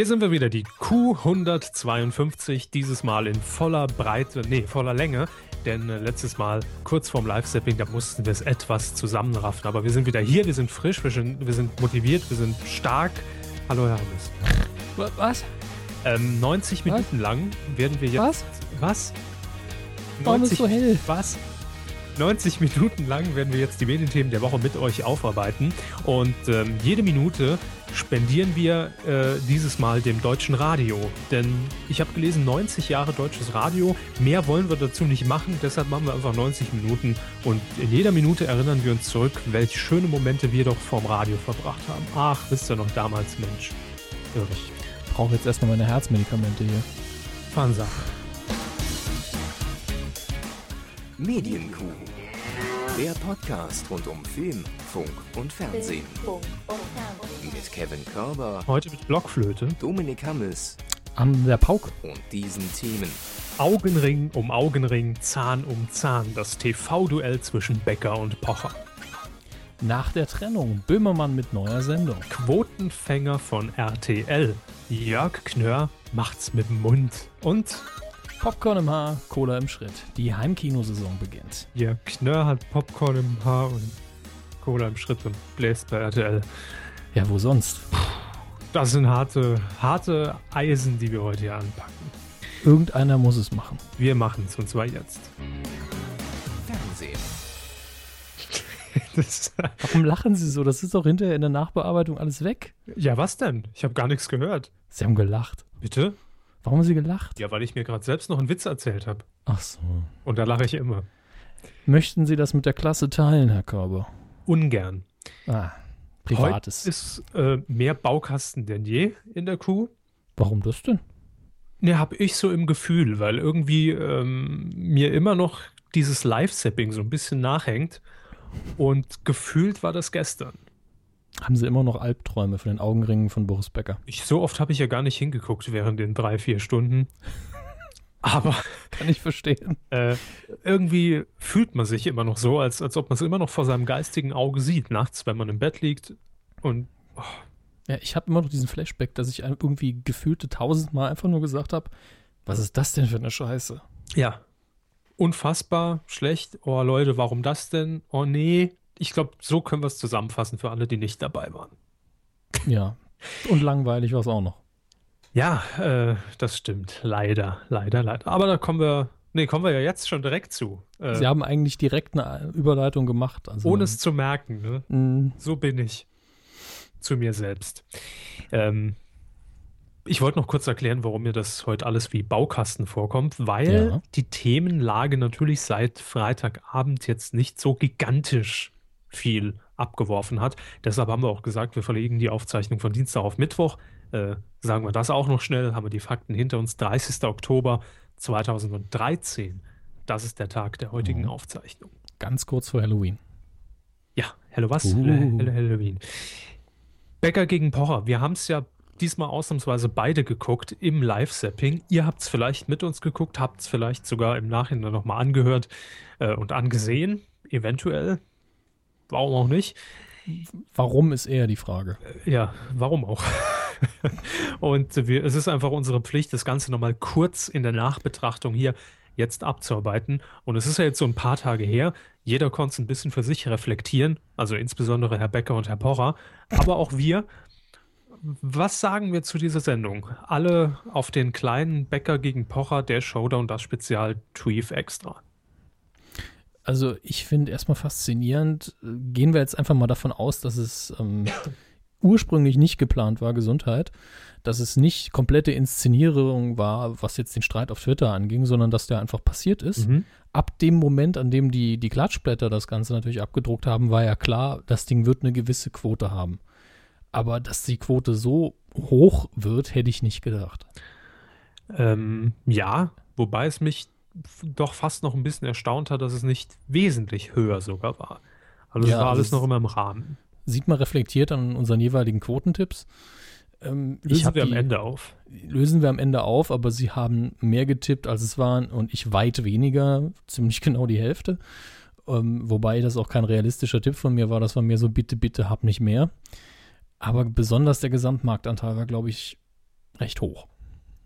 Hier sind wir wieder, die Q152, dieses Mal in voller Breite, nee, voller Länge. Denn äh, letztes Mal, kurz vorm Live-Sapping, da mussten wir es etwas zusammenraffen. Aber wir sind wieder hier, wir sind frisch, wir sind, wir sind motiviert, wir sind stark. Hallo, Herr Hammes. Was? Ähm, 90 Was? Minuten lang werden wir jetzt. Was? Was? Warum ist so hell? Was? 90 Minuten lang werden wir jetzt die Medienthemen der Woche mit euch aufarbeiten. Und ähm, jede Minute spendieren wir äh, dieses Mal dem deutschen Radio. Denn ich habe gelesen, 90 Jahre deutsches Radio. Mehr wollen wir dazu nicht machen. Deshalb machen wir einfach 90 Minuten. Und in jeder Minute erinnern wir uns zurück, welche schöne Momente wir doch vorm Radio verbracht haben. Ach, wisst ihr noch damals, Mensch. Irre. Ich brauche jetzt erstmal meine Herzmedikamente hier. Fahnsache. Medienkuh. Der Podcast rund um Film, Funk und Fernsehen. Mit Kevin Körber, Heute mit Blockflöte. Dominik Hammes An der Pauke. und diesen Themen. Augenring um Augenring, Zahn um Zahn. Das TV-Duell zwischen Becker und Pocher. Nach der Trennung. Böhmermann mit neuer Sendung. Quotenfänger von RTL. Jörg Knörr macht's mit dem Mund. Und Popcorn im Haar, Cola im Schritt. Die Heimkinosaison beginnt. Jörg Knörr hat Popcorn im Haar und Cola im Schritt und bläst bei RTL. Ja, wo sonst? Das sind harte, harte Eisen, die wir heute hier anpacken. Irgendeiner muss es machen. Wir machen's und zwar jetzt. Fernsehen. Das, Warum lachen Sie so? Das ist doch hinterher in der Nachbearbeitung alles weg. ja, was denn? Ich habe gar nichts gehört. Sie haben gelacht. Bitte? Warum haben Sie gelacht? Ja, weil ich mir gerade selbst noch einen Witz erzählt habe. Ach so. Und da lache ich immer. Möchten Sie das mit der Klasse teilen, Herr Körber? Ungern. Ah, Heute privates. ist äh, mehr Baukasten denn je in der Crew. Warum das denn? Ne, habe ich so im Gefühl, weil irgendwie ähm, mir immer noch dieses Live-Sapping so ein bisschen nachhängt. Und gefühlt war das gestern. Haben Sie immer noch Albträume von den Augenringen von Boris Becker? Ich, so oft habe ich ja gar nicht hingeguckt während den drei, vier Stunden. Aber Kann ich verstehen. äh, irgendwie fühlt man sich immer noch so, als, als ob man es immer noch vor seinem geistigen Auge sieht, nachts, wenn man im Bett liegt. Und Ja, ich habe immer noch diesen Flashback, dass ich irgendwie gefühlte tausendmal einfach nur gesagt habe, was ist das denn für eine Scheiße? Ja. Unfassbar schlecht. Oh Leute, warum das denn? Oh nee. Ich glaube, so können wir es zusammenfassen für alle, die nicht dabei waren. Ja. Und langweilig war es auch noch. Ja, äh, das stimmt. Leider, leider, leider. Aber da kommen wir, nee, kommen wir ja jetzt schon direkt zu. Äh, Sie haben eigentlich direkt eine Überleitung gemacht. Also, ohne es zu merken, ne? Mh, So bin ich. Zu mir selbst. Ähm, ich wollte noch kurz erklären, warum mir das heute alles wie Baukasten vorkommt, weil Ja. die Themenlage natürlich seit Freitagabend jetzt nicht so gigantisch viel abgeworfen hat. Deshalb haben wir auch gesagt, wir verlegen die Aufzeichnung von Dienstag auf Mittwoch. Äh, sagen wir das auch noch schnell, haben wir die Fakten hinter uns. 30. Oktober 2013. Das ist der Tag der heutigen Mhm. Aufzeichnung. ganz kurz vor Halloween. Ja, Hello was? Uh. Hello, Hello Halloween. Becker gegen Pocher. Wir haben es ja diesmal ausnahmsweise beide geguckt im Live-Sapping. Ihr habt es vielleicht mit uns geguckt, habt es vielleicht sogar im Nachhinein nochmal angehört äh, und angesehen. Eventuell. Warum auch nicht? Warum ist eher die Frage? Ja, warum auch? und wir, es ist einfach unsere Pflicht, das Ganze nochmal kurz in der Nachbetrachtung hier jetzt abzuarbeiten. Und es ist ja jetzt so ein paar Tage her. Jeder konnte es ein bisschen für sich reflektieren, also insbesondere Herr Becker und Herr Pocher, aber auch wir. Was sagen wir zu dieser Sendung? Alle auf den kleinen Becker gegen Pocher, der Showdown, das Spezial Tweef Extra. Also ich finde erstmal faszinierend, gehen wir jetzt einfach mal davon aus, dass es ähm, ursprünglich nicht geplant war, Gesundheit, dass es nicht komplette Inszenierung war, was jetzt den Streit auf Twitter anging, sondern dass der einfach passiert ist. Mhm. Ab dem Moment, an dem die, die Klatschblätter das Ganze natürlich abgedruckt haben, war ja klar, das Ding wird eine gewisse Quote haben. Aber dass die Quote so hoch wird, hätte ich nicht gedacht. Ähm, ja, wobei es mich doch fast noch ein bisschen erstaunt hat, dass es nicht wesentlich höher sogar war. Also es Ja, war also alles es- noch immer im Rahmen. Sieht man reflektiert an unseren jeweiligen Quotentipps. Ähm, Lösen wir am die- Ende auf. lösen wir am Ende auf, aber sie haben mehr getippt, als es waren und ich weit weniger, ziemlich genau die Hälfte. Ähm, wobei das auch kein realistischer Tipp von mir war, das war mehr so bitte, bitte, hab nicht mehr. Aber besonders der Gesamtmarktanteil war, glaube ich, recht hoch.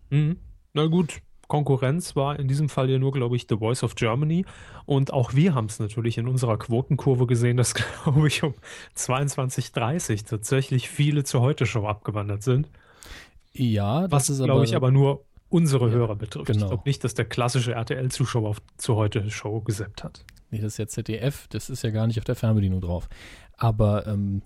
Mhm. Na gut, Konkurrenz war in diesem Fall ja nur, glaube ich, The Voice of Germany. Und auch wir haben es natürlich in unserer Quotenkurve gesehen, dass, glaube ich, um 22.30 tatsächlich viele zur Heute-Show abgewandert sind. Ja, Was, das ist glaube ich, aber nur unsere Ja, Hörer betrifft. genau. Ich glaube nicht, dass der klassische RTL-Zuschauer auf- zur Heute-Show gesappt hat. Nee, das ist ja ZDF, das ist ja gar nicht auf der Fernbedienung drauf. Aber ähm,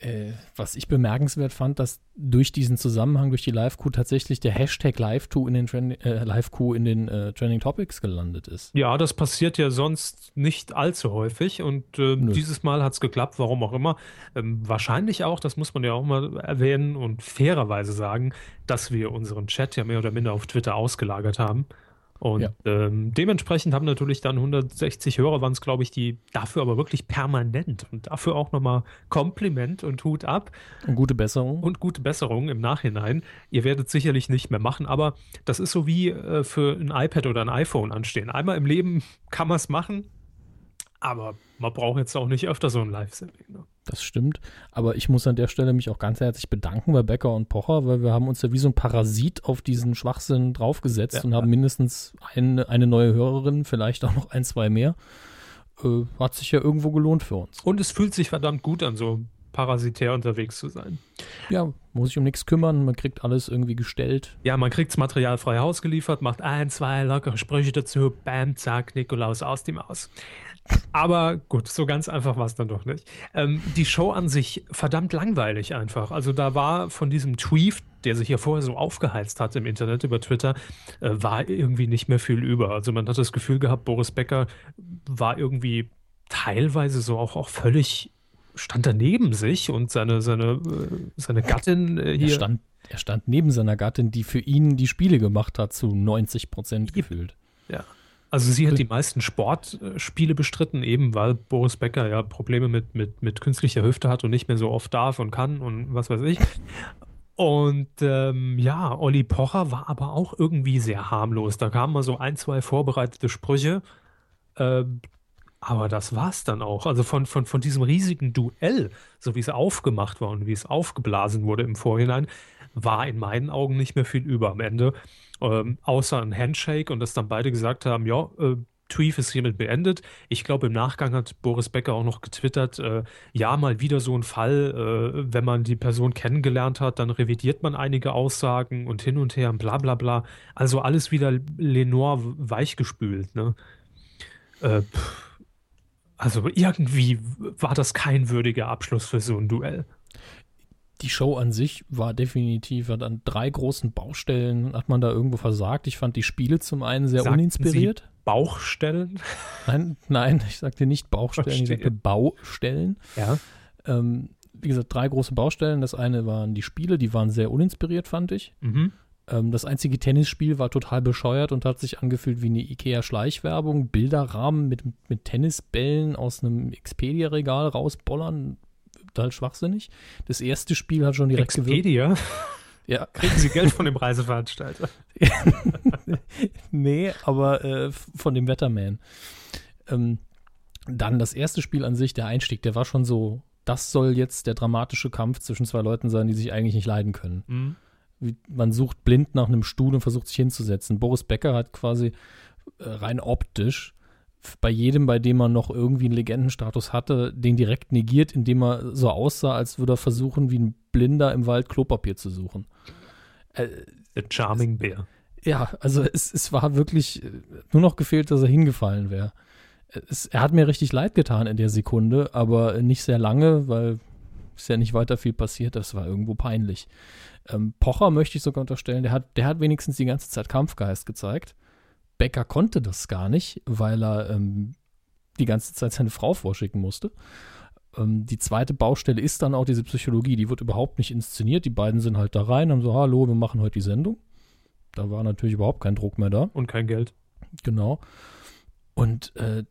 äh, was ich bemerkenswert fand, dass durch diesen Zusammenhang, durch die Live-Q tatsächlich der Hashtag Live-Q in den, Trend, äh, Live-Q in den äh, Trending Topics gelandet ist. Ja, das passiert ja sonst nicht allzu häufig und äh, dieses Mal hat es geklappt, warum auch immer. Ähm, wahrscheinlich auch, das muss man ja auch mal erwähnen und fairerweise sagen, dass wir unseren Chat ja mehr oder minder auf Twitter ausgelagert haben. Und Ja. ähm, dementsprechend haben natürlich dann 160 Hörer, waren es, glaube ich, die dafür aber wirklich permanent und dafür auch nochmal Kompliment und Hut ab Und gute Besserung. und gute Besserung im Nachhinein. Ihr werdet sicherlich nicht mehr machen, aber das ist so wie äh, für ein iPad oder ein iPhone anstehen. Einmal im Leben kann man es machen, aber man braucht jetzt auch nicht öfter so ein Live-Saving. Ne? Das stimmt. Aber ich muss an der Stelle mich auch ganz herzlich bedanken bei Becker und Pocher, weil wir haben uns ja wie so ein Parasit auf diesen Schwachsinn draufgesetzt Ja. und haben mindestens eine, eine neue Hörerin, vielleicht auch noch ein, zwei mehr. Äh, hat sich ja irgendwo gelohnt für uns. Und es fühlt sich verdammt gut an, so parasitär unterwegs zu sein. Ja, muss sich um nichts kümmern, man kriegt alles irgendwie gestellt. Ja, man kriegt das Material frei Haus geliefert, macht ein, zwei lockere Sprüche dazu, bam, zack, Nikolaus aus die Maus. Aber gut, so ganz einfach war es dann doch nicht. Ähm, die Show an sich verdammt langweilig einfach. Also da war von diesem Tweet, der sich ja vorher so aufgeheizt hat im Internet über Twitter, äh, war irgendwie nicht mehr viel über. Also man hat das Gefühl gehabt, Boris Becker war irgendwie teilweise so auch, auch völlig stand da neben sich und seine, seine, äh, seine Gattin äh, Er hier. stand, er stand neben seiner Gattin, die für ihn die Spiele gemacht hat, zu 90 Prozent gefühlt. Ja. Also sie hat die meisten Sportspiele bestritten, eben weil Boris Becker ja Probleme mit, mit, mit künstlicher Hüfte hat und nicht mehr so oft darf und kann und was weiß ich. Und ähm, ja, Olli Pocher war aber auch irgendwie sehr harmlos. Da kamen mal so ein, zwei vorbereitete Sprüche. Ähm, aber das war's dann auch. Also von, von, von diesem riesigen Duell, so wie es aufgemacht war und wie es aufgeblasen wurde im Vorhinein, war in meinen Augen nicht mehr viel über am Ende. Ähm, außer ein Handshake und dass dann beide gesagt haben, ja, äh, Tweef ist hiermit beendet. Ich glaube, im Nachgang hat Boris Becker auch noch getwittert, äh, ja, mal wieder so ein Fall, äh, wenn man die Person kennengelernt hat, dann revidiert man einige Aussagen und hin und her, bla bla bla. Also alles wieder Lenore weichgespült, ne? Äh, also irgendwie war das kein würdiger Abschluss für so ein Duell. Die Show an sich war definitiv, hat an drei großen Baustellen, hat man da irgendwo versagt. Ich fand die Spiele zum einen sehr Sagten uninspiriert. Bauchstellen? Nein, nein, ich sagte nicht Bauchstellen, ich Verstehe. sagte Baustellen. Ja. Ähm, wie gesagt, drei große Baustellen. Das eine waren die Spiele, die waren sehr uninspiriert, fand ich. Mhm. Ähm, das einzige Tennisspiel war total bescheuert und hat sich angefühlt wie eine IKEA-Schleichwerbung. Bilderrahmen mit, mit Tennisbällen aus einem Expedia-Regal rausbollern. Total schwachsinnig. Das erste Spiel hat schon direkt gewirkt. Expedia? Ja, Kriegen Sie Geld von dem Reiseveranstalter? nee, aber äh, von dem Wetterman. Ähm, dann das erste Spiel an sich, der Einstieg, der war schon so, das soll jetzt der dramatische Kampf zwischen zwei Leuten sein, die sich eigentlich nicht leiden können. Mhm. Wie, man sucht blind nach einem Stuhl und versucht sich hinzusetzen. Boris Becker hat quasi äh, rein optisch bei jedem, bei dem man noch irgendwie einen Legendenstatus hatte, den direkt negiert, indem er so aussah, als würde er versuchen, wie ein Blinder im Wald Klopapier zu suchen. Äh, Der Charming Bear. ja, also es, es war wirklich äh, nur noch gefehlt, dass er hingefallen wäre. Es, er hat mir richtig leid getan in der Sekunde, aber nicht sehr lange, weil ist ja nicht weiter viel passiert. Das war irgendwo peinlich. Ähm, Pocher möchte ich sogar unterstellen, der hat, der hat wenigstens die ganze Zeit Kampfgeist gezeigt. Becker konnte das gar nicht, weil er ähm, die ganze Zeit seine Frau vorschicken musste. Ähm, die zweite Baustelle ist dann auch diese Psychologie. Die wird überhaupt nicht inszeniert. Die beiden sind halt da rein, haben so, hallo, wir machen heute die Sendung. Da war natürlich überhaupt kein Druck mehr da. Und kein Geld. Genau. Und äh,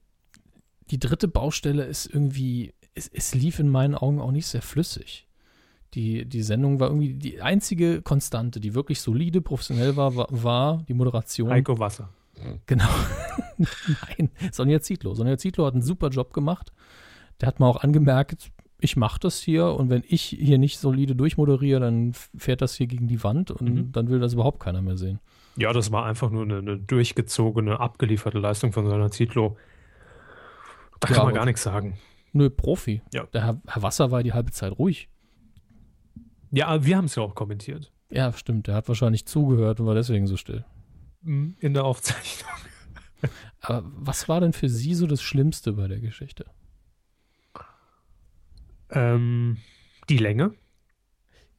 die dritte Baustelle ist irgendwie, es, es lief in meinen Augen auch nicht sehr flüssig. Die, die Sendung war irgendwie die einzige Konstante, die wirklich solide, professionell war, war, war die Moderation. Heiko Wasser. Genau. Nein, Sonja Zietlow. Sonja Zietlow hat einen super Job gemacht. Der hat mal auch angemerkt, ich mache das hier und wenn ich hier nicht solide durchmoderiere, dann fährt das hier gegen die Wand und Mhm. dann will das überhaupt keiner mehr sehen. Ja, das war einfach nur eine, eine durchgezogene, abgelieferte Leistung von seiner Zitlo. Da Ja, kann man gar nichts sagen. Nö, Profi. Ja. Der Herr, Herr Wasser war die halbe Zeit ruhig. Ja, wir haben es ja auch kommentiert. Ja, stimmt. Der hat wahrscheinlich zugehört und war deswegen so still. In der Aufzeichnung. Aber was war denn für Sie so das Schlimmste bei der Geschichte? Ähm, die Länge.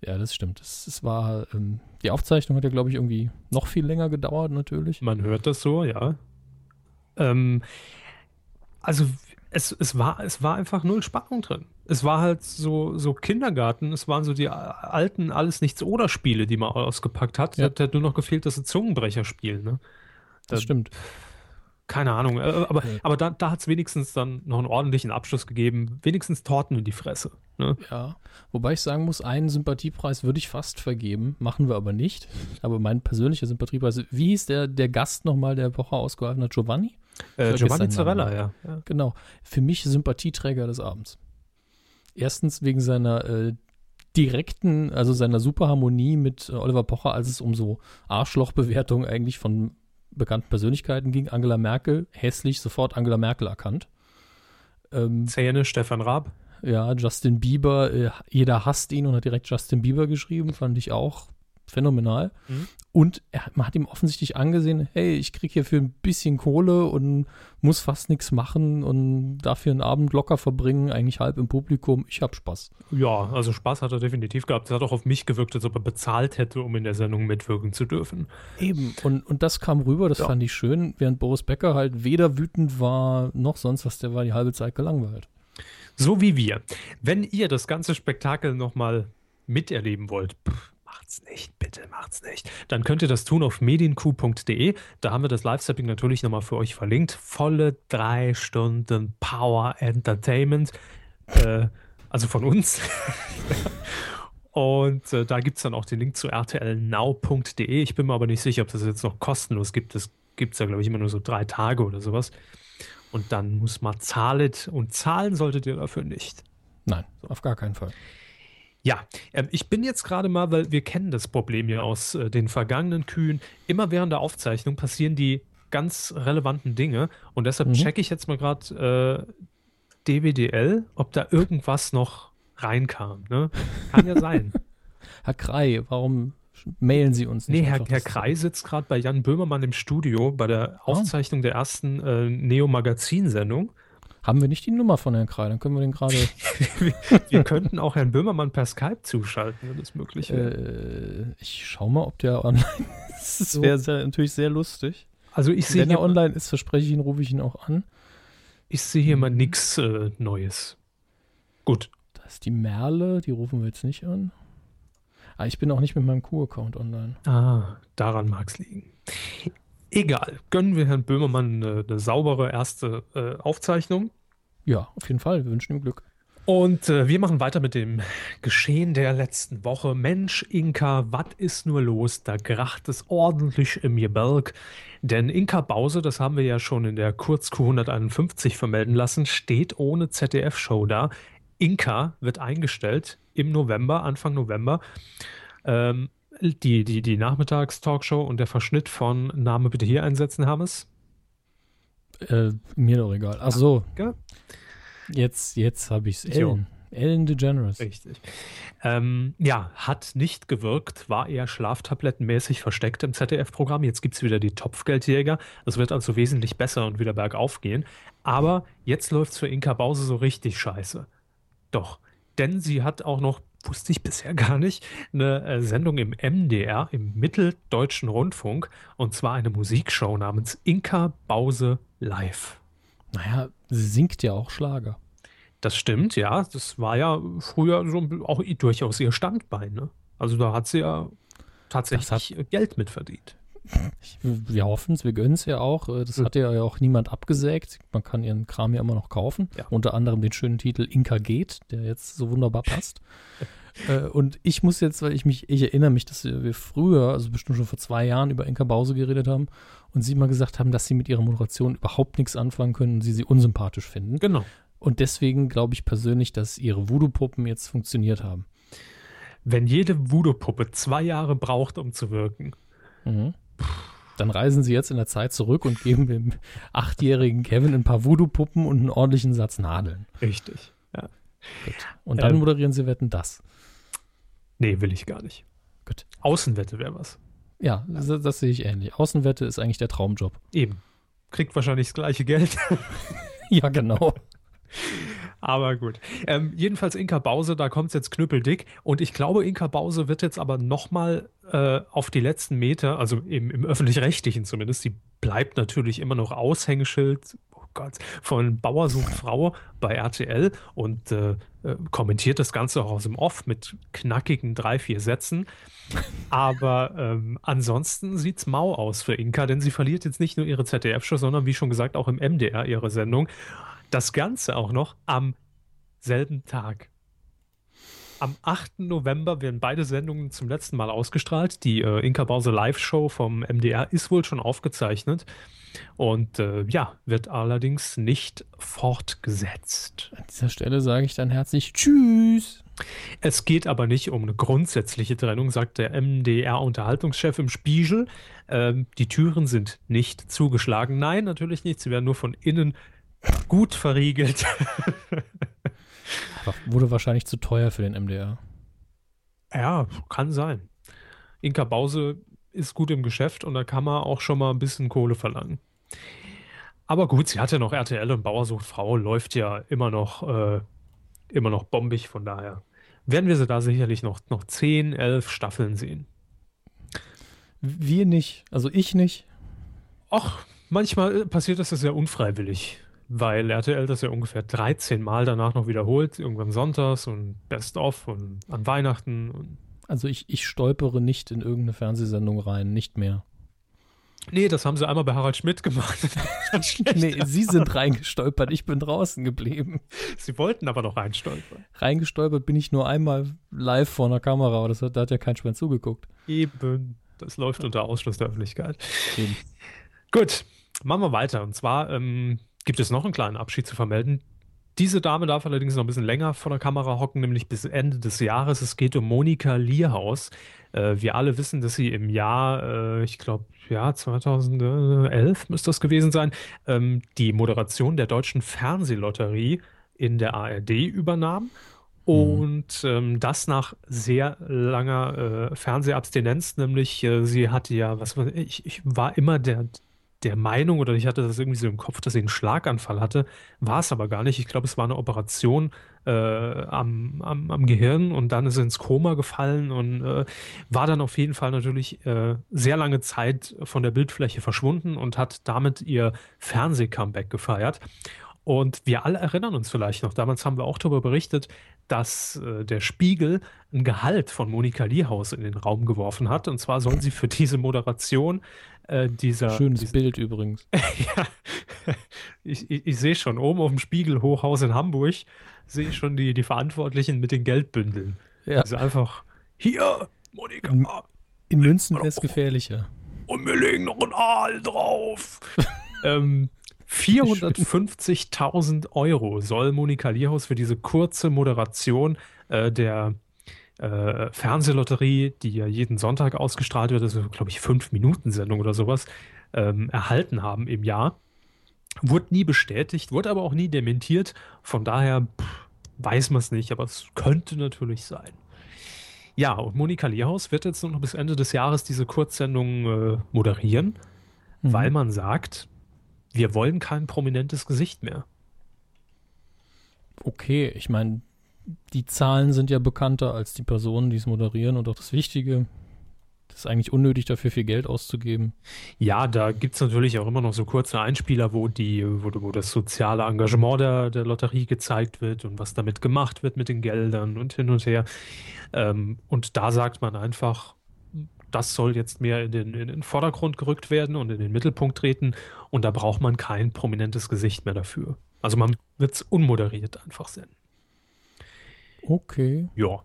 Ja, das stimmt. Es, es war, ähm, die Aufzeichnung hat ja, glaube ich, irgendwie noch viel länger gedauert, natürlich. Man hört das so, ja. Ähm, also es, es, war, es war einfach null Spannung drin. Es war halt so, so Kindergarten, es waren so die alten Alles Nichts oder Spiele, die man ausgepackt hat. Ja. Es hat halt nur noch gefehlt, dass sie Zungenbrecher spielen. Ne? Das Äh, stimmt. Keine Ahnung, äh, aber, Nee. aber da, da hat es wenigstens dann noch einen ordentlichen Abschluss gegeben. Wenigstens Torten in die Fresse. Ne? Ja. Wobei ich sagen muss, einen Sympathiepreis würde ich fast vergeben, machen wir aber nicht. Aber mein persönlicher Sympathiepreis, wie hieß der, der Gast nochmal, der Woche ausgeholfen hat? Giovanni? Äh, Giovanni. Zarella, ja. ja. Genau. Für mich Sympathieträger des Abends. Erstens wegen seiner äh, direkten, also seiner Superharmonie mit äh, Oliver Pocher, als es um so Arschlochbewertungen eigentlich von bekannten Persönlichkeiten ging. Angela Merkel, hässlich, sofort Angela Merkel erkannt. Ähm, Zähne, Stefan Raab. ja, Justin Bieber, äh, jeder hasst ihn und hat direkt Justin Bieber geschrieben, fand ich auch phänomenal. Mhm. Und er, man hat ihm offensichtlich angesehen, hey, ich krieg hier für ein bisschen Kohle und muss fast nichts machen und dafür einen Abend locker verbringen, eigentlich halb im Publikum. Ich hab Spaß. Ja, also Spaß hat er definitiv gehabt. Es hat auch auf mich gewirkt, als ob er bezahlt hätte, um in der Sendung mitwirken zu dürfen. Eben. Und, und das kam rüber, das Ja. fand ich schön, während Boris Becker halt weder wütend war, noch sonst was, der war die halbe Zeit gelangweilt. So wie wir. Wenn ihr das ganze Spektakel nochmal miterleben wollt, pff, macht's nicht, bitte macht's nicht. Dann könnt ihr das tun auf medienq.de. Da haben wir das Live-Sapping natürlich nochmal für euch verlinkt. Volle drei Stunden Power Entertainment. Äh, also von uns. Und äh, da gibt es dann auch den Link zu rtlnow.de. Ich bin mir aber nicht sicher, ob das jetzt noch kostenlos gibt. Das gibt es ja, glaube ich, immer nur so drei Tage oder sowas. Und dann muss man zahlen. Und zahlen solltet ihr dafür nicht. Nein, auf gar keinen Fall. Ja, ähm, ich bin jetzt gerade mal, weil wir kennen das Problem ja aus äh, den vergangenen Kühen. Immer während der Aufzeichnung passieren die ganz relevanten Dinge. Und deshalb Mhm. checke ich jetzt mal gerade äh, DWDL, ob da irgendwas noch reinkam. Ne? Kann ja sein. Herr Krei, warum mailen Sie uns nicht? Nee, Herr, Herr Krei sitzt gerade bei Jan Böhmermann im Studio bei der Oh. Aufzeichnung der ersten äh, Neo-Magazin-Sendung. Haben wir nicht die Nummer von Herrn Krei, dann können wir den gerade. Wir könnten auch Herrn Böhmermann per Skype zuschalten, wenn das möglich wäre. äh, ich schau mal, ob der online ist. Das wäre sehr, natürlich sehr lustig. also ich sehe Wenn er hier, online ist, verspreche ich ihn, rufe ich ihn auch an. ich sehe hier mal nichts äh, Neues. Gut. Da ist die Merle, die rufen wir jetzt nicht an. Ah, ich bin auch nicht mit meinem Q-Account online. Ah, daran mag es liegen. Egal. Gönnen wir Herrn Böhmermann eine, eine saubere erste äh, Aufzeichnung. Ja, auf jeden Fall. Wir wünschen ihm Glück. Und äh, wir machen weiter mit dem Geschehen der letzten Woche. Mensch, Inka, was ist nur los? Da kracht es ordentlich im Gebirg. Denn Inka Bause, das haben wir ja schon in der Kurz-Q 151 vermelden lassen, steht ohne ZDF-Show da. Inka wird eingestellt im November, Anfang November. Ähm, die, die, die Nachmittagstalkshow und der Verschnitt von Name bitte hier einsetzen, Hammes. Äh, mir doch egal. Ach so. Ja. Jetzt, jetzt habe ich es. Ellen. Ellen DeGeneres. Richtig. Ähm, ja, hat nicht gewirkt, war eher schlaftablettenmäßig versteckt im ZDF-Programm. Jetzt gibt es wieder die Topfgeldjäger. Es wird also wesentlich besser und wieder bergauf gehen. Aber jetzt läuft es für Inka Bause so richtig scheiße. Doch, denn sie hat auch noch, wusste ich bisher gar nicht, eine äh, Sendung im MDR, im Mitteldeutschen Rundfunk, und zwar eine Musikshow namens Inka Bause Live. Naja, sie singt ja auch Schlager. Das stimmt, ja. Das war ja früher so auch durchaus ihr Standbein. Ne? Also da hat sie ja tatsächlich Geld mit verdient. Ich, wir hoffen es, wir gönnen es ja auch. Äh, Das Mhm. hat ja auch niemand abgesägt. Man kann ihren Kram ja immer noch kaufen. Ja. Unter anderem den schönen Titel Inka geht, der jetzt so wunderbar passt. äh, und ich muss jetzt, weil ich mich, ich erinnere mich, dass wir früher, also bestimmt schon vor zwei Jahren, über Inka Bause geredet haben und sie mal gesagt haben, dass sie mit ihrer Moderation überhaupt nichts anfangen können und sie sie unsympathisch finden. Genau. Und deswegen glaube ich persönlich, dass ihre Voodoo-Puppen jetzt funktioniert haben. Wenn jede Voodoo-Puppe zwei Jahre braucht, um zu wirken. Mhm. Dann reisen sie jetzt in der Zeit zurück und geben dem achtjährigen Kevin ein paar Voodoo-Puppen und einen ordentlichen Satz Nadeln. Richtig. Ja. Gut. Und dann Ähm. moderieren sie Wetten das. Nee, will ich gar nicht. Gut. Außenwette wäre was. Ja, das, das sehe ich ähnlich. Außenwette ist eigentlich der Traumjob. Eben. Kriegt wahrscheinlich das gleiche Geld. Ja, genau. Aber gut. Ähm, jedenfalls Inka Bause, da kommt es jetzt knüppeldick. Und ich glaube, Inka Bause wird jetzt aber nochmal äh, auf die letzten Meter, also im, im öffentlich-rechtlichen zumindest, die bleibt natürlich immer noch Aushängeschild, Gott, von Bauer sucht Frau bei RTL und äh, äh, kommentiert das Ganze auch aus dem Off mit knackigen drei, vier Sätzen. Aber ähm, ansonsten sieht's mau aus für Inka, denn sie verliert jetzt nicht nur ihre ZDF-Show, sondern wie schon gesagt auch im MDR ihre Sendung. Das Ganze auch noch am selben Tag. Am 8. November werden beide Sendungen zum letzten Mal ausgestrahlt. Die äh, Inka Bause Live-Show vom MDR ist wohl schon aufgezeichnet und äh, ja, wird allerdings nicht fortgesetzt. An dieser Stelle sage ich dann herzlich Tschüss. Es geht aber nicht um eine grundsätzliche Trennung, sagt der MDR-Unterhaltungschef im Spiegel. Ähm, die Türen sind nicht zugeschlagen. Nein, natürlich nicht. Sie werden nur von innen gut verriegelt. Wurde wahrscheinlich zu teuer für den MDR. ja, kann sein. Inka Bause ist gut im Geschäft und da kann man auch schon mal ein bisschen Kohle verlangen. Aber gut, sie hat ja noch RTL und Bauersucht Frau, läuft ja immer noch, äh, immer noch bombig, von daher werden wir sie da sicherlich noch, noch 10, 11 Staffeln sehen. Wir nicht, also ich nicht. Ach, manchmal äh, passiert das ja sehr unfreiwillig, weil RTL das ja ungefähr 13 Mal danach noch wiederholt, irgendwann sonntags und Best of und an Weihnachten. Und Also ich, ich stolpere nicht in irgendeine Fernsehsendung rein, nicht mehr. nee, das haben sie einmal bei Harald Schmidt gemacht. Nee, sie sind reingestolpert, ich bin draußen geblieben. Sie wollten aber noch reinstolpern. Reingestolpert bin ich nur einmal live vor einer Kamera, aber das hat, da hat ja kein Schwein zugeguckt. Eben. Das läuft unter Ausschluss der Öffentlichkeit. Eben. Gut, machen wir weiter. Und zwar ähm, gibt es noch einen kleinen Abschied zu vermelden. Diese Dame darf allerdings noch ein bisschen länger vor der Kamera hocken, nämlich bis Ende des Jahres. Es geht um Monika Lierhaus. Äh, wir alle wissen, dass sie im Jahr, äh, ich glaube, ja, 2011 müsste das gewesen sein, ähm, die Moderation der deutschen Fernsehlotterie in der ARD übernahm. Und ähm, das nach sehr langer äh, Fernsehabstinenz, nämlich äh, sie hatte ja, was ich, ich war immer der, der Meinung oder ich hatte das irgendwie so im Kopf, dass sie einen Schlaganfall hatte, war es aber gar nicht. Ich glaube, es war eine Operation äh, am, am, am Gehirn und dann ist sie ins Koma gefallen und äh, war dann auf jeden Fall natürlich äh, sehr lange Zeit von der Bildfläche verschwunden und hat damit ihr Fernseh-Comeback gefeiert. Und wir alle erinnern uns vielleicht noch, damals haben wir auch darüber berichtet, dass äh, der Spiegel ein Gehalt von Monika Lierhaus in den Raum geworfen hat. Und zwar soll sie für diese Moderation äh, dieser. Schönes dies- Bild übrigens. ja, ich, ich, ich sehe schon, oben auf dem Spiegel Hochhaus in Hamburg, sehe ich schon die, die Verantwortlichen mit den Geldbündeln. Ja, Also einfach, hier, Monika, Mhm. in Münzen wäre es gefährlicher. und wir legen noch einen Aal drauf. ähm, 450.000 Euro soll Monika Lierhaus für diese kurze Moderation äh, der äh, Fernsehlotterie, die ja jeden Sonntag ausgestrahlt wird, also glaube ich fünf Minuten Sendung oder sowas, ähm, erhalten haben im Jahr. Wurde nie bestätigt, wurde aber auch nie dementiert. Von daher pff, weiß man es nicht, aber es könnte natürlich sein. Ja, und Monika Lierhaus wird jetzt noch bis Ende des Jahres diese Kurzsendung äh, moderieren, Mhm. weil man sagt, wir wollen kein prominentes Gesicht mehr. Okay, ich meine, die Zahlen sind ja bekannter als die Personen, die es moderieren und auch das Wichtige. Das ist eigentlich unnötig, dafür viel Geld auszugeben. Ja, da gibt es natürlich auch immer noch so kurze Einspieler, wo die, wo, wo das soziale Engagement der, der Lotterie gezeigt wird und was damit gemacht wird mit den Geldern und hin und her. Ähm, und da sagt man einfach, das soll jetzt mehr in den, in den Vordergrund gerückt werden und in den Mittelpunkt treten. Und da braucht man kein prominentes Gesicht mehr dafür. Also man wird es unmoderiert einfach senden. Okay. Ja.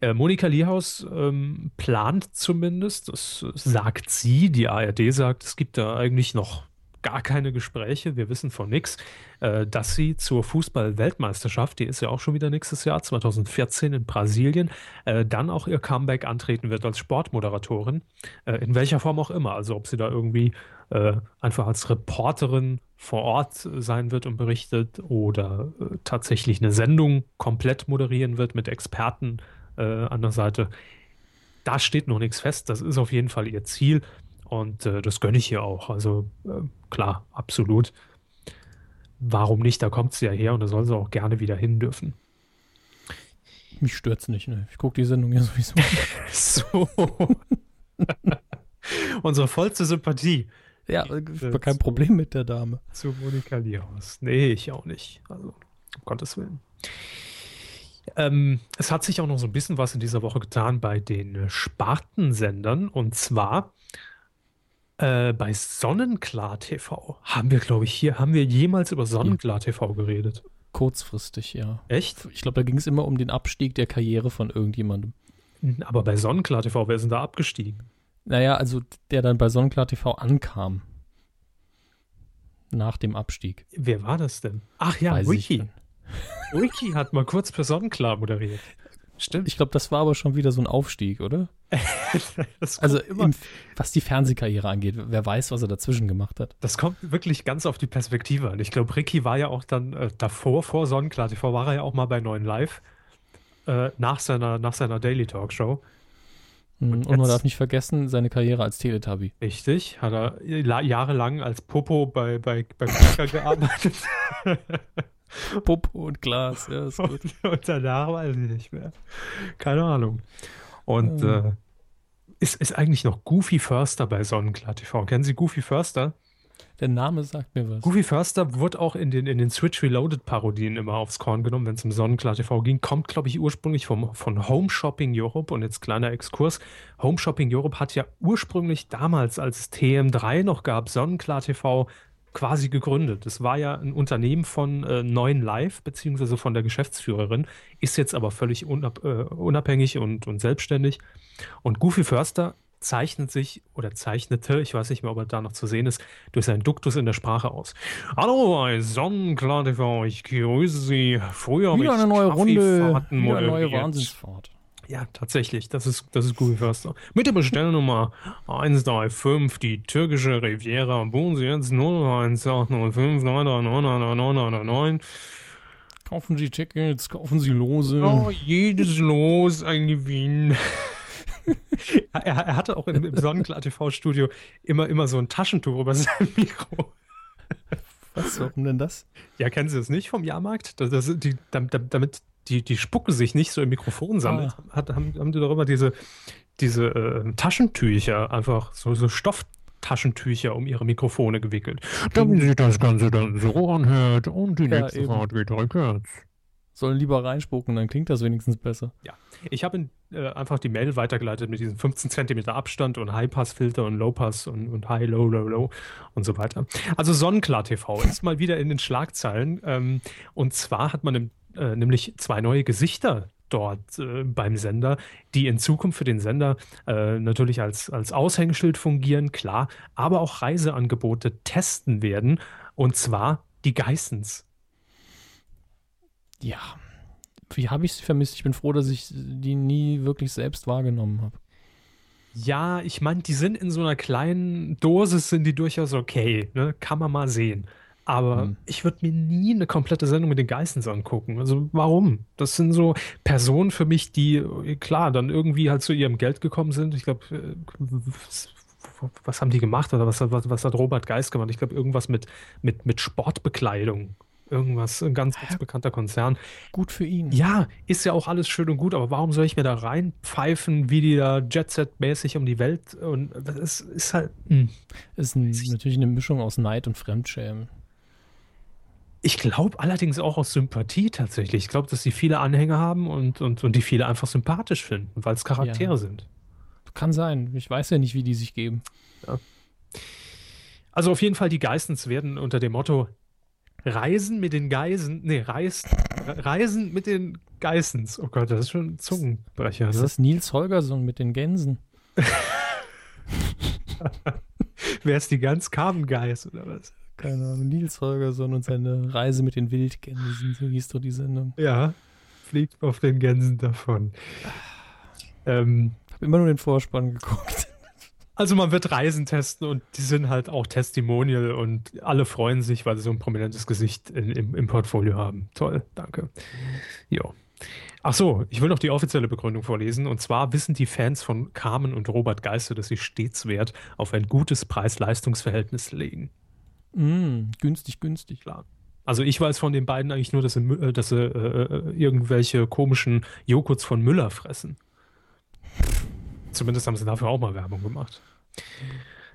Äh, Monika Lierhaus ähm, plant zumindest, das sagt sie, die ARD sagt, es gibt da eigentlich noch gar keine Gespräche, wir wissen von nichts, äh, dass sie zur Fußball-Weltmeisterschaft, die ist ja auch schon wieder nächstes Jahr, 2014 in Brasilien, äh, dann auch ihr Comeback antreten wird als Sportmoderatorin, äh, in welcher Form auch immer. Also ob sie da irgendwie äh, einfach als Reporterin vor Ort sein wird und berichtet oder äh, tatsächlich eine Sendung komplett moderieren wird mit Experten äh, an der Seite. Da steht noch nichts fest. Das ist auf jeden Fall ihr Ziel. Und äh, das gönne ich ihr auch. Also äh, klar, absolut. Warum nicht? Da kommt sie ja her und da soll sie auch gerne wieder hin dürfen. Mich stört's nicht, ne? Ich gucke die Sendung ja sowieso. so. Unsere vollste Sympathie. Ja, war kein Problem mit der Dame. Zu Monika Lierhaus. Nee, ich auch nicht. Also, um Gottes Willen. Ähm, es hat sich auch noch so ein bisschen was in dieser Woche getan bei den Spartensendern. Und zwar äh, bei Sonnenklar TV. Haben wir, glaube ich, hier, haben wir jemals über Sonnenklar TV geredet? Kurzfristig, ja. Echt? Ich glaube, da ging es immer um den Abstieg der Karriere von irgendjemandem. Aber bei Sonnenklar TV, wer ist denn da abgestiegen? Naja, also der dann bei Sonnenklar TV ankam. Nach dem Abstieg. Wer war das denn? Ach ja, Weiß Wiki. Wiki hat mal kurz für Sonnenklar moderiert. Stimmt. Ich glaube, das war aber schon wieder so ein Aufstieg, oder? Also immer, im, was die Fernsehkarriere angeht, wer weiß, was er dazwischen gemacht hat. das kommt wirklich ganz auf die Perspektive an. Ich glaube, Ricky war ja auch dann äh, davor, vor Sonnenklar TV, war er ja auch mal bei 9 Live. Äh, nach, seiner, nach seiner Daily Talk Show. Mhm, Und Und, man darf nicht vergessen, seine Karriere als Teletubby. Richtig, hat er la- jahrelang als Popo bei, bei, bei Kicker gearbeitet. Popo und Glas, ja, ist gut. und, und danach weiß ich nicht mehr. Keine Ahnung. Und Ja. äh, ist, ist eigentlich noch Goofy Förster bei Sonnenklar TV. Kennen Sie Goofy Förster? Der Name sagt mir was. Goofy Förster wurde auch in den, in den Switch Reloaded Parodien immer aufs Korn genommen, wenn es um Sonnenklar TV ging. Kommt, glaube ich, ursprünglich vom, von Home Shopping Europe. Und jetzt kleiner Exkurs. Home Shopping Europe hat ja ursprünglich damals, als es TM3 noch gab, Sonnenklar TV quasi gegründet. Das war ja ein Unternehmen von äh, 9 Live, beziehungsweise von der Geschäftsführerin, ist jetzt aber völlig unab, äh, unabhängig und, und selbstständig. Und Goofy Förster zeichnet sich oder zeichnete, ich weiß nicht mehr, ob er da noch zu sehen ist, durch seinen Duktus in der Sprache aus. Hallo bei Sonnenklar TV, ich grüße Sie. Früher Wieder eine neue Runde, wieder eine neue. Wahnsinnsfahrt. Ja, tatsächlich, das ist, das ist Goofy Förster. Mit der Bestellnummer 135, die türkische Riviera, buchen Sie jetzt 01805 9399999. Kaufen Sie Tickets, kaufen Sie Lose. Oh, jedes Los ein Gewinn. er, er hatte auch im, im Sonnenklar TV-Studio immer, immer so ein Taschentuch über sein Mikro. Was, warum denn das? Ja, kennen Sie das nicht vom Jahrmarkt? Das, das, die, damit die, die Spucke sich nicht so im Mikrofon sammelt, hat, haben, haben die doch immer diese, diese äh, Taschentücher, einfach so, so Stofftaschentücher um ihre Mikrofone gewickelt. Damit sich das Ganze dann so anhört und die Ja, nächste eben. Fahrt geht rückwärts. Sollen lieber reinspucken, dann klingt das wenigstens besser. Ich habe äh, einfach die Mail weitergeleitet mit diesem 15 Zentimeter Abstand und High-Pass-Filter und Low-Pass und, und High, Low, Low, Low und so weiter. Also Sonnenklar TV ist mal wieder in den Schlagzeilen. Ähm, und zwar hat man im, äh, nämlich zwei neue Gesichter dort äh, beim Sender, die in Zukunft für den Sender äh, natürlich als, als Aushängeschild fungieren, klar, aber auch Reiseangebote testen werden. Und zwar die Geissens. Ja. Wie habe ich sie vermisst? Ich bin froh, dass ich die nie wirklich selbst wahrgenommen habe. Ja, ich meine, die sind in so einer kleinen Dosis, sind die durchaus okay, ne? Kann man mal sehen. Aber Hm. ich würde mir nie eine komplette Sendung mit den Geissens angucken. Also warum? Das sind so Personen für mich, die, äh, klar, dann irgendwie halt zu ihrem Geld gekommen sind. Ich glaube, äh, was, haben die gemacht oder was, hat- was, was hat Robert Geist gemacht? Ich glaube, irgendwas mit, mit, mit Sportbekleidung. Irgendwas, ein ganz, ganz bekannter Konzern. Gut für ihn. Ja, ist ja auch alles schön und gut, aber warum soll ich mir da reinpfeifen, wie die da Jet-Set-mäßig um die Welt und das ist, halt. hm. Ist ein, natürlich eine Mischung aus Neid und Fremdschämen. Ich glaube allerdings auch aus Sympathie tatsächlich. Ich glaube, dass die viele Anhänger haben und, und, und die viele einfach sympathisch finden, weil es Charaktere Ja. sind. Kann sein. Ich weiß ja nicht, wie die sich geben. Also auf jeden Fall, die Geistens werden unter dem Motto Reisen mit den Geisen, nee, Reis, Reisen mit den Geissens. Oh Gott, das ist schon ein Zungenbrecher. Das Ne? ist Nils Holgersson mit den Gänsen. Wer ist die ganz Carmen-Geist oder was? Keine Ahnung, Nils Holgersson und seine Reise mit den Wildgänsen, so hieß doch die Sendung. Ja, fliegt auf den Gänsen davon. Ähm, Hab immer nur den Vorspann geguckt. Also man wird Reisen testen und die sind halt auch Testimonial und alle freuen sich, weil sie so ein prominentes Gesicht in, im, im Portfolio haben. Toll, danke. Jo. Ach so, ich will noch die offizielle Begründung vorlesen. Und zwar wissen die Fans von Carmen und Robert Geister, dass sie stets Wert auf ein gutes Preis-Leistungs-Verhältnis legen. Mm, günstig, günstig. Klar. Also ich weiß von den beiden eigentlich nur, dass sie, äh, dass sie äh, äh, irgendwelche komischen Joghurts von Müller fressen. Zumindest haben sie dafür auch mal Werbung gemacht.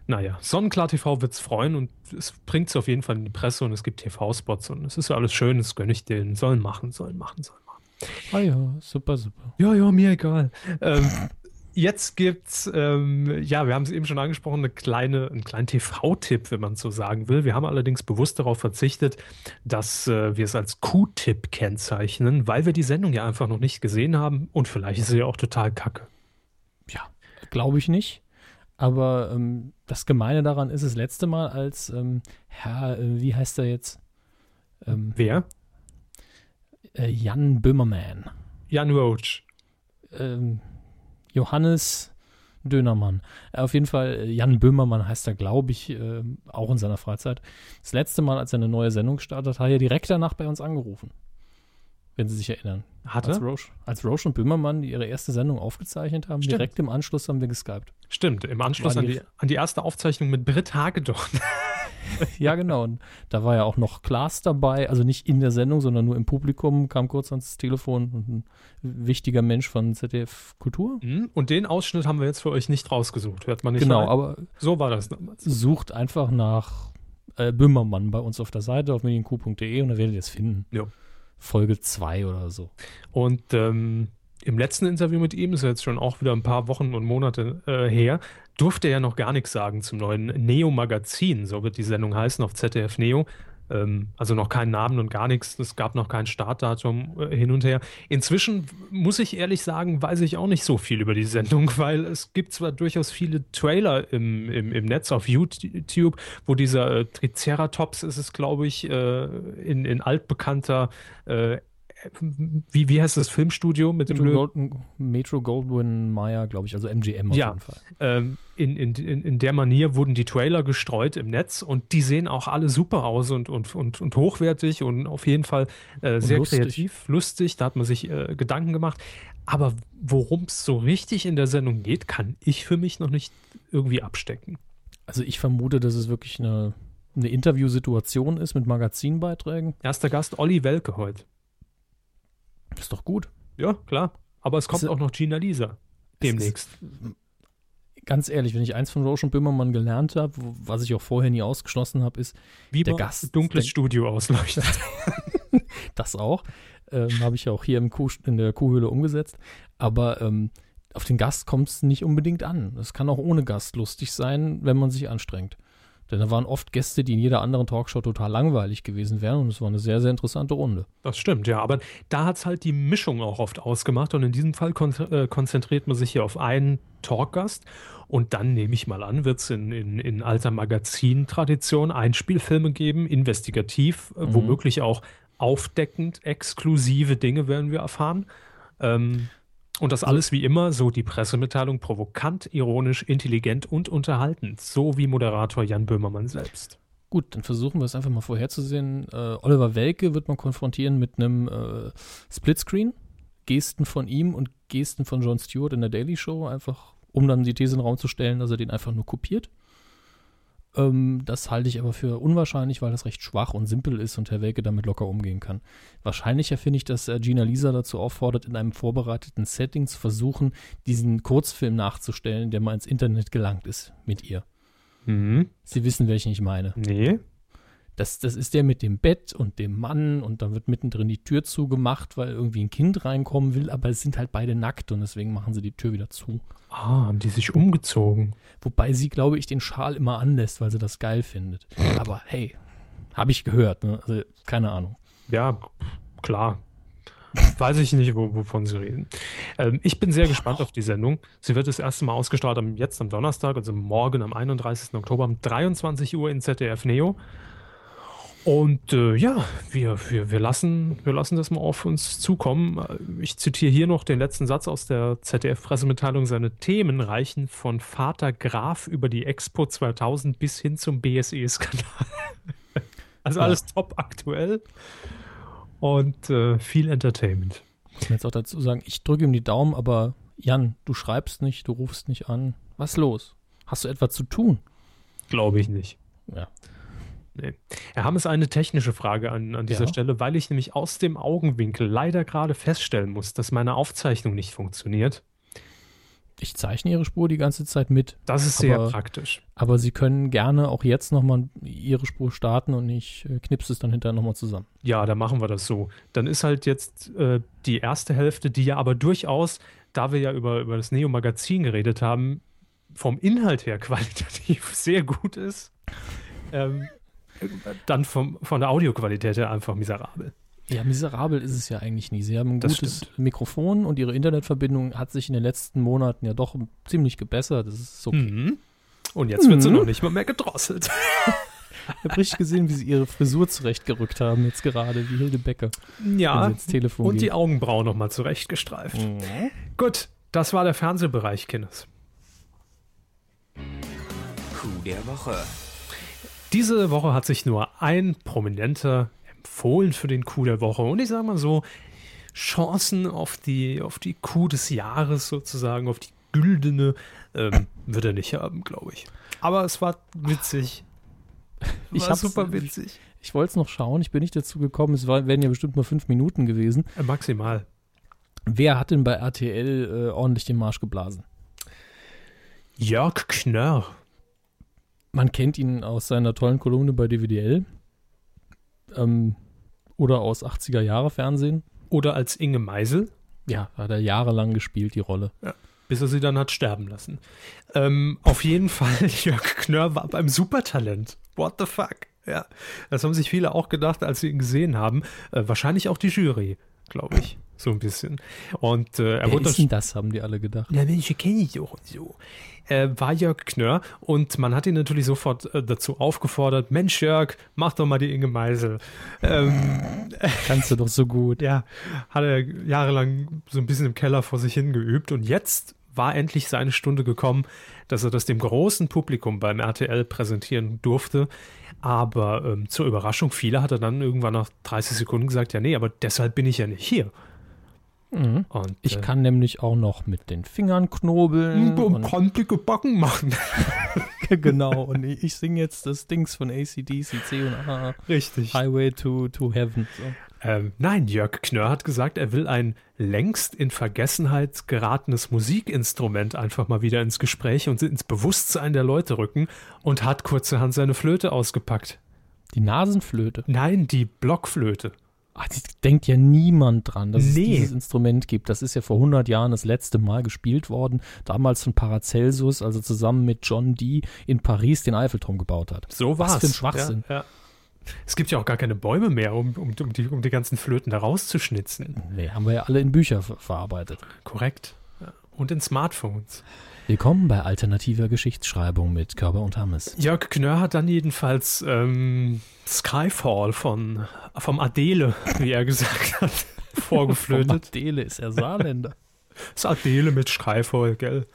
Naja, Sonnenklar TV wird's freuen und es bringt es auf jeden Fall in die Presse und es gibt TV-Spots und es ist ja alles schön, das gönne ich denen. Sollen machen, sollen machen, sollen machen. Ah ja, super, super. Ja, ja, mir egal. Ähm, jetzt gibt's, ähm, ja, wir haben es eben schon angesprochen, eine kleine, einen kleinen TV-Tipp, wenn man so sagen will. Wir haben allerdings bewusst darauf verzichtet, dass äh, wir es als Q-Tipp kennzeichnen, weil wir die Sendung ja einfach noch nicht gesehen haben und vielleicht ist sie ja auch total kacke. Glaube ich nicht. Aber ähm, das Gemeine daran ist, das letzte Mal als ähm, Herr, äh, wie heißt er jetzt? Ähm, Wer? äh, Jan Böhmermann. Jan Roach. Ähm, Johannes Dönermann. Äh, auf jeden Fall, äh, Jan Böhmermann heißt er, glaube ich, äh, auch in seiner Freizeit. Das letzte Mal, als er eine neue Sendung gestartet hat, hat er direkt danach bei uns angerufen. Wenn Sie sich erinnern. Hat Als? Roche, als Roche und Böhmermann ihre erste Sendung aufgezeichnet haben, Stimmt. direkt im Anschluss haben wir geskypt. Stimmt, im Anschluss an die- an die erste Aufzeichnung mit Britt Hagedorn. Ja, genau. Und da war ja auch noch Klaas dabei, also nicht in der Sendung, sondern nur im Publikum, kam kurz ans Telefon und ein wichtiger Mensch von ZDF Kultur. Hm, Und den Ausschnitt haben wir jetzt für euch nicht rausgesucht. Hört man nicht Genau, rein? aber So war das damals. sucht einfach nach äh, Böhmermann bei uns auf der Seite auf medienq.de und da werdet ihr es finden. Ja. Folge 2 oder so. Und ähm, im letzten Interview mit ihm, ist ja jetzt schon auch wieder ein paar Wochen und Monate äh, her, durfte er ja noch gar nichts sagen zum neuen Neo-Magazin, so wird die Sendung heißen auf ZDF Neo. Ähm, also noch keinen Namen und gar nichts, es gab noch kein Startdatum äh, hin und her. Inzwischen muss ich ehrlich sagen, weiß ich auch nicht so viel über die Sendung, weil es gibt zwar durchaus viele Trailer im, im, im Netz auf YouTube, wo dieser äh, Triceratops ist es, glaube ich, äh, in, in altbekannter äh, wie, wie heißt das Filmstudio mit dem Metro, Löwen? Gold, Metro Goldwyn Mayer, glaube ich, also MGM auf Ja. jeden Fall. Ähm, in, in, in, in der Manier wurden die Trailer gestreut im Netz und die sehen auch alle super aus und, und, und, und hochwertig und auf jeden Fall äh, sehr lustig. kreativ, lustig. Da hat man sich äh, Gedanken gemacht. Aber worum es so richtig in der Sendung geht, kann ich für mich noch nicht irgendwie abstecken. Also ich vermute, dass es wirklich eine, eine Interviewsituation ist mit Magazinbeiträgen. Erster Gast Olli Welke heute. Ist doch gut. Ja, klar. Aber es kommt Ist- auch noch Gina Lisa demnächst. Ganz ehrlich, wenn ich eins von Roche und Böhmermann gelernt habe, was ich auch vorher nie ausgeschlossen habe, ist Wie der Gast- dunkles der- Studio ausleuchtet. das auch. Ähm, habe ich ja auch hier im Kuh, in der Kuhhöhle umgesetzt. Aber ähm, auf den Gast kommt es nicht unbedingt an. Es kann auch ohne Gast lustig sein, wenn man sich anstrengt. Denn da waren oft Gäste, die in jeder anderen Talkshow total langweilig gewesen wären und es war eine sehr, sehr interessante Runde. Das stimmt, ja. Aber da hat es halt die Mischung auch oft ausgemacht. Und in diesem Fall kon äh, konzentriert man sich hier auf einen Talkgast. Und dann nehme ich mal an, wird es in, in, in alter Magazin-Tradition Einspielfilme geben, investigativ, äh, Mhm. womöglich auch aufdeckend, exklusive Dinge werden wir erfahren. Ähm, und das alles wie immer, so die Pressemitteilung, provokant, ironisch, intelligent und unterhaltend. So wie Moderator Jan Böhmermann selbst. Gut, dann versuchen wir es einfach mal vorherzusehen. Äh, Oliver Welke wird man konfrontieren mit einem äh, Splitscreen. Gesten von ihm und Gesten von Jon Stewart in der Daily Show, einfach um dann die These in den Raum zu stellen, dass er den einfach nur kopiert. Ähm, das halte ich aber für unwahrscheinlich, weil das recht schwach und simpel ist und Herr Welke damit locker umgehen kann. Wahrscheinlicher finde ich, dass äh, Gina Lisa dazu auffordert, in einem vorbereiteten Setting zu versuchen, diesen Kurzfilm nachzustellen, der mal ins Internet gelangt ist mit ihr. Mhm. Sie wissen, welchen ich meine. Nee. Das, das ist der mit dem Bett und dem Mann und dann wird mittendrin die Tür zugemacht, weil irgendwie ein Kind reinkommen will, aber es sind halt beide nackt und deswegen machen sie die Tür wieder zu. Ah, haben die sich umgezogen? Wobei sie, glaube ich, den Schal immer anlässt, weil sie das geil findet. Aber hey, habe ich gehört, ne? Also keine Ahnung. Ja, klar. Weiß ich nicht, wo, wovon sie reden. Ähm, ich bin sehr gespannt auf die Sendung. Sie wird das erste Mal ausgestrahlt am, jetzt am Donnerstag, also morgen am 31. Oktober um 23 Uhr in ZDF Neo. Und äh, ja, wir, wir, wir, lassen, wir lassen das mal auf uns zukommen. Ich zitiere hier noch den letzten Satz aus der ZDF-Pressemitteilung. Seine Themen reichen von Vater Graf über die Expo 2000 bis hin zum BSE-Skandal. Also alles ja. top aktuell und äh, viel Entertainment. Ich muss jetzt auch dazu sagen, ich drücke ihm die Daumen, aber Jan, du schreibst nicht, du rufst nicht an. Was ist los? Hast du etwas zu tun? Glaube ich nicht. Ja. Nee. Herr Hammes, eine technische Frage an, an dieser ja. Stelle, weil ich nämlich aus dem Augenwinkel leider gerade feststellen muss, dass meine Aufzeichnung nicht funktioniert. Ich zeichne Ihre Spur die ganze Zeit mit. Das ist sehr praktisch. Aber Sie können gerne auch jetzt nochmal Ihre Spur starten und ich äh, knipse es dann hinterher nochmal zusammen. Ja, dann machen wir das so. Dann ist halt jetzt äh, die erste Hälfte, die ja aber durchaus, da wir ja über, über das Neo-Magazin geredet haben, vom Inhalt her qualitativ sehr gut ist. Ähm, dann vom, von der Audioqualität her einfach miserabel. Ja, miserabel ist es ja eigentlich nie. Sie haben ein das gutes stimmt. Mikrofon und ihre Internetverbindung hat sich in den letzten Monaten ja doch ziemlich gebessert. Das ist okay. Mhm. Und jetzt wird sie mhm. noch nicht mal mehr gedrosselt. Ich habe richtig gesehen, wie sie ihre Frisur zurechtgerückt haben, jetzt gerade, wie Hilde Becker. Ja, und geht. die Augenbrauen nochmal zurechtgestreift. Mhm. Gut, das war der Fernsehbereich, Kindes. Coup der Woche. Diese Woche hat sich nur ein Prominenter empfohlen für den Coup der Woche. Und ich sage mal so, Chancen auf die, auf die Coup des Jahres sozusagen, auf die güldene, ähm, wird er nicht haben, glaube ich. Aber es war witzig. ich war super witzig. Ich, ich wollte es noch schauen, ich bin nicht dazu gekommen. Es war, wären ja bestimmt nur fünf Minuten gewesen. Äh, maximal. Wer hat denn bei RTL äh, ordentlich den Marsch geblasen? Jörg Knörr. Man kennt ihn aus seiner tollen Kolumne bei DVDL. Ähm, oder aus 80er Jahre Fernsehen. Oder als Inge Meisel. Ja, hat er jahrelang gespielt, die Rolle. Ja, bis er sie dann hat sterben lassen. Ähm, auf jeden Fall, Jörg Knörr war beim Supertalent. What the fuck? Ja, das haben sich viele auch gedacht, als sie ihn gesehen haben. Äh, wahrscheinlich auch die Jury, glaube ich. So ein bisschen. Und äh, er Wer wurde ist denn das, haben die alle gedacht. Ja, Mensch, kenne ich doch und so. Äh, war Jörg Knörr und man hat ihn natürlich sofort äh, dazu aufgefordert, Mensch Jörg, mach doch mal die Inge Meisel. Ähm, Kannst du doch so gut. Ja, hat er jahrelang so ein bisschen im Keller vor sich hingeübt und jetzt war endlich seine Stunde gekommen, dass er das dem großen Publikum beim RTL präsentieren durfte. Aber ähm, zur Überraschung vieler hat er dann irgendwann nach 30 Sekunden gesagt, ja nee, aber deshalb bin ich ja nicht hier. Mhm. Und, ich äh, kann nämlich auch noch mit den Fingern knobeln. Und kantige Backen machen. genau, und ich, ich singe jetzt das Dings von ACDC, C und A. Richtig. Highway to, to Heaven. So. Ähm, nein, Jörg Knörr hat gesagt, er will ein längst in Vergessenheit geratenes Musikinstrument einfach mal wieder ins Gespräch und ins Bewusstsein der Leute rücken und hat kurzerhand seine Flöte ausgepackt. Die Nasenflöte? Nein, die Blockflöte. Ach, denkt ja niemand dran, dass nee. es dieses Instrument gibt. Das ist ja vor 100 Jahren das letzte Mal gespielt worden. Damals von Paracelsus, also zusammen mit John Dee in Paris den Eiffelturm gebaut hat. So war es. Was für ein Schwachsinn. Ja, ja. Es gibt ja auch gar keine Bäume mehr, um, um, um, die, um die ganzen Flöten da rauszuschnitzen. Nee, haben wir ja alle in Bücher ver verarbeitet. Korrekt. Und in Smartphones. Willkommen bei alternativer Geschichtsschreibung mit Körber und Hammes. Jörg Knörr hat dann jedenfalls ähm, Skyfall von, vom Adele, wie er gesagt hat, vorgeflötet. Adele ist er Saarländer. das Adele mit Skyfall, gell?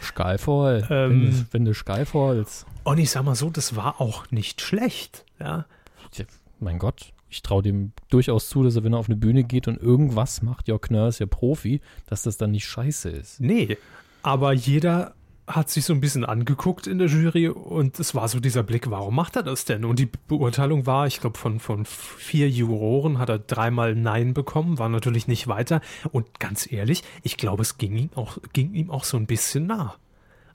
Skyfall, ähm, wenn, du Skyfalls. Und ich sag mal so, das war auch nicht schlecht, ja. ja mein Gott, ich traue dem durchaus zu, dass er, wenn er auf eine Bühne geht und irgendwas macht, Jörg Knörr ist ja Profi, dass das dann nicht scheiße ist. Nee, aber jeder hat sich so ein bisschen angeguckt in der Jury und es war so dieser Blick, warum macht er das denn? Und die Beurteilung war, ich glaube, von, von vier Juroren hat er dreimal Nein bekommen, war natürlich nicht weiter. Und ganz ehrlich, ich glaube, es ging ihm auch, ging ihm auch so ein bisschen nah.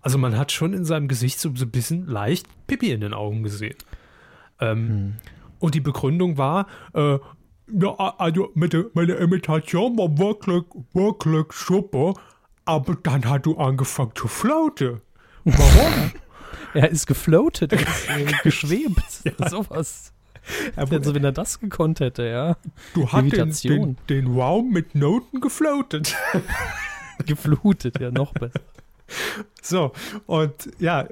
Also man hat schon in seinem Gesicht so, so ein bisschen leicht Pipi in den Augen gesehen. Ähm, hm. Und die Begründung war, äh, ja, also mit der, meine Imitation war wirklich, wirklich super. Aber dann hat du angefangen zu floaten. Warum? er ist gefloatet, er ist äh, geschwebt. ja. Sowas. Also wenn er das gekonnt hätte, ja. Du hast den, den, den, Raum mit Noten gefloatet. Geflutet, ja, noch besser. So, und ja, äh,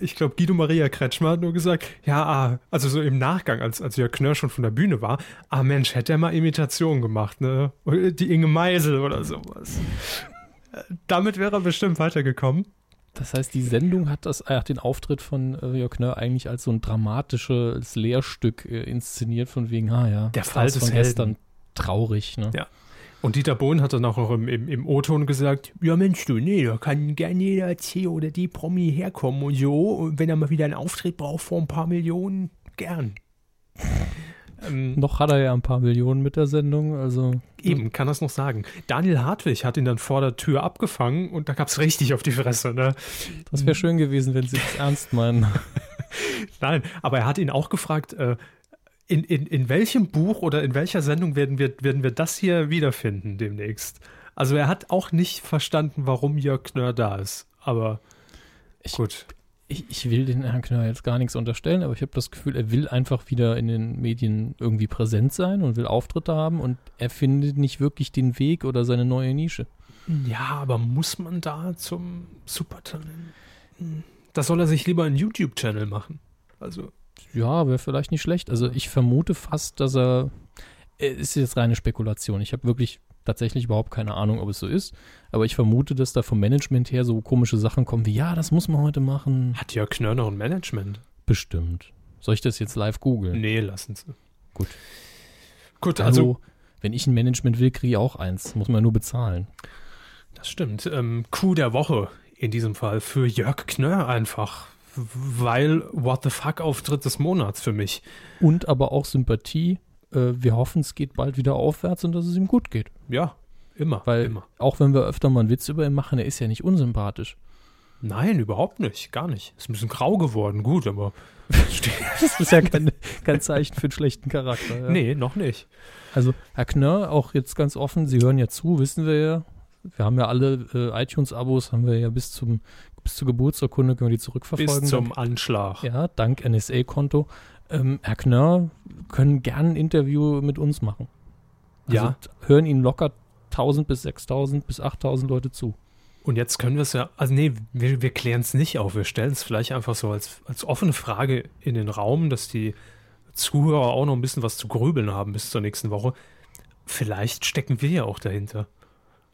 ich glaube, Guido Maria Kretschmer hat nur gesagt, ja, ah, also so im Nachgang, als, als Jörg Knör schon von der Bühne war, ah Mensch, hätte er mal Imitation gemacht, ne? Die Inge Meisel oder sowas. Äh, damit wäre er bestimmt weitergekommen. Das heißt, die Sendung hat das, hat den Auftritt von äh, Jörg Knör eigentlich als so ein dramatisches Lehrstück äh, inszeniert, von wegen, ah ja, der Fall des von gestern traurig, ne? Ja. Und Dieter Bohlen hat dann auch noch im, im, im O-Ton gesagt, ja Mensch du, nee, da kann gerne jeder C oder D Promi herkommen und so. Und wenn er mal wieder einen Auftritt braucht vor ein paar Millionen, gern. Ähm, noch hat er ja ein paar Millionen mit der Sendung, also. Eben, kann das noch sagen. Daniel Hartwig hat ihn dann vor der Tür abgefangen und da gab es richtig auf die Fresse, ne? Das wäre schön gewesen, wenn sie es ernst meinen. Nein, aber er hat ihn auch gefragt, äh, in, in, in welchem Buch oder in welcher Sendung werden wir, werden wir das hier wiederfinden demnächst? Also er hat auch nicht verstanden, warum Jörg Knör da ist. Aber ich, gut. Ich, ich will den Herrn Knör jetzt gar nichts unterstellen, aber ich habe das Gefühl, er will einfach wieder in den Medien irgendwie präsent sein und will Auftritte haben und er findet nicht wirklich den Weg oder seine neue Nische. Ja, aber muss man da zum Supertalent? Das soll er sich lieber einen YouTube-Channel machen. Also ja, wäre vielleicht nicht schlecht. Also ich vermute fast, dass er. Es ist jetzt reine Spekulation. Ich habe wirklich tatsächlich überhaupt keine Ahnung, ob es so ist. Aber ich vermute, dass da vom Management her so komische Sachen kommen wie, ja, das muss man heute machen. Hat ja Knör noch ein Management? Bestimmt. Soll ich das jetzt live googeln? Nee, lassen Sie. Gut. Gut, also, also wenn ich ein Management will, kriege ich auch eins. Muss man nur bezahlen. Das stimmt. Ähm, Coup der Woche in diesem Fall für Jörg Knör einfach weil What the fuck Auftritt des Monats für mich. Und aber auch Sympathie. Äh, wir hoffen, es geht bald wieder aufwärts und dass es ihm gut geht. Ja, immer. Weil immer. auch wenn wir öfter mal einen Witz über ihn machen, er ist ja nicht unsympathisch. Nein, überhaupt nicht. Gar nicht. Ist ein bisschen grau geworden, gut, aber. das ist ja kein, kein Zeichen für einen schlechten Charakter. Ja. Nee, noch nicht. Also, Herr Knörr, auch jetzt ganz offen, Sie hören ja zu, wissen wir ja. Wir haben ja alle äh, iTunes-Abos, haben wir ja bis zum bis zur Geburtsurkunde können wir die zurückverfolgen. Bis zum Anschlag. Ja, dank NSA-Konto. Ähm, Herr Knörr können gerne ein Interview mit uns machen. Also ja. Hören Ihnen locker 1000 bis 6000 bis 8000 Leute zu. Und jetzt können wir es ja, also nee, wir, wir klären es nicht auf. Wir stellen es vielleicht einfach so als, als offene Frage in den Raum, dass die Zuhörer auch noch ein bisschen was zu grübeln haben bis zur nächsten Woche. Vielleicht stecken wir ja auch dahinter.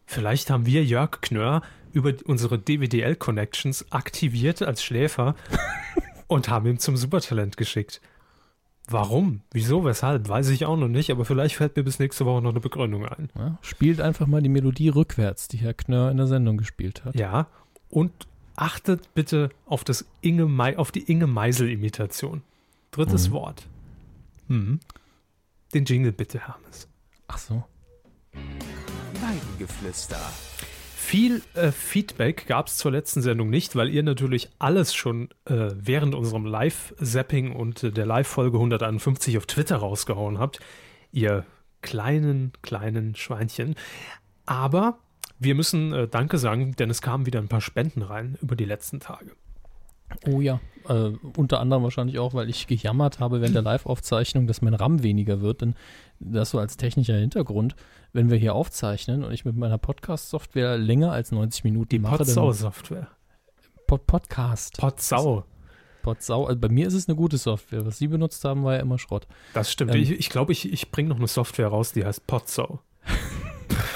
Vielleicht haben wir Jörg Knörr über unsere DWDL-Connections aktiviert als Schläfer und haben ihn zum Supertalent geschickt. Warum? Wieso? Weshalb? Weiß ich auch noch nicht, aber vielleicht fällt mir bis nächste Woche noch eine Begründung ein. Ja, spielt einfach mal die Melodie rückwärts, die Herr Knörr in der Sendung gespielt hat. Ja, und achtet bitte auf, das Inge Me auf die Inge Meisel-Imitation. Drittes mhm. Wort. Mhm. Den Jingle bitte, Hermes. Ach so. Weidengeflüster. Viel äh, Feedback gab es zur letzten Sendung nicht, weil ihr natürlich alles schon äh, während unserem Live-Zapping und äh, der Live-Folge 151 auf Twitter rausgehauen habt. Ihr kleinen, kleinen Schweinchen. Aber wir müssen äh, Danke sagen, denn es kamen wieder ein paar Spenden rein über die letzten Tage. Oh ja, äh, unter anderem wahrscheinlich auch, weil ich gejammert habe während der Live-Aufzeichnung, dass mein RAM weniger wird, denn das so als technischer Hintergrund, wenn wir hier aufzeichnen und ich mit meiner Podcast-Software länger als 90 Minuten Die mache. Podsau-Software. Pod Podcast. Podsau. Podsau. Also bei mir ist es eine gute Software. Was Sie benutzt haben, war ja immer Schrott. Das stimmt. Ähm, ich glaube, ich, glaub, ich, ich bringe noch eine Software raus, die heißt Podsau.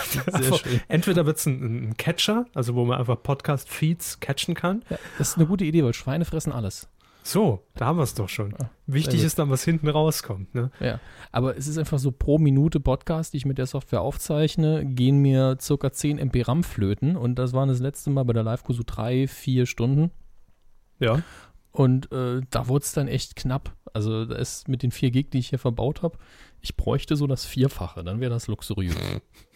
Sehr schön. Entweder wird es ein, ein, Catcher, also wo man einfach Podcast-Feeds catchen kann. Ja, das ist eine gute Idee, weil Schweine fressen alles. So, da haben wir es doch schon. Ah, Wichtig ist dann, was hinten rauskommt. Ne? Ja, aber es ist einfach so pro Minute Podcast, die ich mit der Software aufzeichne, gehen mir circa 10 MB RAM flöten und das waren das letzte Mal bei der Live-Kur so drei, vier Stunden. Ja. Und äh, da wurde es dann echt knapp. Also da ist mit den 4 Gig, die ich hier verbaut habe, ich bräuchte so das Vierfache, dann wäre das luxuriös.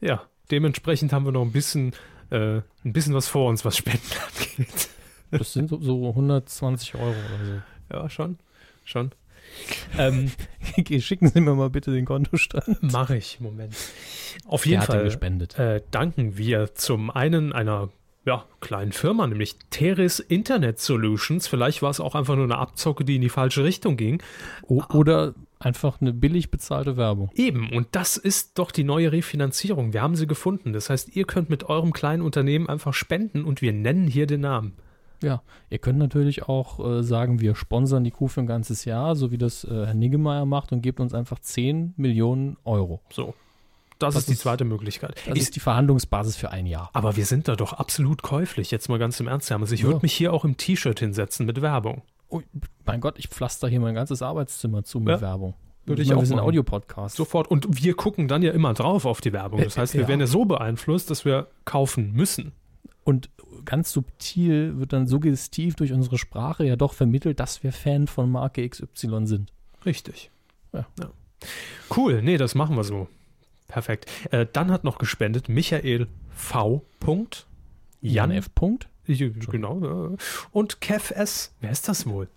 Ja, dementsprechend haben wir noch ein bisschen, äh, ein bisschen was vor uns, was Spenden angeht. Das sind so, so 120 Euro oder so. Ja, schon. Schon. Ähm, schicken Sie mir mal bitte den Kontostand. Mache ich, Moment. Auf jeden Fall gespendet. Äh, danken wir zum einen einer ja, kleinen Firma, nämlich Teris Internet Solutions. Vielleicht war es auch einfach nur eine Abzocke, die in die falsche Richtung ging. O oder Einfach eine billig bezahlte Werbung. Eben, und das ist doch die neue Refinanzierung. Wir haben sie gefunden. Das heißt, ihr könnt mit eurem kleinen Unternehmen einfach spenden und wir nennen hier den Namen. Ja, ihr könnt natürlich auch äh, sagen, wir sponsern die Kuh für ein ganzes Jahr, so wie das äh, Herr Niggemeier macht und gebt uns einfach 10 Millionen Euro. So. Das, Das ist die zweite Möglichkeit. Das Ich- ist die Verhandlungsbasis für ein Jahr. aber wir sind da doch absolut käuflich, jetzt mal ganz im Ernst. Hermes. Ich Ja. würde mich hier auch im T-Shirt hinsetzen mit Werbung. Oh, mein Gott, ich pflaster hier mein ganzes Arbeitszimmer zu mit Ja, Werbung. würde ich meine, auch Wir sind. Audiopodcast. Sofort. Und wir gucken dann ja immer drauf auf die Werbung. Das Äh, heißt, wir ja. werden ja so beeinflusst, dass wir kaufen müssen. Und ganz subtil wird dann suggestiv durch unsere Sprache ja doch vermittelt, dass wir Fan von Marke XY sind. Richtig. Ja. Cool, nee, das machen wir so. Perfekt. Äh, dann hat noch gespendet Michael V. Jan F. Punkt. Ich, genau. ja. Und Kev S. Wer ist das wohl?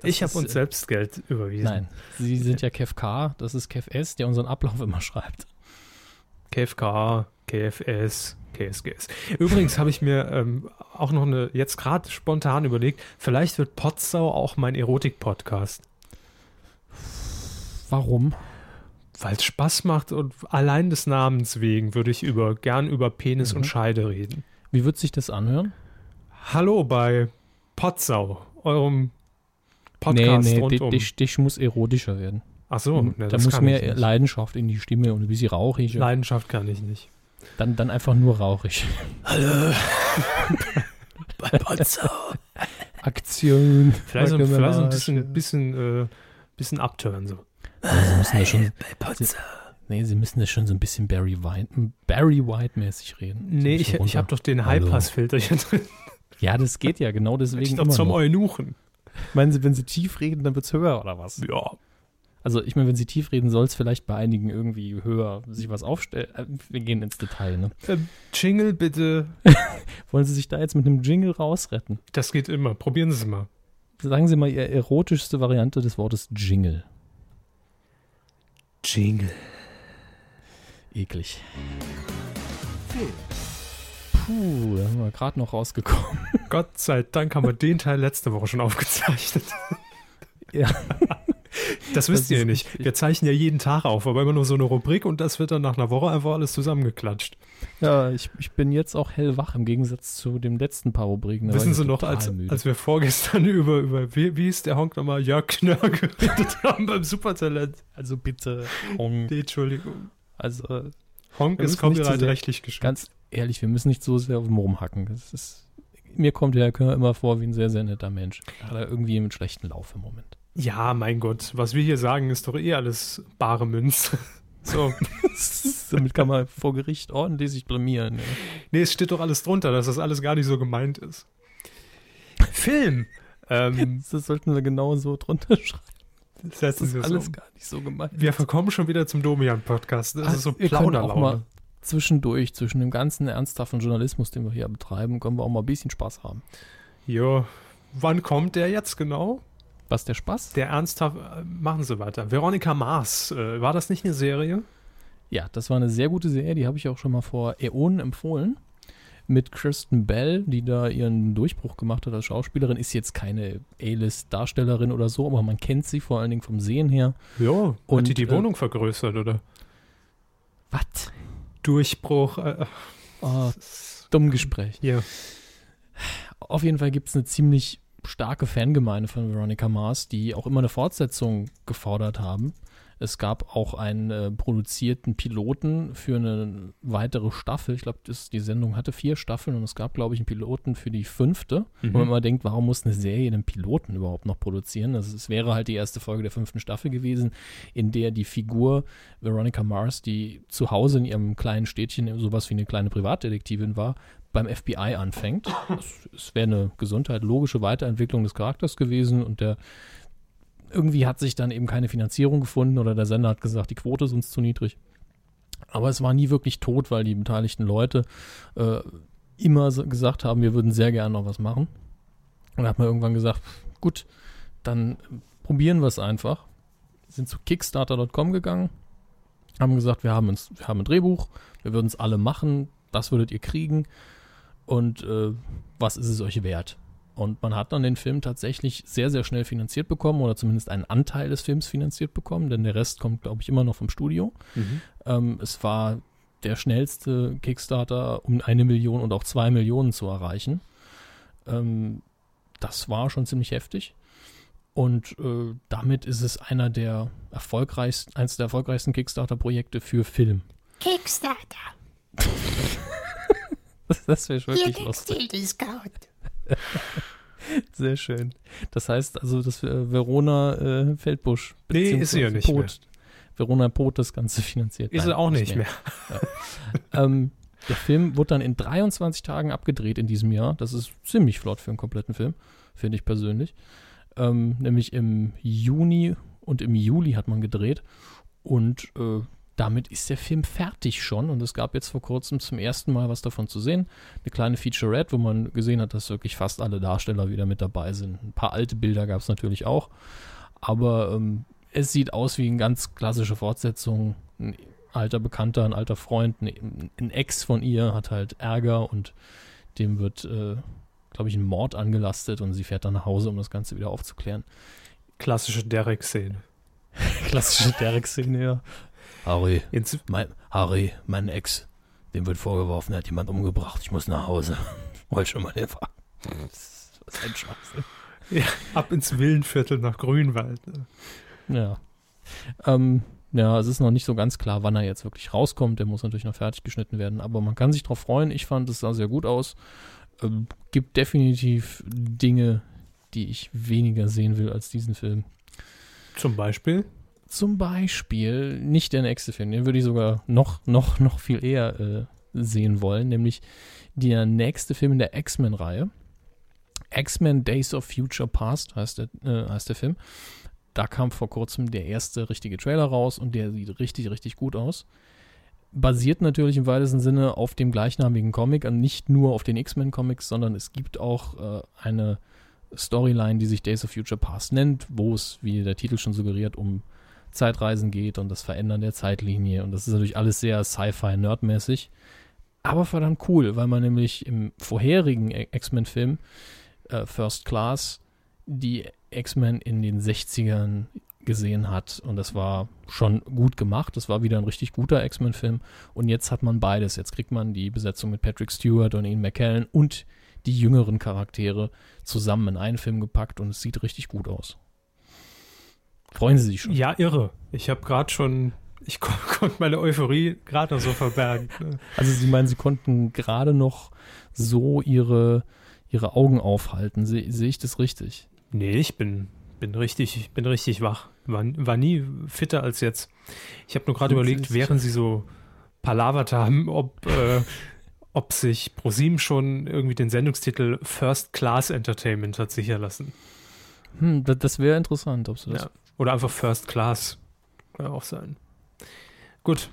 Das ich habe uns äh, selbst Geld überwiesen. Nein, Sie sind ja Kev K, das ist Kev S, der unseren Ablauf immer schreibt. KFK, KFS, KSGS. Übrigens habe ich mir ähm, auch noch eine, jetzt gerade spontan überlegt, vielleicht wird Potsau auch mein Erotik-Podcast. Warum? Weil es Spaß macht und allein des Namens wegen würde ich über, gern über Penis Mhm. und Scheide reden. Wie wird sich das anhören? Hallo bei Potsau, eurem Podcast nee, nee, rund dich, dich, dich muss erotischer werden. Ach so, ne, da das muss kann mehr ich nicht. Leidenschaft in die Stimme und ein bisschen rauchig. Leidenschaft kann ich nicht. Dann, dann einfach nur rauchig. Hallo bei Potsau. Aktion. Vielleicht so, vielleicht so ein bisschen, bisschen, äh, bisschen abtören so. Also sie müssen das schon, Bei Potsau. nee, sie müssen das schon so ein bisschen Barry White, Barry White-mäßig reden. So ein Nee, ich, ich habe doch den. Highpass-Filter hier drin. Ja, das geht ja, genau deswegen Ich immer zum. Eunuchen. Meinen Sie, wenn Sie tief reden, dann wird's höher oder was? Ja. Also ich meine, wenn Sie tief reden, soll es vielleicht bei einigen irgendwie höher sich was aufstellen. Äh, Wir gehen ins Detail, ne? Ähm, Jingle bitte. Wollen Sie sich da jetzt mit einem Jingle rausretten? Das geht immer. Probieren Sie es mal. Sagen Sie mal Ihre erotischste Variante des Wortes Jingle. Jingle. Eklig. Puh, da sind wir gerade noch rausgekommen. Gott sei Dank haben wir den Teil letzte Woche schon aufgezeichnet. Ja. Das wisst Das ihr nicht. richtig. Wir zeichnen ja jeden Tag auf, aber immer nur so eine Rubrik und das wird dann nach einer Woche einfach alles zusammengeklatscht. Ja, ich, ich bin jetzt auch hellwach im Gegensatz zu dem letzten paar Rubriken. Wissen Sie noch, als, müde. als wir vorgestern über, über wie, wie ist der Honk nochmal, Jörg Knörr geredet haben beim Supertalent. also bitte, Honk. Entschuldigung. Also Honk ist copyright-rechtlich geschützt. ganz ehrlich, wir müssen nicht so sehr auf den rumhacken. Das ist, mir kommt der Herr Körner immer vor wie ein sehr, sehr netter Mensch. Hat er irgendwie einen schlechten Lauf im Moment. Ja, mein Gott, was wir hier sagen, ist doch eh alles bare Münze. So, Damit kann man vor Gericht ordentlich sich blamieren. Ja. nee, es steht doch alles drunter, dass das alles gar nicht so gemeint ist. Film. Ähm, Das sollten wir genau so drunter schreiben. Das Sie ist es alles um. gar nicht so gemeint. Wir verkommen schon wieder zum Domian-Podcast. Das Ah, ist so Plauderlaune. Zwischendurch, zwischen dem ganzen ernsthaften Journalismus, den wir hier betreiben, können wir auch mal ein bisschen Spaß haben. Jo, wann kommt der jetzt genau? Was der Spaß? Der ernsthaft, äh, machen Sie weiter. Veronika Mars, äh, war das nicht eine Serie? Ja, das war eine sehr gute Serie, die habe ich auch schon mal vor Äonen empfohlen. Mit Kristen Bell, die da ihren Durchbruch gemacht hat als Schauspielerin, ist jetzt keine A-List-Darstellerin oder so, aber man kennt sie vor allen Dingen vom Sehen her. Ja, Und, hat die die äh, Wohnung vergrößert, oder? Was? Durchbruch. Äh, Oh, dumm Gespräch. hier. Auf jeden Fall gibt es eine ziemlich starke Fangemeinde von Veronica Mars, die auch immer eine Fortsetzung gefordert haben. Es gab auch einen äh, produzierten Piloten für eine weitere Staffel. Ich glaube, die Sendung hatte vier Staffeln und es gab, glaube ich, einen Piloten für die fünfte. Mhm. Wo man immer denkt, warum muss eine Serie einen Piloten überhaupt noch produzieren? Also es wäre halt die erste Folge der fünften Staffel gewesen, in der die Figur Veronica Mars, die zu Hause in ihrem kleinen Städtchen sowas wie eine kleine Privatdetektivin war, beim FBI anfängt. Es, es wäre eine Gesundheit, logische Weiterentwicklung des Charakters gewesen und der irgendwie hat sich dann eben keine Finanzierung gefunden oder der Sender hat gesagt, die Quote ist uns zu niedrig. Aber es war nie wirklich tot, weil die beteiligten Leute äh, immer so gesagt haben, wir würden sehr gerne noch was machen. Und da hat man irgendwann gesagt, gut, dann probieren wir es einfach. Sind zu Kickstarter.com gegangen, haben gesagt, wir haben, uns, wir haben ein Drehbuch, wir würden es alle machen, das würdet ihr kriegen und äh, was ist es euch wert? Und man hat dann den Film tatsächlich sehr, sehr schnell finanziert bekommen oder zumindest einen Anteil des Films finanziert bekommen, denn der Rest kommt, glaube ich, immer noch vom Studio. Mhm. Ähm, es war der schnellste Kickstarter, um eine Million und auch zwei Millionen zu erreichen. Ähm, das war schon ziemlich heftig. Und äh, damit ist es einer der erfolgreichsten, eines der erfolgreichsten Kickstarter-Projekte für Film. Kickstarter. Das, wäre Hier wirklich gibt's lustig. Sehr schön. Das heißt also, dass äh, Verona äh, Feldbusch. Nee, ist sie ja nicht Pot, Verona Pot das Ganze finanziert. Ist Nein, er auch nicht mehr. ähm, der Film wurde dann in 23 Tagen abgedreht in diesem Jahr. Das ist ziemlich flott für einen kompletten Film, finde ich persönlich. Ähm, nämlich im Juni und im Juli hat man gedreht. Und äh, damit ist der Film fertig schon. Und es gab jetzt vor kurzem zum ersten Mal was davon zu sehen. Eine kleine Featurette, wo man gesehen hat, dass wirklich fast alle Darsteller wieder mit dabei sind. Ein paar alte Bilder gab es natürlich auch. Aber ähm, es sieht aus wie eine ganz klassische Fortsetzung. Ein alter Bekannter, ein alter Freund, ein, ein Ex von ihr hat halt Ärger und dem wird, äh, glaube ich, ein Mord angelastet und sie fährt dann nach Hause, um das Ganze wieder aufzuklären. Klassische Derek-Szene. Klassische Derek-Szene, ja. Harry, Ins- mein, Harry, mein Ex, dem wird vorgeworfen, er hat jemand umgebracht. Ich muss nach Hause. Wollte schon mal den fragen. Was ist ein Schwachsinn. Ja, ab ins Villenviertel nach Grünwald. ne? Ja. Ähm, ja, es ist noch nicht so ganz klar, wann er jetzt wirklich rauskommt. Der muss natürlich noch fertig geschnitten werden, aber man kann sich drauf freuen. Ich fand, es sah sehr gut aus. Ähm, gibt definitiv Dinge, die ich weniger sehen will als diesen Film. Zum Beispiel. Zum Beispiel nicht der nächste Film, den würde ich sogar noch, noch, noch viel eher äh, sehen wollen, nämlich der nächste Film in der X-Men-Reihe. X-Men Days of Future Past heißt der, äh, heißt der Film. Da kam vor kurzem der erste richtige Trailer raus und der sieht richtig, richtig gut aus. Basiert natürlich im weitesten Sinne auf dem gleichnamigen Comic, und nicht nur auf den X-Men-Comics, sondern es gibt auch äh, eine Storyline, die sich Days of Future Past nennt, wo es, wie der Titel schon suggeriert, um Zeitreisen geht und das Verändern der Zeitlinie. Und das ist natürlich alles sehr Sci-Fi-Nerdmäßig. Aber verdammt cool, weil man nämlich im vorherigen E- X-Men-Film äh, First Class die X-Men in den 60ern gesehen hat. Und das war schon gut gemacht. Das war wieder ein richtig guter X-Men-Film. Und jetzt hat man beides. Jetzt kriegt man die Besetzung mit Patrick Stewart und Ian McKellen und die jüngeren Charaktere zusammen in einen Film gepackt und es sieht richtig gut aus. Freuen Sie sich schon. Ja, irre. Ich habe gerade schon, ich kon konnte meine Euphorie gerade noch so verbergen. ne? Also Sie meinen, Sie konnten gerade noch so Ihre, Ihre Augen aufhalten. Se- Sehe ich das richtig? Nee, ich bin, bin richtig, ich bin richtig wach. War, war nie fitter als jetzt. Ich habe nur gerade überlegt, während sie so palavert haben, ob, äh, ob sich ProSieben schon irgendwie den Sendungstitel First Class Entertainment hat sicher lassen. Hm, das, das wäre interessant, ob Sie das Ja. Oder einfach First Class. Kann auch sein. Gut,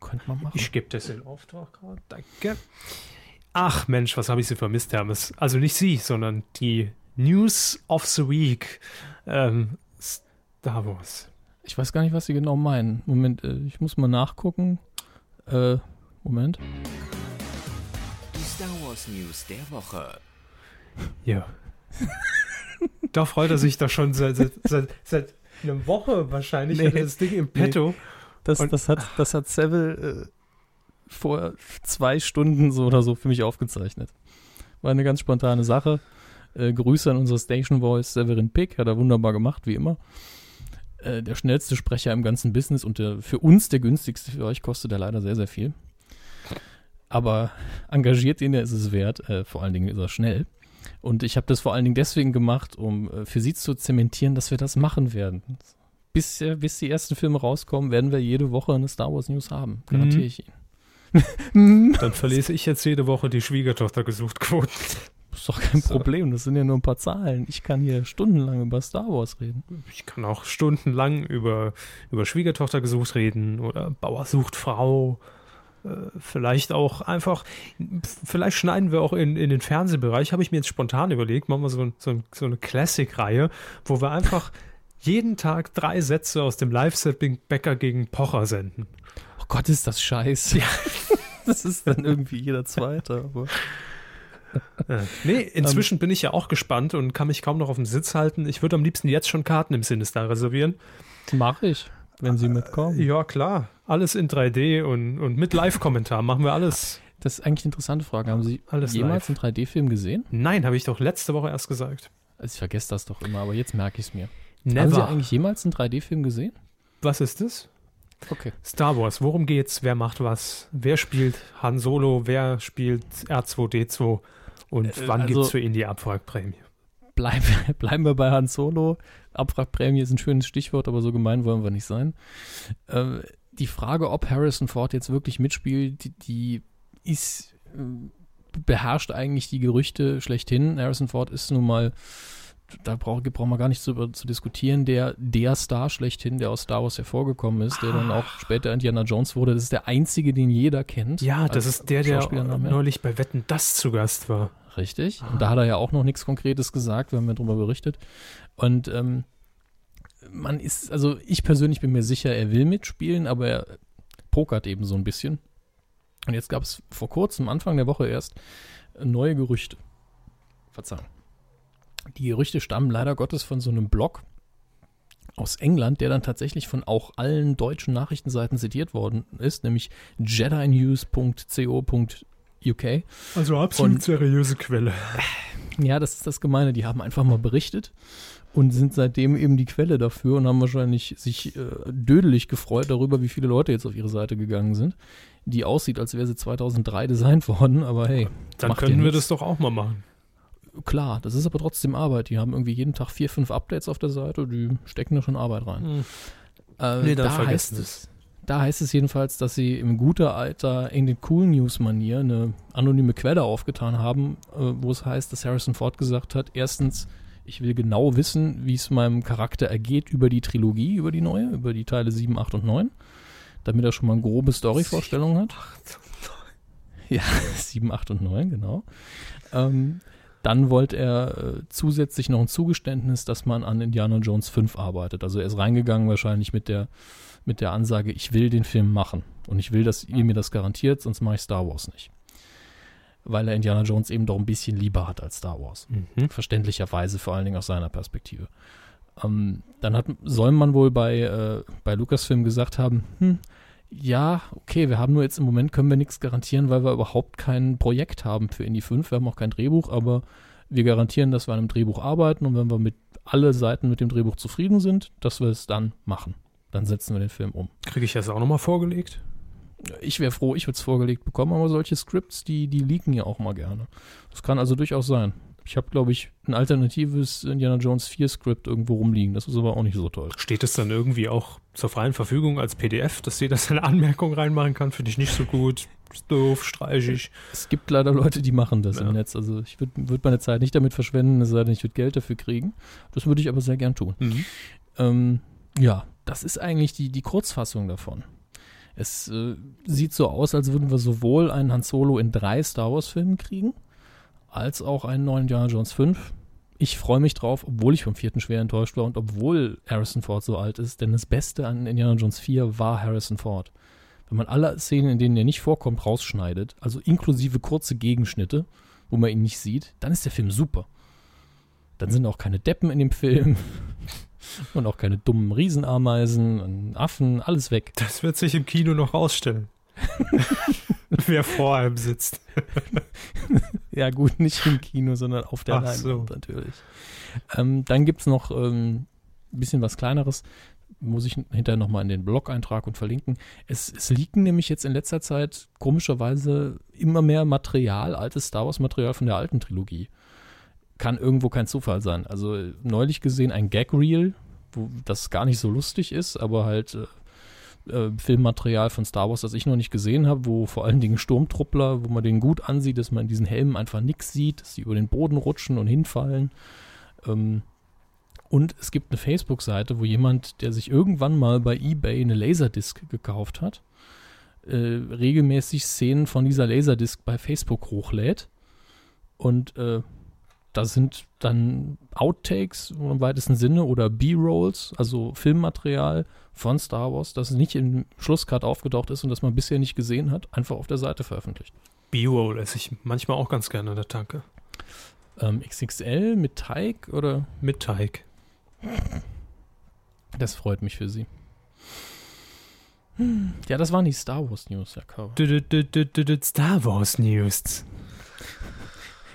könnte man machen. ich gebe das in Auftrag gerade. Danke. Ach Mensch, was habe ich Sie vermisst, Hermes? Also nicht Sie, sondern die News of the Week. Ähm, Star Wars. Ich weiß gar nicht, was Sie genau meinen. Moment, äh, ich muss mal nachgucken. Äh, Moment. Die Star Wars News der Woche. Ja. da freut er sich doch schon seit, seit, seit, seit einer Woche wahrscheinlich. Nee. das Ding im Petto. Das, Und- das, hat, das hat Seville äh, vor zwei Stunden so oder so für mich aufgezeichnet. War eine ganz spontane Sache. Äh, Grüße an unsere Station Voice Severin Pick, hat er wunderbar gemacht, wie immer. Äh, der schnellste Sprecher im ganzen Business und der, für uns der günstigste, für euch kostet er leider sehr, sehr viel. Aber engagiert ihn, der ist es wert. Äh, vor allen Dingen ist er schnell. Und ich habe das vor allen Dingen deswegen gemacht, um äh, für sie zu zementieren, dass wir das machen werden. Bis, äh, bis die ersten Filme rauskommen, werden wir jede Woche eine Star Wars News haben. Garantiere Mhm. ich Ihnen. Dann verlese ich jetzt jede Woche die Schwiegertochter gesucht Quoten. Das ist doch kein So. Problem, das sind ja nur ein paar Zahlen. Ich kann hier stundenlang über Star Wars reden. Ich kann auch stundenlang über, über Schwiegertochter gesucht reden oder Bauer sucht Frau. Äh, Vielleicht auch einfach, vielleicht schneiden wir auch in, in den Fernsehbereich, habe ich mir jetzt spontan überlegt, machen wir so, ein, so, ein, so eine Classic-Reihe, wo wir einfach jeden Tag drei Sätze aus dem Live-Setting Becker gegen Pocher senden. Oh Gott, ist das scheiße. Das ist dann irgendwie jeder Zweite. Aber Ja. Nee, inzwischen bin ich ja auch gespannt und kann mich kaum noch auf dem Sitz halten. Ich würde am liebsten jetzt schon Karten im Sinister reservieren. Mache ich, wenn Sie mitkommen. Ja, klar. Alles in 3D und, und mit Live-Kommentar machen wir alles. Das ist eigentlich eine interessante Frage. Haben Sie Alles jemals einen 3D-Film gesehen? Nein, habe ich doch letzte Woche erst gesagt. Also ich vergesse das doch immer, aber jetzt merke ich es mir. Haben Sie Never. eigentlich jemals einen 3D-Film gesehen? Was ist das? Okay. Star Wars, worum geht's? Wer macht was? Wer spielt Han Solo? Wer spielt R2D2? Und Äh, wann also- gibt's für ihn die Abwrackprämie? Bleib, bleiben wir bei Han Solo. Abwrackprämie ist ein schönes Stichwort, aber so gemein wollen wir nicht sein. Ähm, die Frage, ob Harrison Ford jetzt wirklich mitspielt, die, die ist ähm, beherrscht eigentlich die Gerüchte schlechthin. Harrison Ford ist nun mal, da braucht braucht man gar nicht zu, zu diskutieren, der, der Star schlechthin, der aus Star Wars hervorgekommen ist, der dann auch später Indiana Jones wurde. Das ist der einzige, den jeder kennt. Ja, das ist der, der neulich bei Wetten das zu Gast war. Richtig. Und da hat er ja auch noch nichts Konkretes gesagt, wir haben ja darüber berichtet. Und ähm, man ist, also ich persönlich bin mir sicher, er will mitspielen, aber er pokert eben so ein bisschen. Und jetzt gab es vor kurzem, Anfang der Woche erst, neue Gerüchte. Verzeihung. Die Gerüchte stammen leider Gottes von so einem Blog aus England, der dann tatsächlich von auch allen deutschen Nachrichtenseiten zitiert worden ist, nämlich jedinews.co.uk. Also absolut Und- seriöse Quelle. Ja, das ist das Gemeine. Die haben einfach mal berichtet und sind seitdem eben die Quelle dafür und haben wahrscheinlich sich äh, dödelig gefreut darüber, wie viele Leute jetzt auf ihre Seite gegangen sind. Die aussieht, als wäre sie 2003 designt worden, aber hey, Dann können wir das doch auch mal machen. klar, das ist aber trotzdem Arbeit. Die haben irgendwie jeden Tag vier, fünf Updates auf der Seite, die stecken da schon Arbeit rein. Äh, Nee, dann da vergessen heißt es. Da heißt es jedenfalls, dass sie im guter Alter in den Cool News Manier eine anonyme Quelle aufgetan haben, äh, wo es heißt, dass Harrison Ford gesagt hat, erstens, ich will genau wissen, wie es meinem Charakter ergeht über die Trilogie, über die neue, über die Teile 7, 8 und 9, damit er schon mal eine grobe Story-Vorstellung hat. Ja, 7, 8 und 9, genau. Ähm, dann wollte er äh, zusätzlich noch ein Zugeständnis, dass man an Indiana Jones 5 arbeitet. Also er ist reingegangen wahrscheinlich mit der, mit der Ansage, ich will den Film machen. Und ich will, dass ihr mir das garantiert, sonst mache ich Star Wars nicht. Weil er Indiana Jones eben doch ein bisschen lieber hat als Star Wars. Mhm. Verständlicherweise, vor allen Dingen aus seiner Perspektive. Ähm, dann hat, soll man wohl bei, äh, bei Lucasfilm gesagt haben, hm, ja, okay, wir haben nur jetzt im Moment, können wir nichts garantieren, weil wir überhaupt kein Projekt haben für Indie 5. Wir haben auch kein Drehbuch, aber wir garantieren, dass wir an einem Drehbuch arbeiten und wenn wir mit alle Seiten mit dem Drehbuch zufrieden sind, dass wir es dann machen. Dann setzen wir den Film um. Kriege ich das auch nochmal vorgelegt? Ich wäre froh, ich würde es vorgelegt bekommen, aber solche Scripts, die, die leaken ja auch mal gerne. Das kann also durchaus sein. Ich habe, glaube ich, ein alternatives Indiana Jones 4 Skript irgendwo rumliegen. Das ist aber auch nicht so toll. Steht es dann irgendwie auch zur freien Verfügung als PDF, dass jeder seine Anmerkung reinmachen kann? Finde ich nicht so gut. Ist doof, streichig. Es gibt leider Leute, die machen das Ja. im Netz. Also ich würde würd meine Zeit nicht damit verschwenden, es sei denn, ich würde Geld dafür kriegen. Das würde ich aber sehr gern tun. Ähm, ja, das ist eigentlich die, die Kurzfassung davon. Es äh, sieht so aus, als würden wir sowohl einen Han Solo in drei Star Wars-Filmen kriegen, als auch einen neuen Indiana Jones 5. Ich freue mich drauf, obwohl ich vom vierten schwer enttäuscht war und obwohl Harrison Ford so alt ist, denn das Beste an Indiana Jones 4 war Harrison Ford. Wenn man alle Szenen, in denen er nicht vorkommt, rausschneidet, also inklusive kurze Gegenschnitte, wo man ihn nicht sieht, dann ist der Film super. Dann sind auch keine Deppen in dem Film und auch keine dummen Riesenameisen und Affen, alles weg. Das wird sich im Kino noch rausstellen. Wer vor einem sitzt. Ja, gut, nicht im Kino, sondern auf der Ach Leinwand so. natürlich. Ähm, dann gibt es noch ähm, ein bisschen was Kleineres. Muss ich hinterher nochmal in den Blog-Eintrag und verlinken. Es, es liegen nämlich jetzt in letzter Zeit komischerweise immer mehr Material, altes Star Wars-Material von der alten Trilogie. Kann irgendwo kein Zufall sein. Also neulich gesehen ein Gag-Reel, wo das gar nicht so lustig ist, aber halt äh, äh, Filmmaterial von Star Wars, das ich noch nicht gesehen habe, wo vor allen Dingen Sturmtruppler, wo man den gut ansieht, dass man in diesen Helmen einfach nichts sieht, dass sie über den Boden rutschen und hinfallen. Ähm, und es gibt eine Facebook-Seite, wo jemand, der sich irgendwann mal bei eBay eine Laserdisc gekauft hat, äh, regelmäßig Szenen von dieser Laserdisc bei Facebook hochlädt. Und äh, da sind dann Outtakes im weitesten Sinne oder B-Rolls, also Filmmaterial von Star Wars, das nicht im Schlusscut aufgetaucht ist und das man bisher nicht gesehen hat, einfach auf der Seite veröffentlicht. B-Roll esse ich manchmal auch ganz gerne der Tanke. Ähm, XXL mit Teig oder? Mit Teig. Das freut mich für Sie. Hm, Ja, das waren die Star Wars News, Herr du- Star Wars News.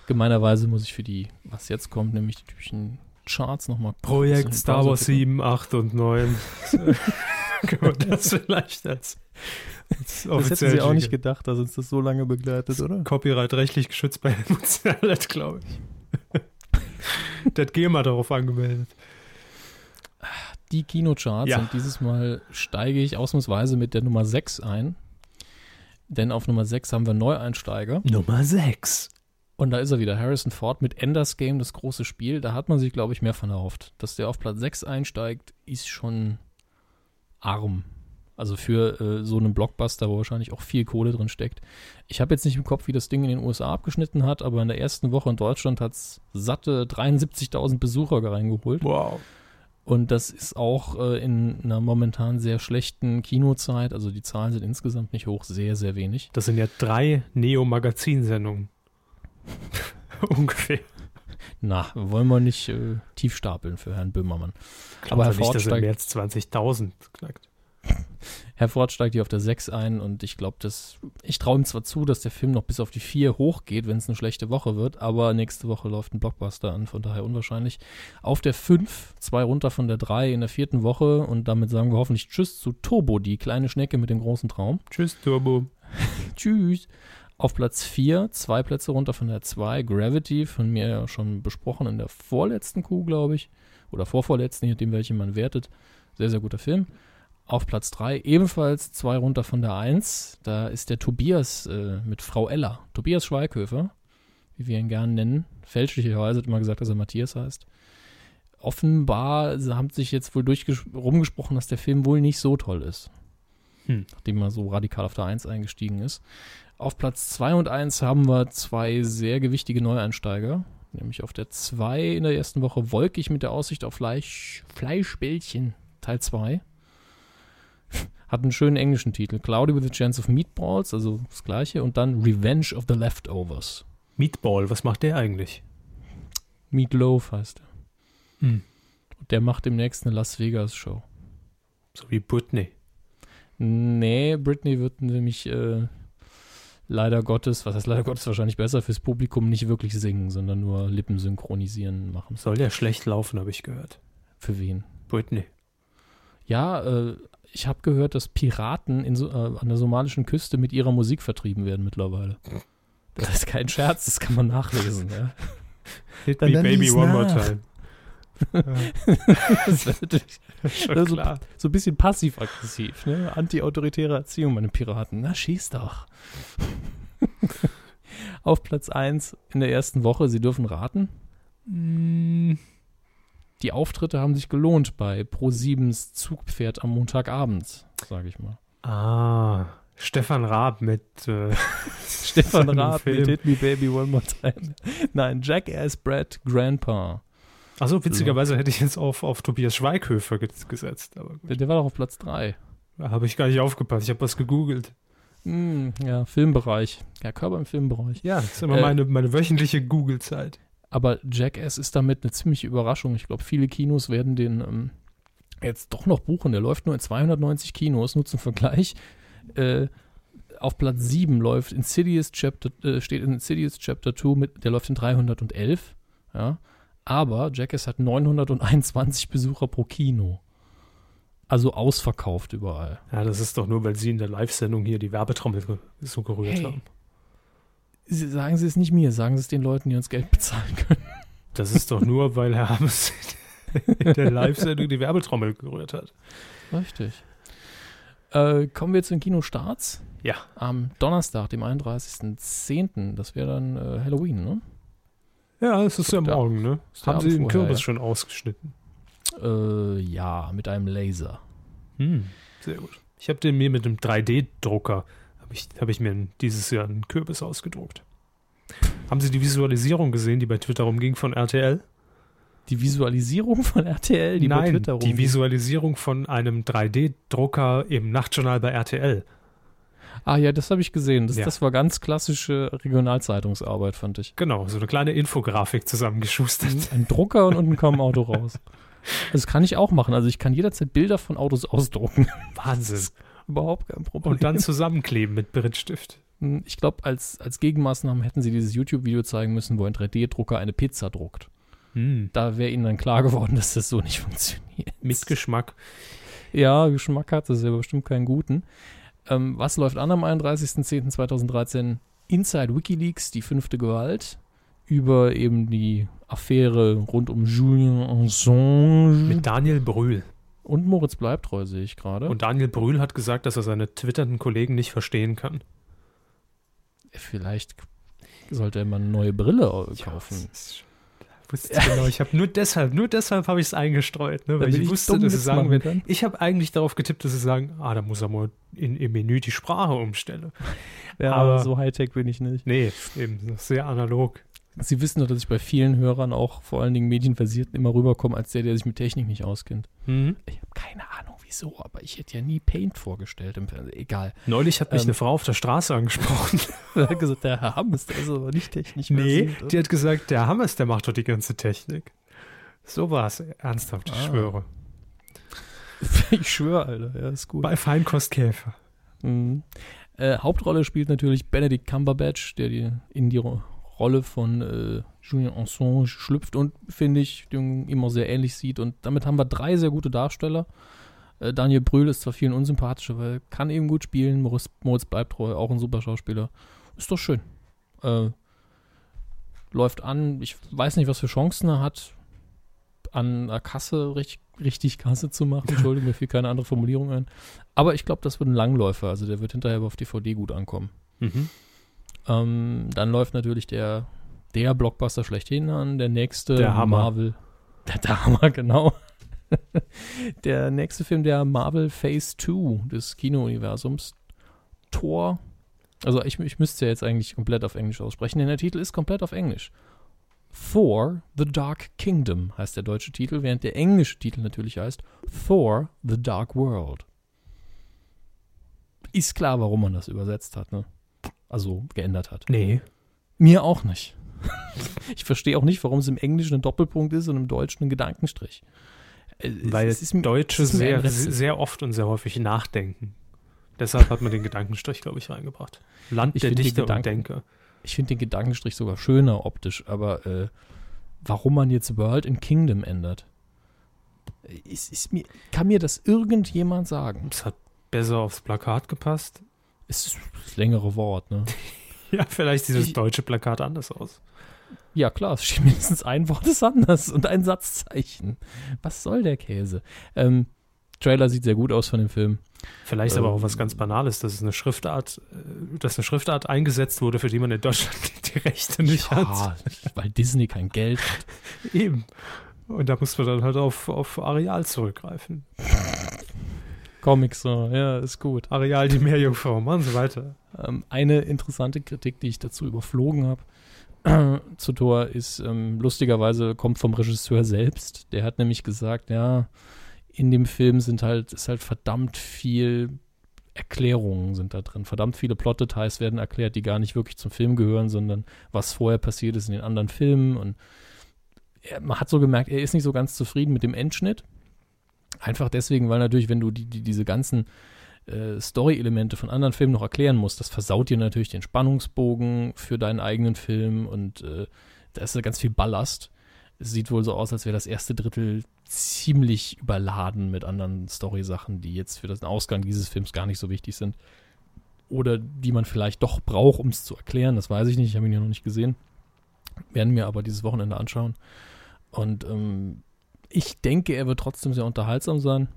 Gemeinerweise muss ich für die, was jetzt kommt, nämlich die typischen Charts nochmal Projekt Star Wars 7, 8 und 9. Können wir das vielleicht als, als Das hätten Sie auch nicht gedacht, dass uns das so lange begleitet, oder? Copyright-rechtlich geschützt bei Zerlett, glaube ich. Der hat GEMA darauf angemeldet. Die Kinocharts Ja. und dieses Mal steige ich ausnahmsweise mit der Nummer 6 ein. Denn auf Nummer 6 haben wir Neueinsteiger. Nummer 6. Und da ist er wieder, Harrison Ford mit Enders Game, das große Spiel. Da hat man sich, glaube ich, mehr von erhofft. Dass der auf Platz 6 einsteigt, ist schon arm. Also für äh, so einen Blockbuster, wo wahrscheinlich auch viel Kohle drin steckt. Ich habe jetzt nicht im Kopf, wie das Ding in den USA abgeschnitten hat, aber in der ersten Woche in Deutschland hat es satte 73.000 Besucher reingeholt. Wow. Und das ist auch äh, in einer momentan sehr schlechten Kinozeit, also die Zahlen sind insgesamt nicht hoch, sehr, sehr wenig. Das sind ja drei Neo-Magazin-Sendungen. Ungefähr. Na, wollen wir nicht äh, tief stapeln für Herrn Böhmermann. Aber Herr nicht, dass steigt- mehr als 20.000 knackt. Herr Ford steigt hier auf der 6 ein und ich glaube, dass ich traue ihm zwar zu, dass der Film noch bis auf die 4 hochgeht, wenn es eine schlechte Woche wird, aber nächste Woche läuft ein Blockbuster an, von daher unwahrscheinlich. Auf der 5, zwei runter von der 3 in der vierten Woche und damit sagen wir hoffentlich Tschüss zu Turbo, die kleine Schnecke mit dem großen Traum. Tschüss, Turbo. Tschüss. Auf Platz 4, zwei Plätze runter von der 2, Gravity, von mir ja schon besprochen in der vorletzten Kuh, glaube ich. Oder vorvorletzten, je nachdem, welche man wertet. Sehr, sehr guter Film. Auf Platz 3 ebenfalls zwei runter von der 1. Da ist der Tobias äh, mit Frau Ella. Tobias Schweighöfer, wie wir ihn gern nennen. Fälschlicherweise hat immer gesagt, dass er Matthias heißt. Offenbar haben sich jetzt wohl rumgesprochen, dass der Film wohl nicht so toll ist. Hm. Nachdem er so radikal auf der 1 eingestiegen ist. Auf Platz 2 und 1 haben wir zwei sehr gewichtige Neueinsteiger. Nämlich auf der 2 in der ersten Woche Wolkig mit der Aussicht auf Fleisch, Fleischbällchen, Teil 2. Hat einen schönen englischen Titel. Cloudy with a Chance of Meatballs, also das gleiche. Und dann Revenge of the Leftovers. Meatball, was macht der eigentlich? Meatloaf heißt er. Hm. Und der macht demnächst eine Las Vegas Show. So wie Britney. Nee, Britney wird nämlich äh, leider Gottes, was heißt leider Gottes wahrscheinlich besser fürs Publikum nicht wirklich singen, sondern nur Lippen synchronisieren machen. Soll ja schlecht laufen, habe ich gehört. Für wen? Britney. Ja, äh, ich habe gehört, dass Piraten in äh, an der somalischen Küste mit ihrer Musik vertrieben werden mittlerweile. Das ist kein Scherz, das kann man nachlesen. Ja. Hit me baby one more nach. Time. Das wäre natürlich klar. so ein bisschen passiv-aggressiv, ne? Anti-autoritäre Erziehung, meine Piraten. Na, schieß doch. Auf Platz 1 in der ersten Woche, Sie dürfen raten. Mm, Die Auftritte haben sich gelohnt bei Pro7s Zugpferd am Montagabend, sage ich mal. Ah, Stefan Raab mit äh, Stefan Raab mit Hit Me Baby One More Time. Nein, Jackass Brad Grandpa. Achso, witzigerweise hätte ich jetzt auf, auf Tobias Schweighöfer ge gesetzt. Aber Der, gut. der war doch auf Platz 3. Da habe ich gar nicht aufgepasst. Ich habe was gegoogelt. Hm, ja, Filmbereich. Ja, Körper im Filmbereich. Ja, das ist immer Äh, meine, meine wöchentliche Google-Zeit. Aber Jackass ist damit eine ziemliche Überraschung. Ich glaube, viele Kinos werden den ähm, jetzt doch noch buchen. Der läuft nur in 290 Kinos, nur zum Vergleich. Äh, auf Platz 7 läuft Insidious Chapter, äh, steht Insidious Chapter 2, mit, der läuft in 311. Ja. Aber Jackass hat 921 Besucher pro Kino. Also ausverkauft überall. Ja, das ist doch nur, weil sie in der Live-Sendung hier die Werbetrommel so gerührt Hey. haben. Sie, sagen Sie es nicht mir, sagen Sie es den Leuten, die uns Geld bezahlen können. Das ist doch nur, weil Herr Hammes in der Live-Sendung die Werbetrommel gerührt hat. Richtig. Äh, kommen wir zu den Kinostarts. Ja. Am Donnerstag, dem 31.10., das wäre dann äh, Halloween, ne? Ja, es ist ja morgen, ne? Haben Sie Abend den vorher, Kürbis ja. schon ausgeschnitten? Äh, ja, mit einem Laser. Hm, sehr gut. Ich habe den mir mit einem 3D-Drucker, habe ich, hab ich mir dieses Jahr einen Kürbis ausgedruckt. Haben Sie die Visualisierung gesehen, die bei Twitter rumging von RTL? Die Visualisierung von RTL, die bei Nein, Twitter die rumgeht. Visualisierung von einem 3D-Drucker im Nachtjournal bei RTL. Ah ja, das habe ich gesehen. Das, Ja. das war ganz klassische Regionalzeitungsarbeit, fand ich. Genau, so eine kleine Infografik zusammengeschustert. Ein Drucker und unten kam ein Auto raus. Das kann ich auch machen. Also ich kann jederzeit Bilder von Autos ausdrucken. Wahnsinn. Überhaupt kein Problem. Und dann zusammenkleben mit Brittstift. Hm, Ich glaube, als, als Gegenmaßnahmen hätten sie dieses YouTube-Video zeigen müssen, wo ein 3D-Drucker eine Pizza druckt. Hm. Da wäre ihnen dann klar geworden, dass das so nicht funktioniert. Mit Geschmack. Ja, Geschmack hat es, aber bestimmt keinen guten. Ähm, was läuft an am 31.10.2013? Inside Wikileaks, die fünfte Gewalt, über eben die Affäre rund um Julian Assange Mit Daniel Brühl. und Moritz Bleibtreu, sehe ich gerade. Und Daniel Brühl hat gesagt, dass er seine twitternden Kollegen nicht verstehen kann. Vielleicht sollte er mal eine neue Brille kaufen. Wusste ich genau, ich habe nur deshalb, nur deshalb habe ich es eingestreut, ne, weil ich ich wusste, dass sie sagen werden. Ich habe eigentlich darauf getippt, dass sie sagen, ah, da muss er mal in, im Menü die Sprache umstellen. Ja, aber- so Hightech bin ich nicht. Nee, eben, sehr analog. Sie wissen doch, dass ich bei vielen Hörern, auch vor allen Dingen Medienversierten, immer rüberkomme als der, der sich mit Technik nicht auskennt. Mhm. Ich habe keine Ahnung wieso, aber ich hätte ja nie Paint vorgestellt im Fernsehen. Egal. Neulich hat mich Ähm. eine Frau auf der Straße angesprochen. Er hat gesagt, der Herr Hammes, der ist aber nicht technisch Nee, versiert. die hat gesagt, der Hammers, der macht doch die ganze Technik. So war es, ernsthaft, ich Ah. schwöre. ich schwöre, Alter, ja, ist gut. Bei Feinkostkäfer. Mhm. Äh, Hauptrolle spielt natürlich Benedict Cumberbatch, der die, in die Ro Rolle von äh, Julian Assange schlüpft und, finde ich, den immer sehr ähnlich sieht. Und damit haben wir drei sehr gute Darsteller. Äh, Daniel Brühl ist zwar vielen unsympathisch, aber er kann eben gut spielen. Moritz, Moritz bleibt treu, auch ein super Schauspieler. Ist doch schön. Äh, läuft an. Ich weiß nicht, was für Chancen er hat, an der Kasse richtig, richtig Kasse zu machen. Entschuldigung, mir fiel keine andere Formulierung ein. Aber ich glaube, das wird ein Langläufer. Also der wird hinterher auf DVD gut ankommen. Mhm. Ähm, dann läuft natürlich der, der Blockbuster schlechthin an. Der nächste Der Hammer. Marvel. Der, der Hammer, genau. der nächste Film, der Marvel Phase 2 des Kino-Universums. Thor. Also ich, ich müsste ja jetzt eigentlich komplett auf Englisch aussprechen, denn der Titel ist komplett auf Englisch. Thor, The Dark Kingdom heißt der deutsche Titel, während der englische Titel natürlich heißt Thor, The Dark World. Ist klar, warum man das übersetzt hat, ne? Also geändert hat. Nee. Mir auch nicht. ich verstehe auch nicht, warum es im Englischen ein Doppelpunkt ist und im Deutschen ein Gedankenstrich. Äh, Weil es ist Deutsche ist sehr, sehr oft und sehr häufig nachdenken. Deshalb hat man den Gedankenstrich, glaube ich, reingebracht. Land Ich der Dichter und Denker. Ich finde den Gedankenstrich sogar schöner optisch, aber äh, warum man jetzt World in Kingdom ändert, ist, ist mir, kann mir das irgendjemand sagen? Es hat besser aufs Plakat gepasst. Es ist das längere Wort, ne? Ja, vielleicht sieht das deutsche Plakat anders aus. Ja, klar, es steht mindestens ein Wort ist anders und ein Satzzeichen. Was soll der Käse? Ähm, Trailer sieht sehr gut aus von dem Film. Vielleicht aber auch Ähm, was ganz Banales, dass es eine Schriftart, äh, dass eine Schriftart eingesetzt wurde, für die man in Deutschland die Rechte nicht hat. Ja, weil Disney kein Geld hat. Eben. Und da muss man dann halt auf, auf Areal zurückgreifen. Comics, so, ja, ist gut. Areal, die Meerjungfrau, machen Sie weiter. Ähm, eine interessante Kritik, die ich dazu überflogen habe, zu Thor ist, ähm, lustigerweise kommt vom Regisseur selbst. Der hat nämlich gesagt, ja, in dem Film sind halt, ist halt verdammt viel Erklärungen sind da drin. Verdammt viele Plot-Details werden erklärt, die gar nicht wirklich zum Film gehören, sondern was vorher passiert ist in den anderen Filmen. Und er, man hat so gemerkt, er ist nicht so ganz zufrieden mit dem Endschnitt. Einfach deswegen, weil natürlich, wenn du die, die, diese ganzen äh, Story-Elemente von anderen Filmen noch erklären musst, das versaut dir natürlich den Spannungsbogen für deinen eigenen Film und äh, da ist ganz viel Ballast. Es sieht wohl so aus, als wäre das erste Drittel ziemlich überladen mit anderen Story-Sachen, die jetzt für den Ausgang dieses Films gar nicht so wichtig sind. Oder die man vielleicht doch braucht, um es zu erklären. Das weiß ich nicht, ich habe ihn ja noch nicht gesehen. Werden mir aber dieses Wochenende anschauen. Und ähm, ich denke, er wird trotzdem sehr unterhaltsam sein.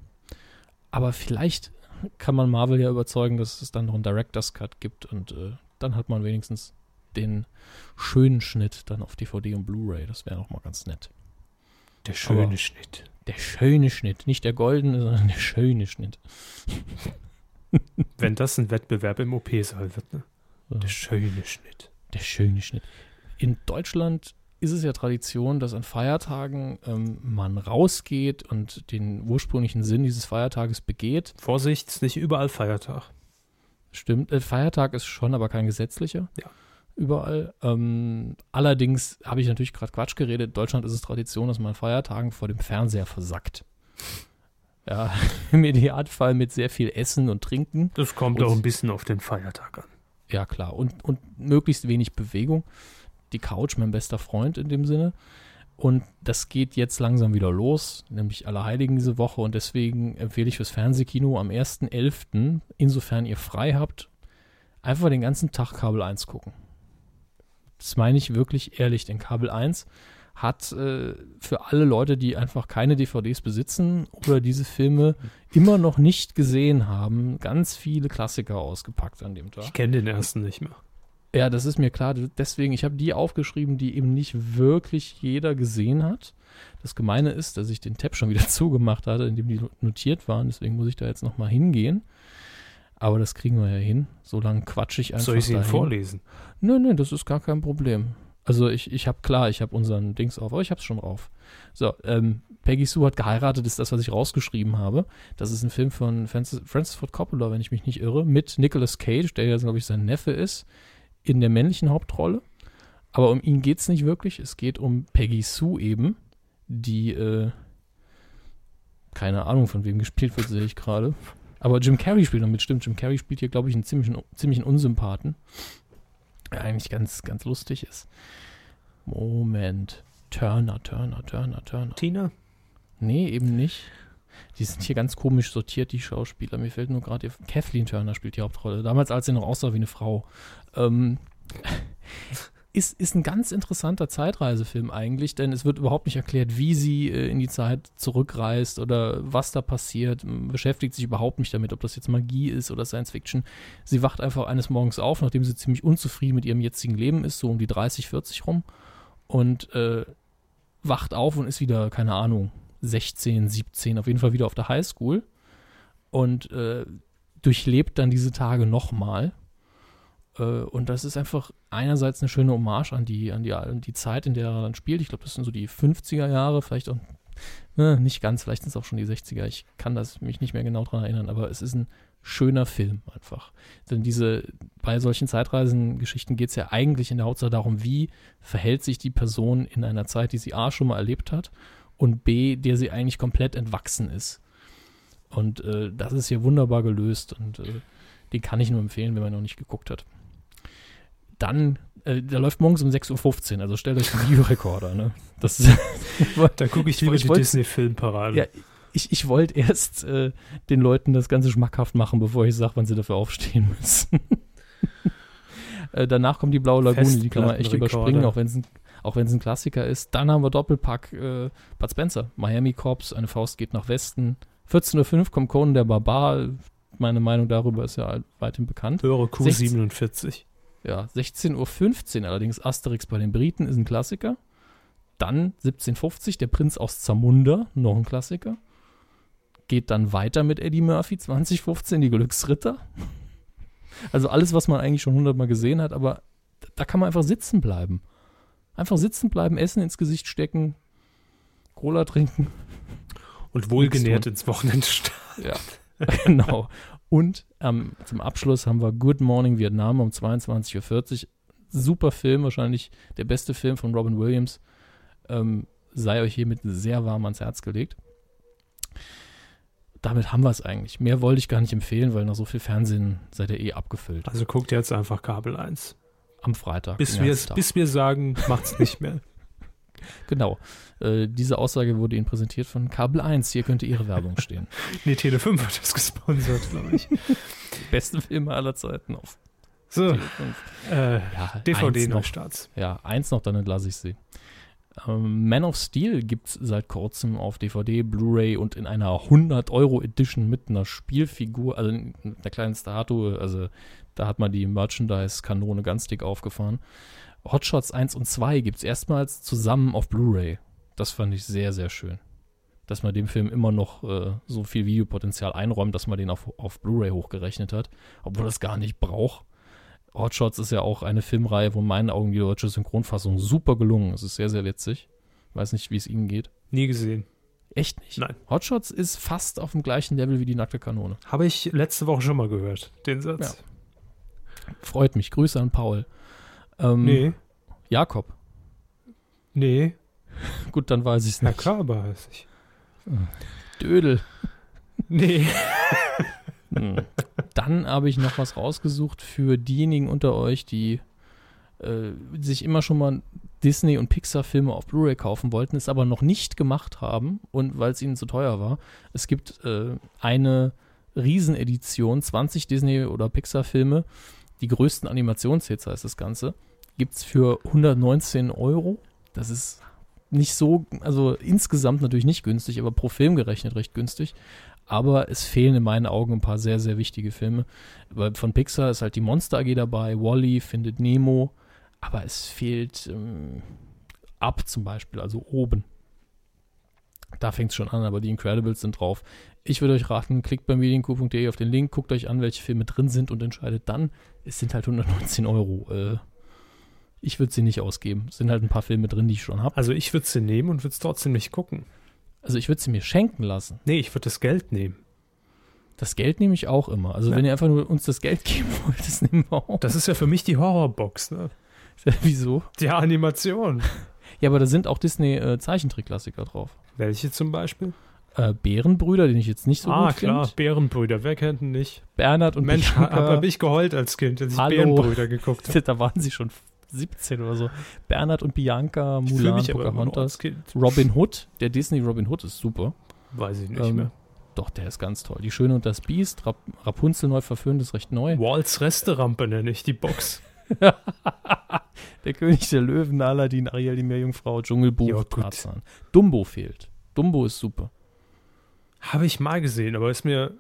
Aber vielleicht kann man Marvel ja überzeugen, dass es dann noch einen Director's Cut gibt und äh, dann hat man wenigstens den schönen Schnitt dann auf DVD und Blu-ray. Das wäre noch mal ganz nett. Der schöne Aber- Schnitt. Der schöne Schnitt, nicht der goldene, sondern der schöne Schnitt. Wenn das ein Wettbewerb im OP-Saal wird, ne? Der schöne Schnitt. Der schöne Schnitt. In Deutschland ist es ja Tradition, dass an Feiertagen ähm, man rausgeht und den ursprünglichen Sinn dieses Feiertages begeht. Vorsicht, ist nicht überall Feiertag. Stimmt. Äh, Feiertag ist schon, aber kein gesetzlicher. Ja. Überall. Ähm, allerdings habe ich natürlich gerade Quatsch geredet. In Deutschland ist es Tradition, dass man an Feiertagen vor dem Fernseher versackt. Ja, im Idealfall mit sehr viel Essen und Trinken. Das kommt Und- auch ein bisschen auf den Feiertag an. Ja, klar. Und, und möglichst wenig Bewegung. Die Couch, mein bester Freund in dem Sinne. Und das geht jetzt langsam wieder los, nämlich Allerheiligen diese Woche. Und deswegen empfehle ich fürs Fernsehkino am 1.11., insofern ihr frei habt, einfach den ganzen Tag Kabel 1 gucken. Das meine ich wirklich ehrlich, denn Kabel 1 hat äh, für alle Leute, die einfach keine DVDs besitzen oder diese Filme immer noch nicht gesehen haben, ganz viele Klassiker ausgepackt an dem Tag. Ich kenne den ersten nicht mehr. Ja, das ist mir klar. Deswegen, ich habe die aufgeschrieben, die eben nicht wirklich jeder gesehen hat. Das Gemeine ist, dass ich den Tab schon wieder zugemacht hatte, in dem die notiert waren. Deswegen muss ich da jetzt nochmal hingehen. Aber das kriegen wir ja hin. So lange quatsche ich einfach Soll ich sie dahin. vorlesen? Nö, nö, das ist gar kein Problem. Also ich, ich habe klar, ich habe unseren Dings auf, aber ich habe es schon drauf. So, ähm, Peggy Sue hat geheiratet, ist das, was ich rausgeschrieben habe. Das ist ein Film von Francis, Francis Ford Coppola, wenn ich mich nicht irre, mit Nicolas Cage, der ja, glaube ich, sein Neffe ist, in der männlichen Hauptrolle. Aber um ihn geht es nicht wirklich. Es geht um Peggy Sue eben, die, äh, keine Ahnung, von wem gespielt wird, sehe ich gerade. Aber Jim Carrey spielt damit, stimmt. Jim Carrey spielt hier, glaube ich, einen ziemlichen, ziemlichen Unsympathen. Der eigentlich ganz, ganz lustig ist. Moment. Turner, Turner, Turner, Turner. Tina? Nee, eben nicht. Die sind hier ganz komisch sortiert, die Schauspieler. Mir fällt nur gerade, Kathleen Turner spielt die Hauptrolle. Damals, als sie noch aussah wie eine Frau. Ähm, ist, ist ein ganz interessanter Zeitreisefilm eigentlich, denn es wird überhaupt nicht erklärt, wie sie äh, in die Zeit zurückreist oder was da passiert. Beschäftigt sich überhaupt nicht damit, ob das jetzt Magie ist oder Science Fiction. Sie wacht einfach eines Morgens auf, nachdem sie ziemlich unzufrieden mit ihrem jetzigen Leben ist, so um die 30, 40 rum. Und äh, wacht auf und ist wieder, keine Ahnung, 16, 17, auf jeden Fall wieder auf der Highschool und äh, durchlebt dann diese Tage nochmal. Äh, und das ist einfach einerseits eine schöne Hommage an die, an die, an die Zeit, in der er dann spielt. Ich glaube, das sind so die 50er Jahre, vielleicht auch, ne, nicht ganz, vielleicht sind es auch schon die 60er. Ich kann das mich nicht mehr genau dran erinnern, aber es ist ein schöner Film einfach. Denn diese, bei solchen Zeitreisengeschichten geht es ja eigentlich in der Hauptsache darum, wie verhält sich die Person in einer Zeit, die sie A schon mal erlebt hat und B, der sie eigentlich komplett entwachsen ist. Und äh, das ist hier wunderbar gelöst und äh, den kann ich nur empfehlen, wenn man noch nicht geguckt hat. Dann, äh, der läuft morgens um 6.15 Uhr, also stellt euch einen Videorekorder. Ne? Das, Da gucke ich lieber ich die Disney-Filmparade. Ja, ich, ich wollte erst äh, den Leuten das Ganze schmackhaft machen, bevor ich sage, wann sie dafür aufstehen müssen. äh, danach kommt die Blaue Lagune, die kann man echt überspringen, auch wenn es ein, auch wenn es ein Klassiker ist. Dann haben wir Doppelpack äh, Bud Spencer, Miami Cops, eine Faust geht nach Westen. 14.05 Uhr kommt Conan der Barbar. Meine Meinung darüber ist ja weithin bekannt. Höre Q47. Ja, 16.15 Uhr allerdings Asterix bei den Briten ist ein Klassiker. Dann 17.50 Der Prinz aus Zamunda, noch ein Klassiker. Geht dann weiter mit Eddie Murphy, 2015 Die Glücksritter. Also alles, was man eigentlich schon hundertmal gesehen hat, aber da kann man einfach sitzen bleiben. Einfach sitzen bleiben, Essen ins Gesicht stecken, Cola trinken. Und wohlgenährt ins Wochenende starten. Ja, genau. Und ähm, zum Abschluss haben wir Good Morning Vietnam um 22.40 Uhr. Super Film, wahrscheinlich der beste Film von Robin Williams. Ähm, sei euch hiermit sehr warm ans Herz gelegt. Damit haben wir es eigentlich. Mehr wollte ich gar nicht empfehlen, weil nach so viel Fernsehen seid ihr eh abgefüllt. Also guckt jetzt einfach Kabel 1. Am Freitag. Bis wir, bis wir sagen, macht's nicht mehr. Genau. Äh, diese Aussage wurde Ihnen präsentiert von Kabel 1. Hier könnte Ihre Werbung stehen. Nee, Tele5 hat das gesponsert, glaube ich. Beste Filme aller Zeiten auf So, Tele5. äh, Ja. DVD-Neustarts. Ja, eins noch, dann entlasse ich sie. Ähm, Man of Steel gibt es seit kurzem auf DVD, Blu-ray und in einer 100-Euro-Edition mit einer Spielfigur, also einer kleinen Statue. Also da hat man die Merchandise-Kanone ganz dick aufgefahren. Hotshots 1 und 2 gibt es erstmals zusammen auf Blu-ray. Das fand ich sehr, sehr schön. Dass man dem Film immer noch äh, so viel Videopotenzial einräumt, dass man den auf, auf Blu-ray hochgerechnet hat, obwohl das gar nicht braucht. Hotshots ist ja auch eine Filmreihe, wo in meinen Augen die deutsche Synchronfassung super gelungen ist. Es ist sehr, sehr witzig. Weiß nicht, wie es Ihnen geht. Nie gesehen. Echt nicht? Nein. Hotshots ist fast auf dem gleichen Level wie die nackte Kanone. Habe ich letzte Woche schon mal gehört, den Satz. Freut mich. Grüße an Paul. Ähm, Nee, Jakob. nee. Gut, dann weiß ich es Na nicht. klar, aber weiß ich. Dödel. Nee. Hm. Dann habe ich noch was rausgesucht für diejenigen unter euch, die äh, sich immer schon mal Disney- und Pixar-Filme auf Blu-ray kaufen wollten, es aber noch nicht gemacht haben und weil es ihnen zu teuer war. Es gibt äh, eine Riesenedition, 20 Disney- oder Pixar-Filme, die größten Animationshits heißt das Ganze, gibt es für 119 Euro. Das ist nicht so, also insgesamt natürlich nicht günstig, aber pro Film gerechnet recht günstig. Aber es fehlen in meinen Augen ein paar sehr, sehr wichtige Filme. Weil von Pixar ist halt die Monster AG dabei, Wally, Findet Nemo, aber es fehlt ähm, Up zum Beispiel, also oben. Da fängt es schon an, aber die Incredibles sind drauf. Ich würde euch raten, klickt bei medienku.de auf den Link, guckt euch an, welche Filme drin sind und entscheidet dann. Es sind halt 119 Euro. Äh, ich würde sie nicht ausgeben. Es sind halt ein paar Filme drin, die ich schon habe. Also ich würde sie nehmen und würde es trotzdem nicht gucken. Also ich würde sie mir schenken lassen. Nee, ich würde das Geld nehmen. Das Geld nehme ich auch immer. Also Ja. wenn ihr einfach nur uns das Geld geben wollt, das nehmen wir auch. Das ist ja für mich die Horrorbox, ne? Wieso? Die Animation. Ja, aber da sind auch Disney-Zeichentrick-Klassiker drauf. Welche zum Beispiel? Äh, Bärenbrüder, den ich jetzt nicht so ah, gut klar, finde. Bärenbrüder, wer kennt ihn nicht? Bernhard und Mensch, Bianca. hab, hab ich geheult als Kind, als ich Hallo. Bärenbrüder geguckt habe. Da waren sie schon 17 oder so. Bernhard und Bianca, Mulan, Pocahontas. Robin Hood, der Disney Robin Hood ist super. Weiß ich nicht Ähm, mehr. Doch, der ist ganz toll. Die Schöne und das Biest, Rap Rapunzel neu verföhnt ist recht neu. Walls Resterampe nenne ich die Box. Der König der Löwen, Aladdin, Ariel, die Meerjungfrau, Dschungelbuch, gut. Tarzan. Dumbo fehlt. Dumbo ist super. Habe ich mal gesehen, aber ist mir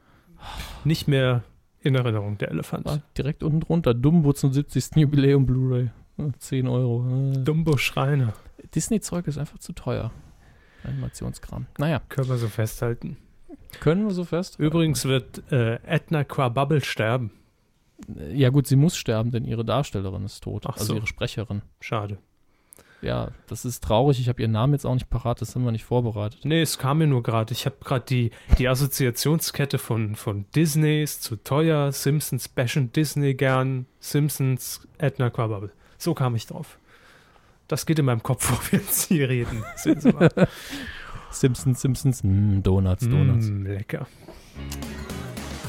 nicht mehr in Erinnerung, der Elefant. Ah, direkt unten drunter. Dumbo zum 70. Jubiläum Blu-ray. Ah, 10 Euro. Dumbo Schreiner. Disney-Zeug ist einfach zu teuer. Animationskram. Naja, Können wir so festhalten. können wir so fest? Übrigens wird äh, Edna Quabubble sterben. Ja gut, sie muss sterben, denn ihre Darstellerin ist tot. Ach also so. ihre Sprecherin. Schade. Ja, das ist traurig. Ich habe ihren Namen jetzt auch nicht parat. Das haben wir nicht vorbereitet. Nee, es kam mir nur gerade. Ich habe gerade die, die Assoziationskette von, von Disneys zu teuer, Simpsons bashen Disney gern, Simpsons Edna Quabubble. So kam ich drauf. Das geht in meinem Kopf vor, wenn Sie reden. Sehen Sie mal. Simpsons, Simpsons, mm, Donuts, Donuts. Mm, lecker.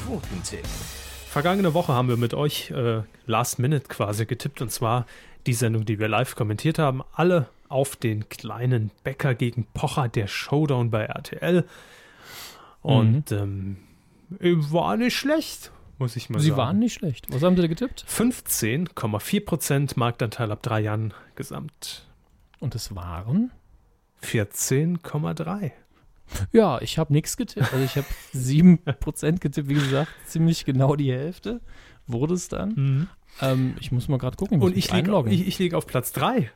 Quotentipp. Vergangene Woche haben wir mit euch äh, Last Minute quasi getippt und zwar die Sendung, die wir live kommentiert haben. Alle auf den kleinen Bäcker gegen Pocher, der Showdown bei RTL. Und ähm, war nicht schlecht, muss ich mal Sie sagen. waren nicht schlecht. Was haben Sie da getippt? 15,4% Marktanteil ab drei Jahren gesamt. Und es waren? 14,3. Ja, ich habe nichts getippt. Also ich habe 7% getippt, wie gesagt, ziemlich genau die Hälfte wurde es dann. Ähm, ich muss mal gerade gucken. Und ich liege ich, ich lieg auf Platz 3.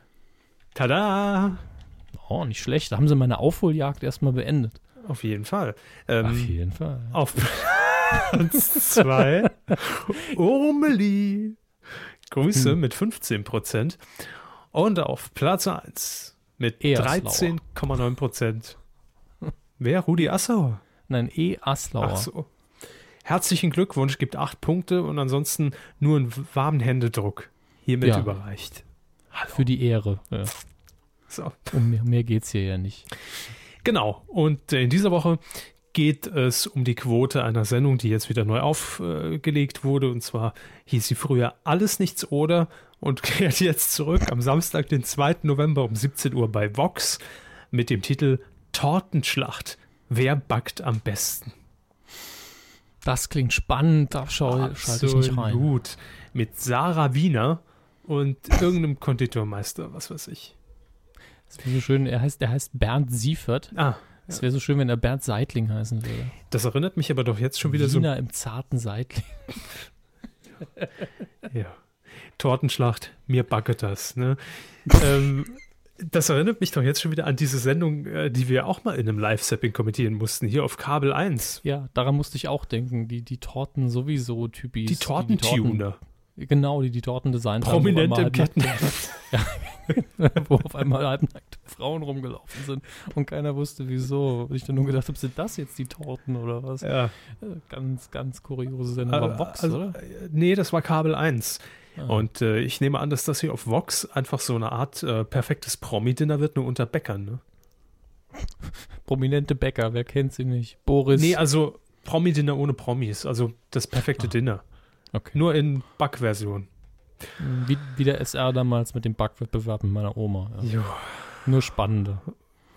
Tada! oh, nicht schlecht. Da haben sie meine Aufholjagd erstmal beendet. Auf jeden Fall. Ähm, Auf jeden Fall. Auf Platz 2 Urmeli. Grüße Hm. mit 15%. Und auf Platz 1 mit Eher 13,9%. Wer? Rudi Assauer. Nein, E. Aslauer. Ach so. Herzlichen Glückwunsch, gibt 8 Punkte und ansonsten nur einen warmen Händedruck hiermit Ja. überreicht. Für die Ehre. Ja. So. Um mehr, mehr geht es hier ja nicht. Genau. Und äh, in dieser Woche geht es um die Quote einer Sendung, die jetzt wieder neu aufgelegt wurde. Und zwar hieß sie früher Alles nichts oder und kehrt jetzt zurück am Samstag, den 2. November um 17 Uhr bei Vox mit dem Titel Tortenschlacht. Wer backt am besten? Das klingt spannend. Da schalte ich nicht rein. Absolut. Mit Sarah Wiener und irgendeinem Konditormeister, was weiß ich. Das wäre so schön. Er heißt, er heißt Bernd Siefert. Ah, Es wäre so schön, wenn er Bernd Seitling heißen würde. das erinnert mich aber doch jetzt schon wieder Wiener im zarten Seitling. so. Ja. Tortenschlacht, mir backe das. Ne? ähm, das erinnert mich doch jetzt schon wieder an diese Sendung, äh, die wir auch mal in einem Live-Sapping kommentieren mussten, hier auf Kabel 1. Ja, daran musste ich auch denken. Die, die Torten sowieso typisch. Die Tortentuner. Genau, die die Torten designt haben. wo Prominent im Ketten. halbnackte- wo auf einmal halbnackte Frauen rumgelaufen sind und keiner wusste wieso. Und ich dann nur gedacht habe, sind das jetzt die Torten oder was? Ja. Äh, Ganz, ganz kuriose Sendung. Aber Vox, also, oder? äh, Nee, das war Kabel 1. Ah. Und äh, ich nehme an, dass das hier auf Vox einfach so eine Art äh, perfektes Promi-Dinner wird, nur unter Bäckern. Ne? Prominente Bäcker, wer kennt sie nicht? Boris. Nee, also Promi-Dinner ohne Promis. Also das perfekte Ah. Dinner. okay. Nur in Backversion. Wie, wie der SR damals mit dem Backwettbewerb mit meiner Oma. Ja. Jo. Nur spannende.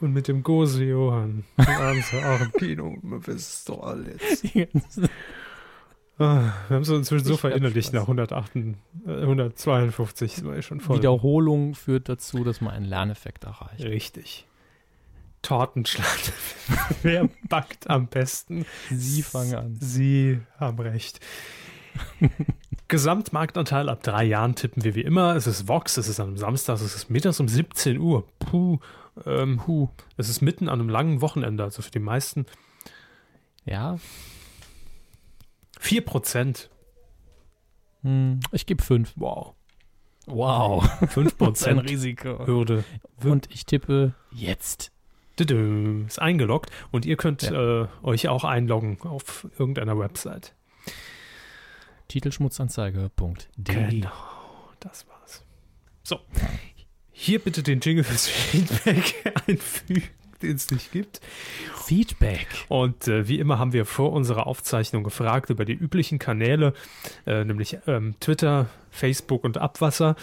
Und mit dem Gose Johann. Also auch im Kino. Man wisst es doch alles. Ah, Wir haben es inzwischen so verinnerlicht nach 108, äh, 152. Das war ja schon voll. Wiederholung führt dazu, dass man einen Lerneffekt erreicht. Richtig. Tortenschlag. Wer backt am besten? Sie fangen an. Sie haben recht. Gesamtmarktanteil ab drei Jahren tippen wir wie immer. Es ist Vox, es ist am Samstag, es ist mittags um 17 Uhr. Puh. Ähm, Puh. es ist mitten an einem langen Wochenende, also für die meisten. Ja, 4%. hm, ich gebe fünf. Wow. Wow. 5% Risiko. Hürde. Und ich tippe jetzt. Ist eingeloggt und ihr könnt äh, euch auch einloggen auf irgendeiner Website. Titelschmutzanzeiger.de. Genau, das war's. So, hier bitte den Jingle fürs Feedback einfügen, den es nicht gibt. Feedback. Und äh, wie immer haben wir vor unserer Aufzeichnung gefragt über die üblichen Kanäle, äh, nämlich ähm, Twitter, Facebook und Abwasser.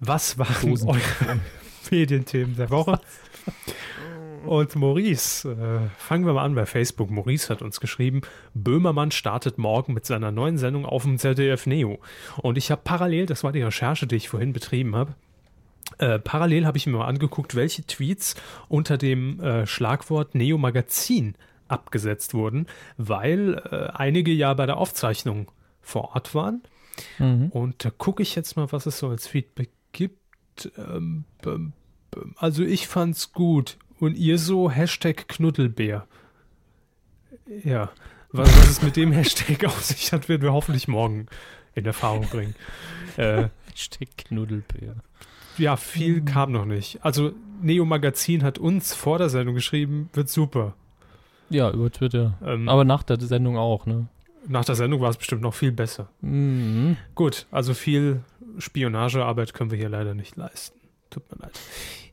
Was waren Dosen. eure Medienthemen der Woche? Und Maurice, äh, fangen wir mal an bei Facebook. Maurice hat uns geschrieben, Böhmermann startet morgen mit seiner neuen Sendung auf dem ZDF Neo. Und ich habe parallel, das war die Recherche, die ich vorhin betrieben habe, äh, parallel habe ich mir mal angeguckt, welche Tweets unter dem äh, Schlagwort Neo Magazin abgesetzt wurden, weil äh, einige ja bei der Aufzeichnung vor Ort waren. Mhm. Und da gucke ich jetzt mal, was es so als Feedback gibt. Ähm, bäm. also ich fand's gut. Und ihr so Hashtag Knuddelbär. Ja, was, was es mit dem Hashtag auf sich hat, werden wir hoffentlich morgen in Erfahrung bringen. Äh, Steck Knuddelbär. Ja, viel kam noch nicht. Also Neo Magazin hat uns vor der Sendung geschrieben, wird super. Ja, über Twitter. Ähm, Aber nach der Sendung auch, ne? nach der Sendung war es bestimmt noch viel besser. Mhm. Gut, also viel Spionagearbeit können wir hier leider nicht leisten. Tut mir leid.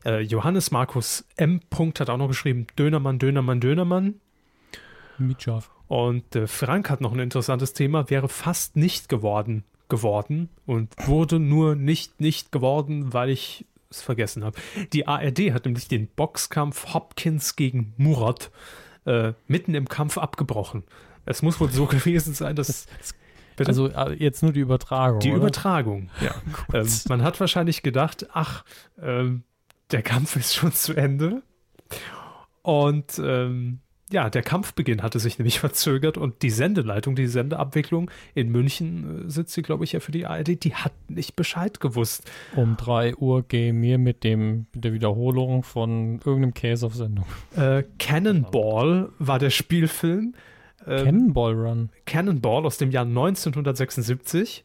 Äh, Johannes Markus M. Punkt hat auch noch geschrieben, Dönermann, Dönermann, Dönermann. Mietschaf. Und äh, Frank hat noch ein interessantes Thema, wäre fast nicht geworden, geworden und wurde nur nicht nicht geworden, weil ich es vergessen habe. Die ARD hat nämlich den Boxkampf Hopkins gegen Murat äh, mitten im Kampf abgebrochen. Es muss wohl so gewesen sein, dass Bitte? Also äh, jetzt nur die Übertragung. die oder? Übertragung, ja. ähm, man hat wahrscheinlich gedacht, ach, ähm, der Kampf ist schon zu Ende. Und ähm, ja, der Kampfbeginn hatte sich nämlich verzögert und die Sendeleitung, die Sendeabwicklung in München äh, sitzt sie, glaube ich, ja für die ARD, die hat nicht Bescheid gewusst. Um 3 Uhr gehen wir mit, dem, mit der Wiederholung von irgendeinem Käse auf Sendung. Äh, Cannonball war der Spielfilm. Ähm, Cannonball Run. Cannonball aus dem Jahr 1976.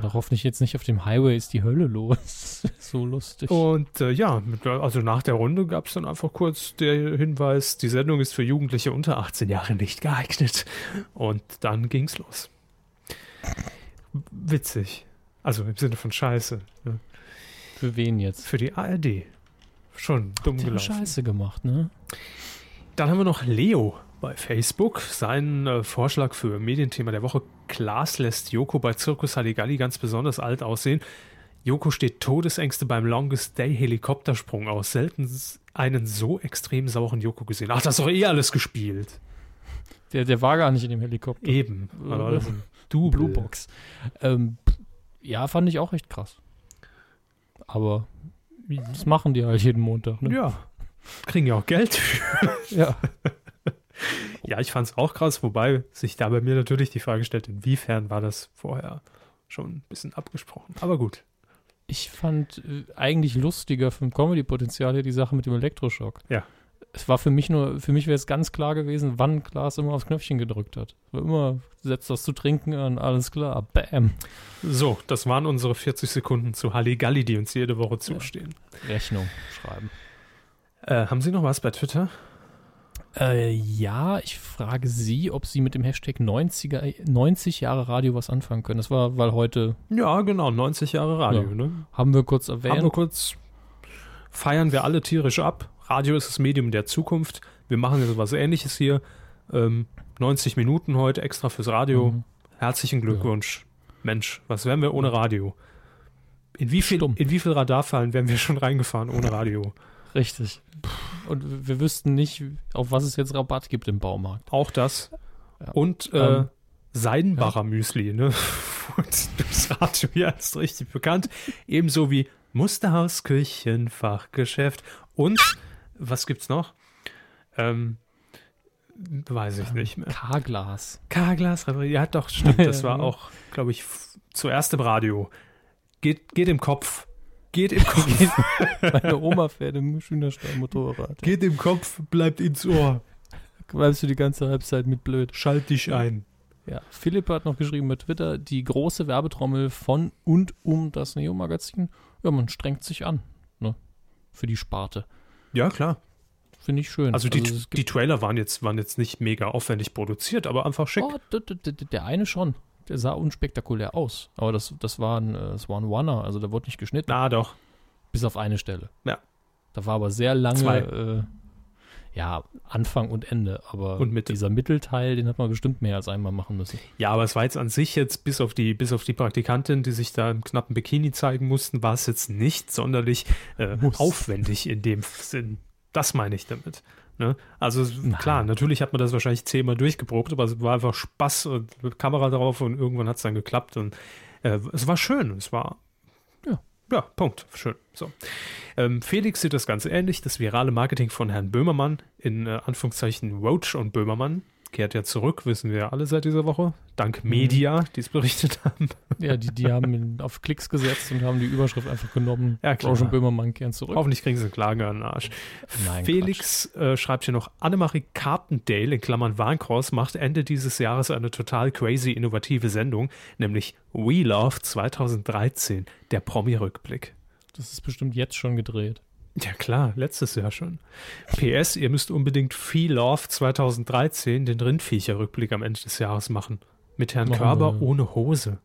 Doch hoffentlich jetzt nicht auf dem Highway ist die Hölle los. so lustig. Und äh, ja, also nach der Runde gab es dann einfach kurz der Hinweis, die Sendung ist für Jugendliche unter 18 Jahre nicht geeignet. Und dann ging's los. Witzig. Also im Sinne von Scheiße. Ne? Für wen jetzt? Für die ARD. Schon dumm haben gelaufen. Scheiße gemacht, ne? Dann haben wir noch Leo bei Facebook. Sein äh, Vorschlag für Medienthema der Woche. Klaas lässt Joko bei Zirkus Halligalli ganz besonders alt aussehen. Joko steht Todesängste beim Longest Day Helikoptersprung aus. Selten einen so extrem sauren Joko gesehen. Ach, das ist doch eh alles gespielt. Der, der war gar nicht in dem Helikopter. Eben. Äh, Double. Blue Box. Ähm, ja, fand ich auch echt krass. Aber das machen die halt jeden Montag, ne? Ja. Kriegen ja auch Geld. Ja. Ja, ich fand es auch krass, wobei sich da bei mir natürlich die Frage stellt, inwiefern war das vorher schon ein bisschen abgesprochen. Aber gut. Ich fand äh, eigentlich lustiger vom Comedy-Potenzial hier die Sache mit dem Elektroschock. Ja. Es war für mich nur, für mich wäre es ganz klar gewesen, wann Klaas immer aufs Knöpfchen gedrückt hat. War immer, setzt das zu trinken an, alles klar, bam. So, das waren unsere 40 Sekunden zu Halligalli, die uns jede Woche zustehen. Rechnung schreiben. Äh, haben Sie noch was bei Twitter? Äh, ja, ich frage Sie, ob Sie mit dem Hashtag 90er, 90 Jahre Radio was anfangen können. Das war, weil heute Ja, genau, 90 Jahre Radio, Ja. ne? haben wir kurz erwähnt. Haben wir kurz, feiern wir alle tierisch ab. Radio ist das Medium der Zukunft. Wir machen jetzt was ähnliches hier. Ähm, 90 Minuten heute extra fürs Radio. Mhm. Herzlichen Glückwunsch. Mensch, was wären wir ohne Radio? In wie, viel, Stumm. in wie viel Radarfallen wären wir schon reingefahren ohne Radio? Richtig. Und wir wüssten nicht, auf was es jetzt Rabatt gibt im Baumarkt. Auch das. Ja. Und äh, Ähm, Seidenbacher Müsli, ne? Und das Radio ja ist richtig bekannt. Ebenso wie Musterhaus, Küchen, Fachgeschäft. Und was gibt's noch? Ähm, weiß ich nicht mehr. K-Glas. K-Glas, ja doch, stimmt. Das war Ja. auch, glaube ich, zuerst im Radio. Geht, geht im Kopf. Geht im Kopf. Meine Oma fährt im Schülerstein-Motorrad. Geht im Kopf, bleibt ins Ohr. Bleibst du die ganze Halbzeit mit blöd. Schalt dich ein. Ja, Philipp hat noch geschrieben bei Twitter, die große Werbetrommel von und um das Neo-Magazin. Ja, man strengt sich an, ne? Für die Sparte. Ja, klar. Finde ich schön. Also die, es die Trailer waren jetzt, waren jetzt nicht mega aufwendig produziert, aber einfach schick. oh, der eine schon. Der sah unspektakulär aus. Aber das, das, war ein, äh, das war ein One-er, also da wurde nicht geschnitten. Na doch. Bis auf eine Stelle. Ja. Da war aber sehr lange, äh, ja, Anfang und Ende. Aber Und Mitte. dieser Mittelteil, den hat man bestimmt mehr als einmal machen müssen. Ja, aber es war jetzt an sich jetzt, bis auf die, bis auf die Praktikantin, die sich da im knappen Bikini zeigen mussten, war es jetzt nicht sonderlich äh, aufwendig in dem Sinn. Das meine ich damit. Ne? Also Nein. klar, natürlich hat man das wahrscheinlich zehnmal durchgeprobt, aber es war einfach Spaß und mit Kamera drauf und irgendwann hat es dann geklappt und äh, es war schön. Es war Ja. ja, Punkt. Schön. So. Ähm, Felix sieht das Ganze ähnlich. Das virale Marketing von Herrn Böhmermann, in äh, Anführungszeichen Roach und Böhmermann, kehrt ja zurück, wissen wir ja alle seit dieser Woche. Dank Mhm. Media, die es berichtet haben. Ja, die, die haben ihn auf Klicks gesetzt und haben die Überschrift einfach genommen. Ja, klar. Und Böhmermann kehren zurück. Hoffentlich kriegen sie eine Klage an den Arsch. Nein, Felix äh, schreibt hier noch, Annemarie Carpendale in Klammern Warncross macht Ende dieses Jahres eine total crazy innovative Sendung, nämlich We Love 2013, der Promi-Rückblick. Das ist bestimmt jetzt schon gedreht. Ja klar, letztes Jahr schon. PS, ihr müsst unbedingt Feel Love 2013, den Rindviecher-Rückblick am Ende des Jahres machen. Mit Herrn Machen Körber wir. ohne Hose.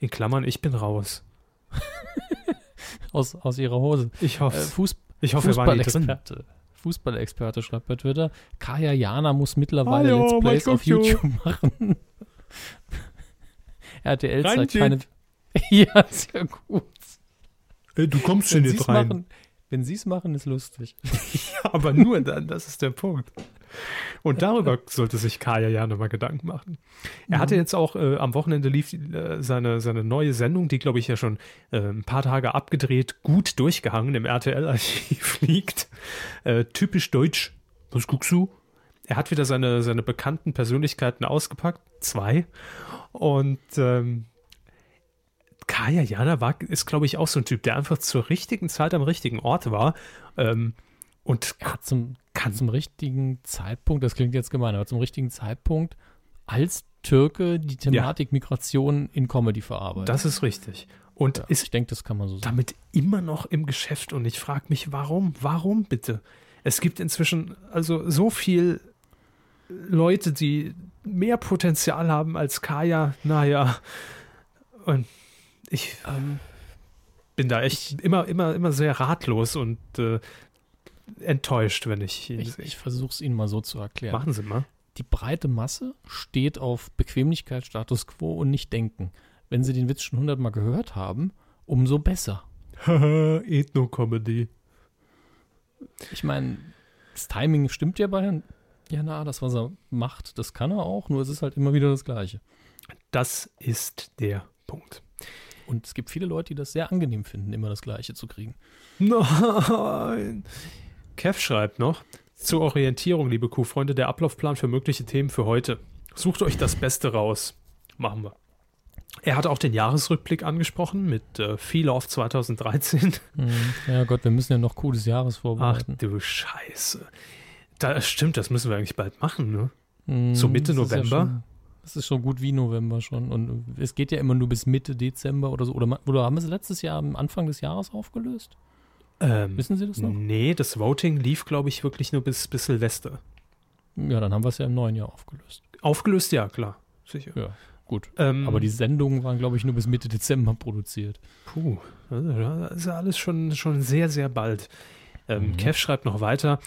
In Klammern, ich bin raus. Aus, aus ihrer Hose. Ich Äh, hoffe, Fuß, ich hoffe, wir waren nicht drin. Fußballexperte. Fußballexperte schreibt bei Twitter, Kaya Jana muss mittlerweile Hallo, Let's Plays auf. YouTube machen. RTL zeigt keine. ja, sehr gut. Äh, du kommst schon es rein. machen, wenn sie es machen, ist lustig. Aber nur dann, das ist der Punkt. Und darüber sollte sich Kaya ja nochmal Gedanken machen. Er hatte jetzt auch, äh, am Wochenende lief äh, seine, seine neue Sendung, die, glaube ich, ja schon äh, ein paar Tage abgedreht, gut durchgehangen im RTL-Archiv liegt. Äh, typisch deutsch. Was guckst du? Er hat wieder seine, seine bekannten Persönlichkeiten ausgepackt. Zwei. Und ähm, Kaya Jana war, ist, glaube ich, auch so ein Typ, der einfach zur richtigen Zeit am richtigen Ort war. Ähm, und Er hat zum, kann zum richtigen Zeitpunkt, das klingt jetzt gemein, aber zum richtigen Zeitpunkt als Türke die Thematik Migration in Comedy verarbeitet. Das ist richtig. Und ja, ist ich denke, das kann man so sagen. damit immer noch im Geschäft. Und ich frage mich, warum? Warum bitte? Es gibt inzwischen also so viel Leute, die mehr Potenzial haben als Kaya. Naja. Und ich Ähm, bin da echt immer, immer, immer sehr ratlos und äh, enttäuscht, wenn ich ihn ich sehe. ich versuche es Ihnen mal so zu erklären. Machen Sie mal. Die breite Masse steht auf Bequemlichkeit, Status quo und nicht denken. Wenn Sie den Witz schon hundertmal gehört haben, umso besser. Ethno-Comedy. Ich meine, das Timing stimmt ja bei Herrn Jana, das, was er macht, das kann er auch, nur es ist halt immer wieder das Gleiche. Das ist der Punkt. Und es gibt viele Leute, die das sehr angenehm finden, immer das Gleiche zu kriegen. Nein. Kev schreibt noch, zur Orientierung, liebe Kuhfreunde, der Ablaufplan für mögliche Themen für heute. Sucht euch das Beste raus. Machen wir. Er hat auch den Jahresrückblick angesprochen mit äh, Feel Off 2013. Mhm. Ja Gott, wir müssen ja noch Coup des Jahres Ach vorbereiten. du Scheiße. Da stimmt, das müssen wir eigentlich bald machen, ne? Mm, So Mitte ist ja November? Das ist schon gut wie November schon. Und es geht ja immer nur bis Mitte Dezember oder so. Oder, oder haben wir es letztes Jahr am Anfang des Jahres aufgelöst? Ähm, Wissen Sie das noch? nee, das Voting lief, glaube ich, wirklich nur bis, bis Silvester. Ja, dann haben wir es ja im neuen Jahr aufgelöst. Aufgelöst, ja, klar. Sicher. Ja, gut. Ähm, Aber die Sendungen waren, glaube ich, nur bis Mitte Dezember produziert. Puh, also, das ist ja alles schon, schon sehr, sehr bald. Ähm, Mhm. Kev schreibt noch weiter,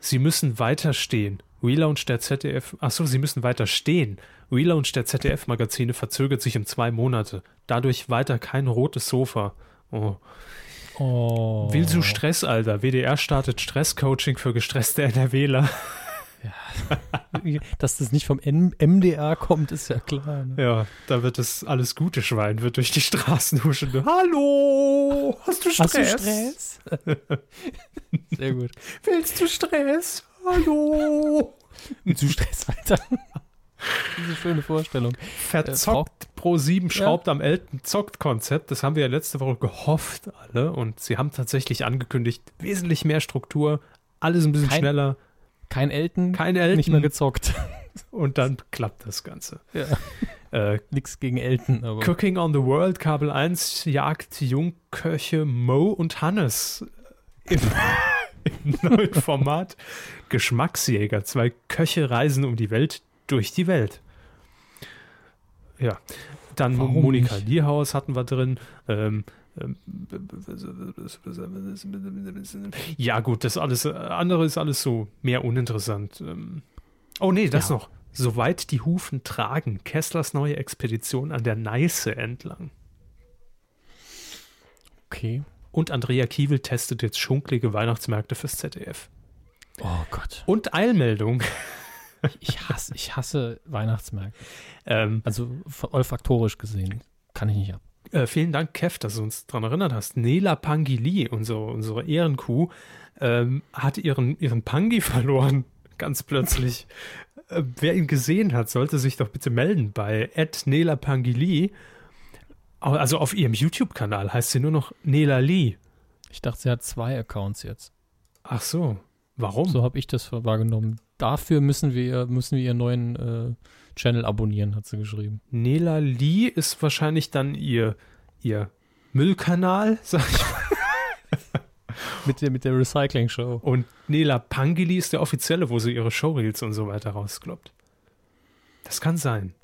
Sie müssen weiter stehen. Relaunch der ZDF, achso, Sie müssen weiter stehen. Relaunch der ZDF-Magazine verzögert sich um zwei Monate. Dadurch weiter kein rotes Sofa. Oh. Oh. Willst du Stress, Alter? WDR startet Stresscoaching für gestresste NRWler. Dass das nicht vom M MDR kommt, ist ja klar. Ne? Ja, da wird das alles gute Schwein, wird durch die Straßen huschen. Hallo, hast du Stress? Hast du Stress? Sehr gut. Willst du Stress? Hallo. Willst du Stress weiter? Diese schöne Vorstellung. Verzockt Pro 7 schraubt am Elten zockt Konzept. Das haben wir ja letzte Woche gehofft alle und sie haben tatsächlich angekündigt, wesentlich mehr Struktur, alles ein bisschen Kein schneller, Kein Elten, kein Elten nicht mehr gezockt. und dann klappt das Ganze. Ja. Äh, Nix gegen Elten, aber. Cooking on the World, Kabel 1 jagt Jungköche Mo und Hannes im, im neuen Format Geschmacksjäger. Zwei Köche reisen um die Welt durch die Welt. Ja, dann Warum Monika nicht? Lierhaus hatten wir drin. Ähm, ähm, ja, gut, das alles äh, andere ist alles so mehr uninteressant. Ähm, oh nee, das Ja. noch. Soweit die Hufen tragen, Kesslers neue Expedition an der Neiße entlang. Okay. Und Andrea Kiewel testet jetzt schunklige Weihnachtsmärkte fürs ZDF. Oh Gott. Und Eilmeldung. Ich hasse, ich hasse Weihnachtsmärkte. Ähm, Also olfaktorisch gesehen. Kann ich nicht ab. äh, vielen Dank, Kev, dass du uns daran erinnert hast. Nela Pangili, unsere, unsere Ehrenkuh, ähm, hat ihren, ihren Pangi verloren. Ganz plötzlich. äh, wer ihn gesehen hat, sollte sich doch bitte melden bei Nela Pangili. Also auf ihrem YouTube-Kanal heißt sie nur noch Nela Lee. Ich dachte, sie hat zwei Accounts jetzt. Ach so. Warum? So habe ich das wahrgenommen. Dafür müssen wir, müssen wir ihren neuen äh, Channel abonnieren, hat sie geschrieben. Nela Lee ist wahrscheinlich dann ihr, ihr Müllkanal, sag ich mal. Mit der, mit der Recycling-Show. Und Nela Pangili ist der offizielle, wo sie ihre Showreels und so weiter rauskloppt. Das kann sein.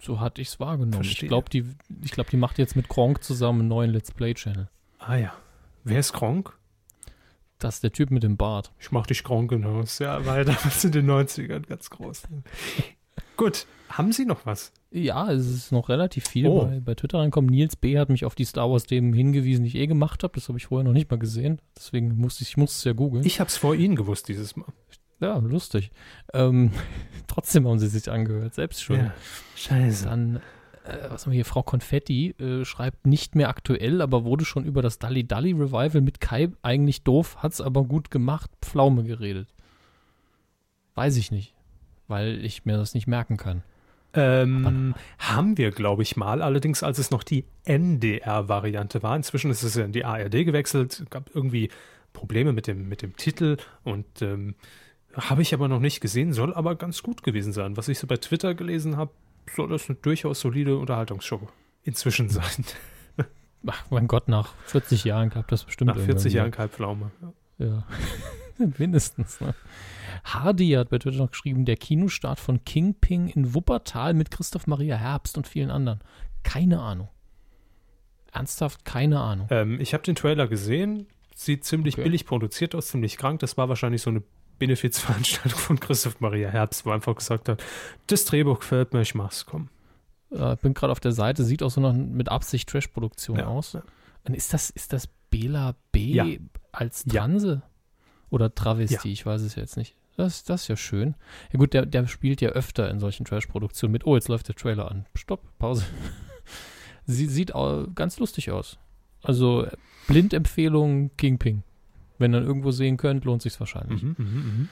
So hatte ich es wahrgenommen. Verstehe. Ich glaube, die, ich glaub, die macht jetzt mit Gronk zusammen einen neuen Let's Play-Channel. Ah ja. Wer ist Gronk? Das ist der Typ mit dem Bart. Ich mach dich Gronk hinaus. Ja, war ja damals in den 90ern ganz groß. Gut, haben Sie noch was? Ja, es ist noch relativ viel Oh. bei, bei Twitter reinkommen. Nils B. hat mich auf die Star Wars-Themen hingewiesen, die ich eh gemacht habe. Das habe ich vorher noch nicht mal gesehen. Deswegen musste ich, ich musste es ja googeln. Ich hab's vor Ihnen gewusst dieses Mal. Ja, lustig. Ähm, trotzdem haben sie sich angehört, selbst schon. Ja. Scheiße. Dann, äh, was haben wir hier, Frau Konfetti äh, schreibt nicht mehr aktuell, aber wurde schon über das Dalli Dalli Revival mit Kai eigentlich doof, hat's aber gut gemacht, Pflaume geredet. Weiß ich nicht, weil ich mir das nicht merken kann. Ähm, haben wir, glaube ich, mal, allerdings als es noch die NDR-Variante war. Inzwischen ist es ja in die ARD gewechselt, gab irgendwie Probleme mit dem, mit dem Titel und ähm, habe ich aber noch nicht gesehen, soll aber ganz gut gewesen sein. Was ich so bei Twitter gelesen habe, soll das eine durchaus solide Unterhaltungsshow inzwischen sein. Ach, mein Gott, nach 40 Jahren gab das bestimmt Nach 40 irgendwann Jahren. Kalbpflaume. Ja. Mindestens. Ne? Hardy hat bei Twitter noch geschrieben, der Kinostart von Kingping in Wuppertal mit Christoph Maria Herbst und vielen anderen. Keine Ahnung. Ernsthaft keine Ahnung. Ähm, ich habe den Trailer gesehen, sieht ziemlich Okay. billig produziert aus, ziemlich krank. Das war wahrscheinlich so eine Benefizveranstaltung von Christoph Maria Herbst, wo er einfach gesagt hat, das Drehbuch gefällt mir, ich mach's, komm. Äh, bin gerade auf der Seite, sieht auch so noch mit Absicht Trash-Produktion Ja, aus. ja. Und ist das, ist das Bela B Ja. als Ja. Transe? Oder Travesti? Ja. Ich weiß es jetzt nicht. Das, das ist ja schön. Ja gut, der, der spielt ja öfter in solchen Trash-Produktionen mit. Oh, jetzt läuft der Trailer an. Stopp, Pause. Sie sieht ganz lustig aus. Also Blindempfehlung Kingping. Wenn ihr irgendwo sehen könnt, lohnt sich's wahrscheinlich. Mhm, mhm,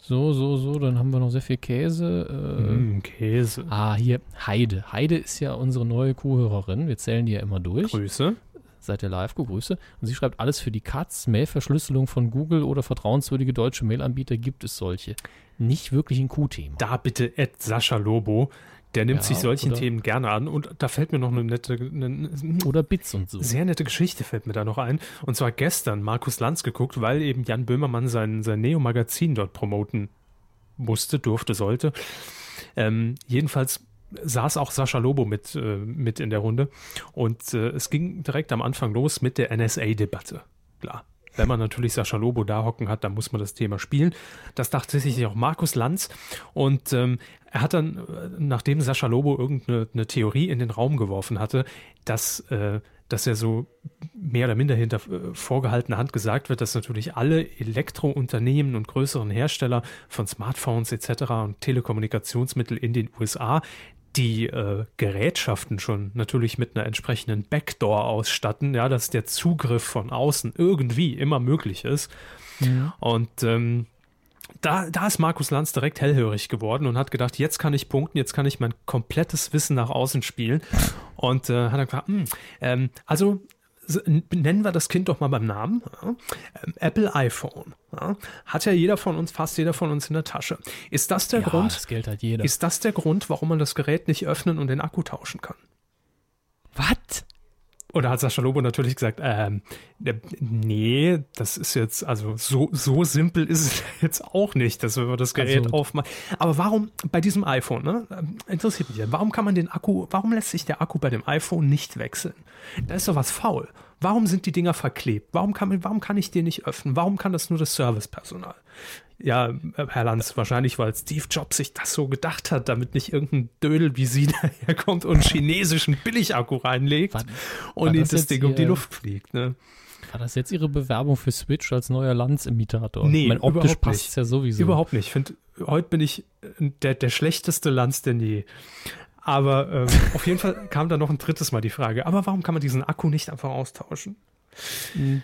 So, so, so, dann haben wir noch sehr viel Käse. Äh. Mm, Käse. Ah, hier, Heide. Heide ist ja unsere neue Kuhhörerin. Wir zählen die ja immer durch. Grüße. Seid ihr live? Grüße. Und sie schreibt, alles für die Katz, Mailverschlüsselung von Google oder vertrauenswürdige deutsche Mailanbieter gibt es solche. Nicht wirklich ein Q-Thema. Da bitte Ed Sascha Lobo. Der nimmt Ja, sich solchen oder- Themen gerne an. Und da fällt mir noch eine nette, eine, Oder Bits und so. sehr nette Geschichte fällt mir da noch ein. Und zwar gestern Markus Lanz geguckt, weil eben Jan Böhmermann sein, sein Neo-Magazin dort promoten musste, durfte, sollte. Ähm, jedenfalls saß auch Sascha Lobo mit, äh, mit in der Runde. Und äh, es ging direkt am Anfang los mit der NSA-Debatte. Klar. Wenn man natürlich Sascha Lobo da hocken hat, dann muss man das Thema spielen. Das dachte sich auch Markus Lanz. Und ähm, er hat dann, äh, nachdem Sascha Lobo irgendeine eine Theorie in den Raum geworfen hatte, dass, äh, dass er so mehr oder minder hinter äh, vorgehaltener Hand gesagt wird, dass natürlich alle Elektrounternehmen und größeren Hersteller von Smartphones etc. und Telekommunikationsmittel in den USA die äh, Gerätschaften schon natürlich mit einer entsprechenden Backdoor ausstatten, ja, dass der Zugriff von außen irgendwie immer möglich ist. Mhm. Und ähm, da, da ist Markus Lanz direkt hellhörig geworden und hat gedacht, jetzt kann ich punkten, jetzt kann ich mein komplettes Wissen nach außen spielen. Und äh, hat dann gesagt, hm, ähm, also nennen wir das Kind doch mal beim Namen. Ja? Ähm, Apple iPhone. Ja? Hat ja jeder von uns, fast jeder von uns in der Tasche. Ist das der ja, Grund? das Geld hat jeder. Ist das der Grund, warum man das Gerät nicht öffnen und den Akku tauschen kann? Was? Oder hat Sascha Lobo natürlich gesagt, ähm, äh, nee, das ist jetzt, also so, so simpel ist es jetzt auch nicht, dass wir das Gerät Also- aufmachen. Aber warum bei diesem iPhone, ne? ähm, Interessiert mich ja, warum kann man den Akku, warum lässt sich der Akku bei dem iPhone nicht wechseln? Da ist doch was faul. Warum sind die Dinger verklebt? Warum kann, warum kann ich den nicht öffnen? Warum kann das nur das Servicepersonal? Ja, äh, Herr Lanz, wahrscheinlich, weil Steve Jobs sich das so gedacht hat, damit nicht irgendein Dödel wie Sie daherkommt und einen chinesischen Billigakku reinlegt War- und war das das Ding um die Luft fliegt. Ne? War das jetzt Ihre Bewerbung für Switch als neuer Landsimitator? Nee, ich mein, optisch überhaupt passt nicht. es ja sowieso. Überhaupt nicht. Ich finde, heute bin ich äh, der, der schlechteste Lanz denn je. Aber ähm, auf jeden Fall kam da noch ein drittes Mal die Frage, aber warum kann man diesen Akku nicht einfach austauschen?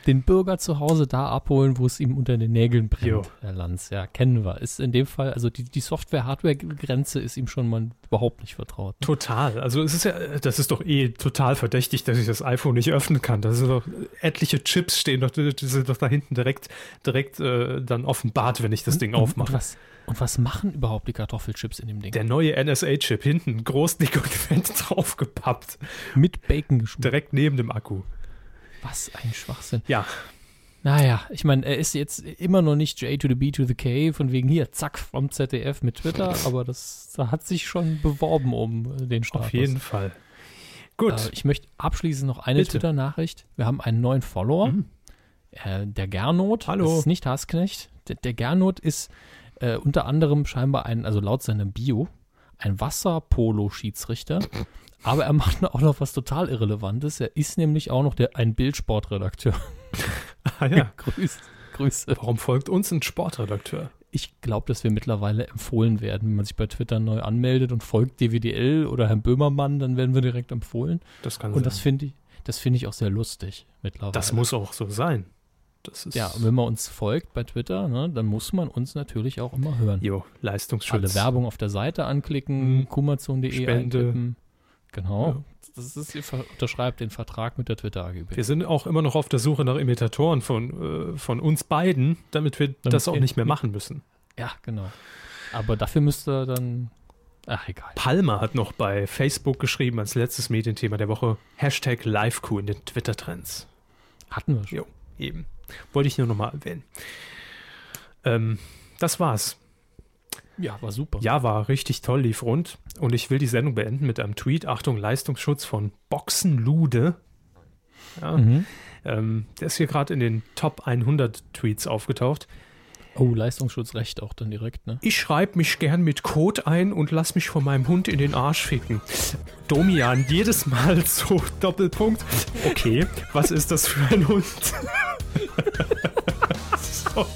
Den Bürger zu Hause da abholen, wo es ihm unter den Nägeln brennt, Jo. Herr Lanz. Ja, kennen wir. Ist in dem Fall, also die, die Software-Hardware-Grenze ist ihm schon mal überhaupt nicht vertraut. ne? Total. Also es ist ja, das ist doch eh total verdächtig, dass ich das iPhone nicht öffnen kann. Das sind doch etliche Chips stehen doch, die sind doch da hinten direkt, direkt äh, dann offenbart, wenn ich das Ding Und, und, aufmache. was, und was machen überhaupt die Kartoffelchips in dem Ding? Der neue NSA-Chip hinten, groß, dick und fett draufgepappt, Mit Bacon geschmeckt. direkt neben dem Akku. Was ein Schwachsinn. Ja, Naja, ich meine, er ist jetzt immer noch nicht J to the B to the K, von wegen hier, zack, vom ZDF mit Twitter, aber das da hat sich schon beworben um äh, den Status. auf jeden Fall. Gut. Äh, ich möchte abschließend noch eine. Twitter-Nachricht. Wir haben einen neuen Follower, Mhm. äh, der Gernot. Hallo. Das ist nicht Hasknecht. Der, der Gernot ist äh, unter anderem scheinbar ein, also laut seinem Bio, ein Wasserpolo-Schiedsrichter. Aber er macht auch noch was total Irrelevantes. Er ist nämlich auch noch der, ein Bildsportredakteur. ah, ja. Grüß, Grüße. Warum folgt uns ein Sportredakteur? Ich glaube, dass wir mittlerweile empfohlen werden. Wenn man sich bei Twitter neu anmeldet und folgt DWDL oder Herrn Böhmermann, dann werden wir direkt empfohlen. Das kann Und das sein. finde ich, das finde ich auch sehr lustig mittlerweile. Das muss auch so sein. Das ist Ja, und wenn man uns folgt bei Twitter, ne, dann muss man uns natürlich auch immer hören. jo, Leistungsschutz. Alle Werbung auf der Seite anklicken, Mhm. kumazon.de Spende. eintippen. Genau. Ja. Das ist, ihr unterschreibt den Vertrag mit der Twitter AGB. Wir sind auch immer noch auf der Suche nach Imitatoren von, äh, von uns beiden, damit wir das auch nicht mehr machen müssen. Ja, genau. Aber dafür müsst ihr dann. Ach, egal. Palmer hat noch bei Facebook geschrieben als letztes Medienthema der Woche Hashtag LiveQ in den Twitter-Trends. Hatten wir schon. Jo, eben. Wollte ich nur nochmal erwähnen. Ähm, das war's. Ja, war super. Ja, war richtig toll, lief rund. Und ich will die Sendung beenden mit einem Tweet. Achtung, Leistungsschutz von Boxenlude. Ja, Mhm. ähm, der ist hier gerade in den Top 100 Tweets aufgetaucht. Oh, Leistungsschutzrecht auch dann direkt, ne? Ich schreibe mich gern mit Code ein und lass mich von meinem Hund in den Arsch ficken. Domian, jedes Mal so Doppelpunkt. Okay, was ist das für ein Hund? so.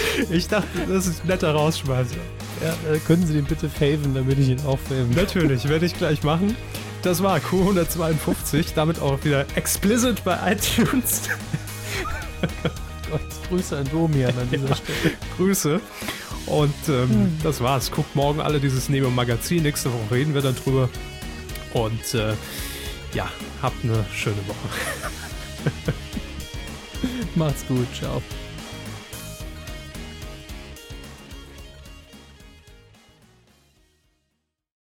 Ich dachte, das ist ein netter Rausschmeißer. Ja, äh, können Sie den bitte faven, damit ich ihn auch faven Natürlich, werde ich gleich machen. Das war Q152, damit auch wieder explicit bei iTunes. Gott, Grüße an Domian an dieser Stelle. Grüße. Und ähm, das war's. Guckt morgen alle dieses Neo-Magazin. Nächste Woche reden wir dann drüber. Und äh, ja, habt eine schöne Woche. Macht's gut. Ciao.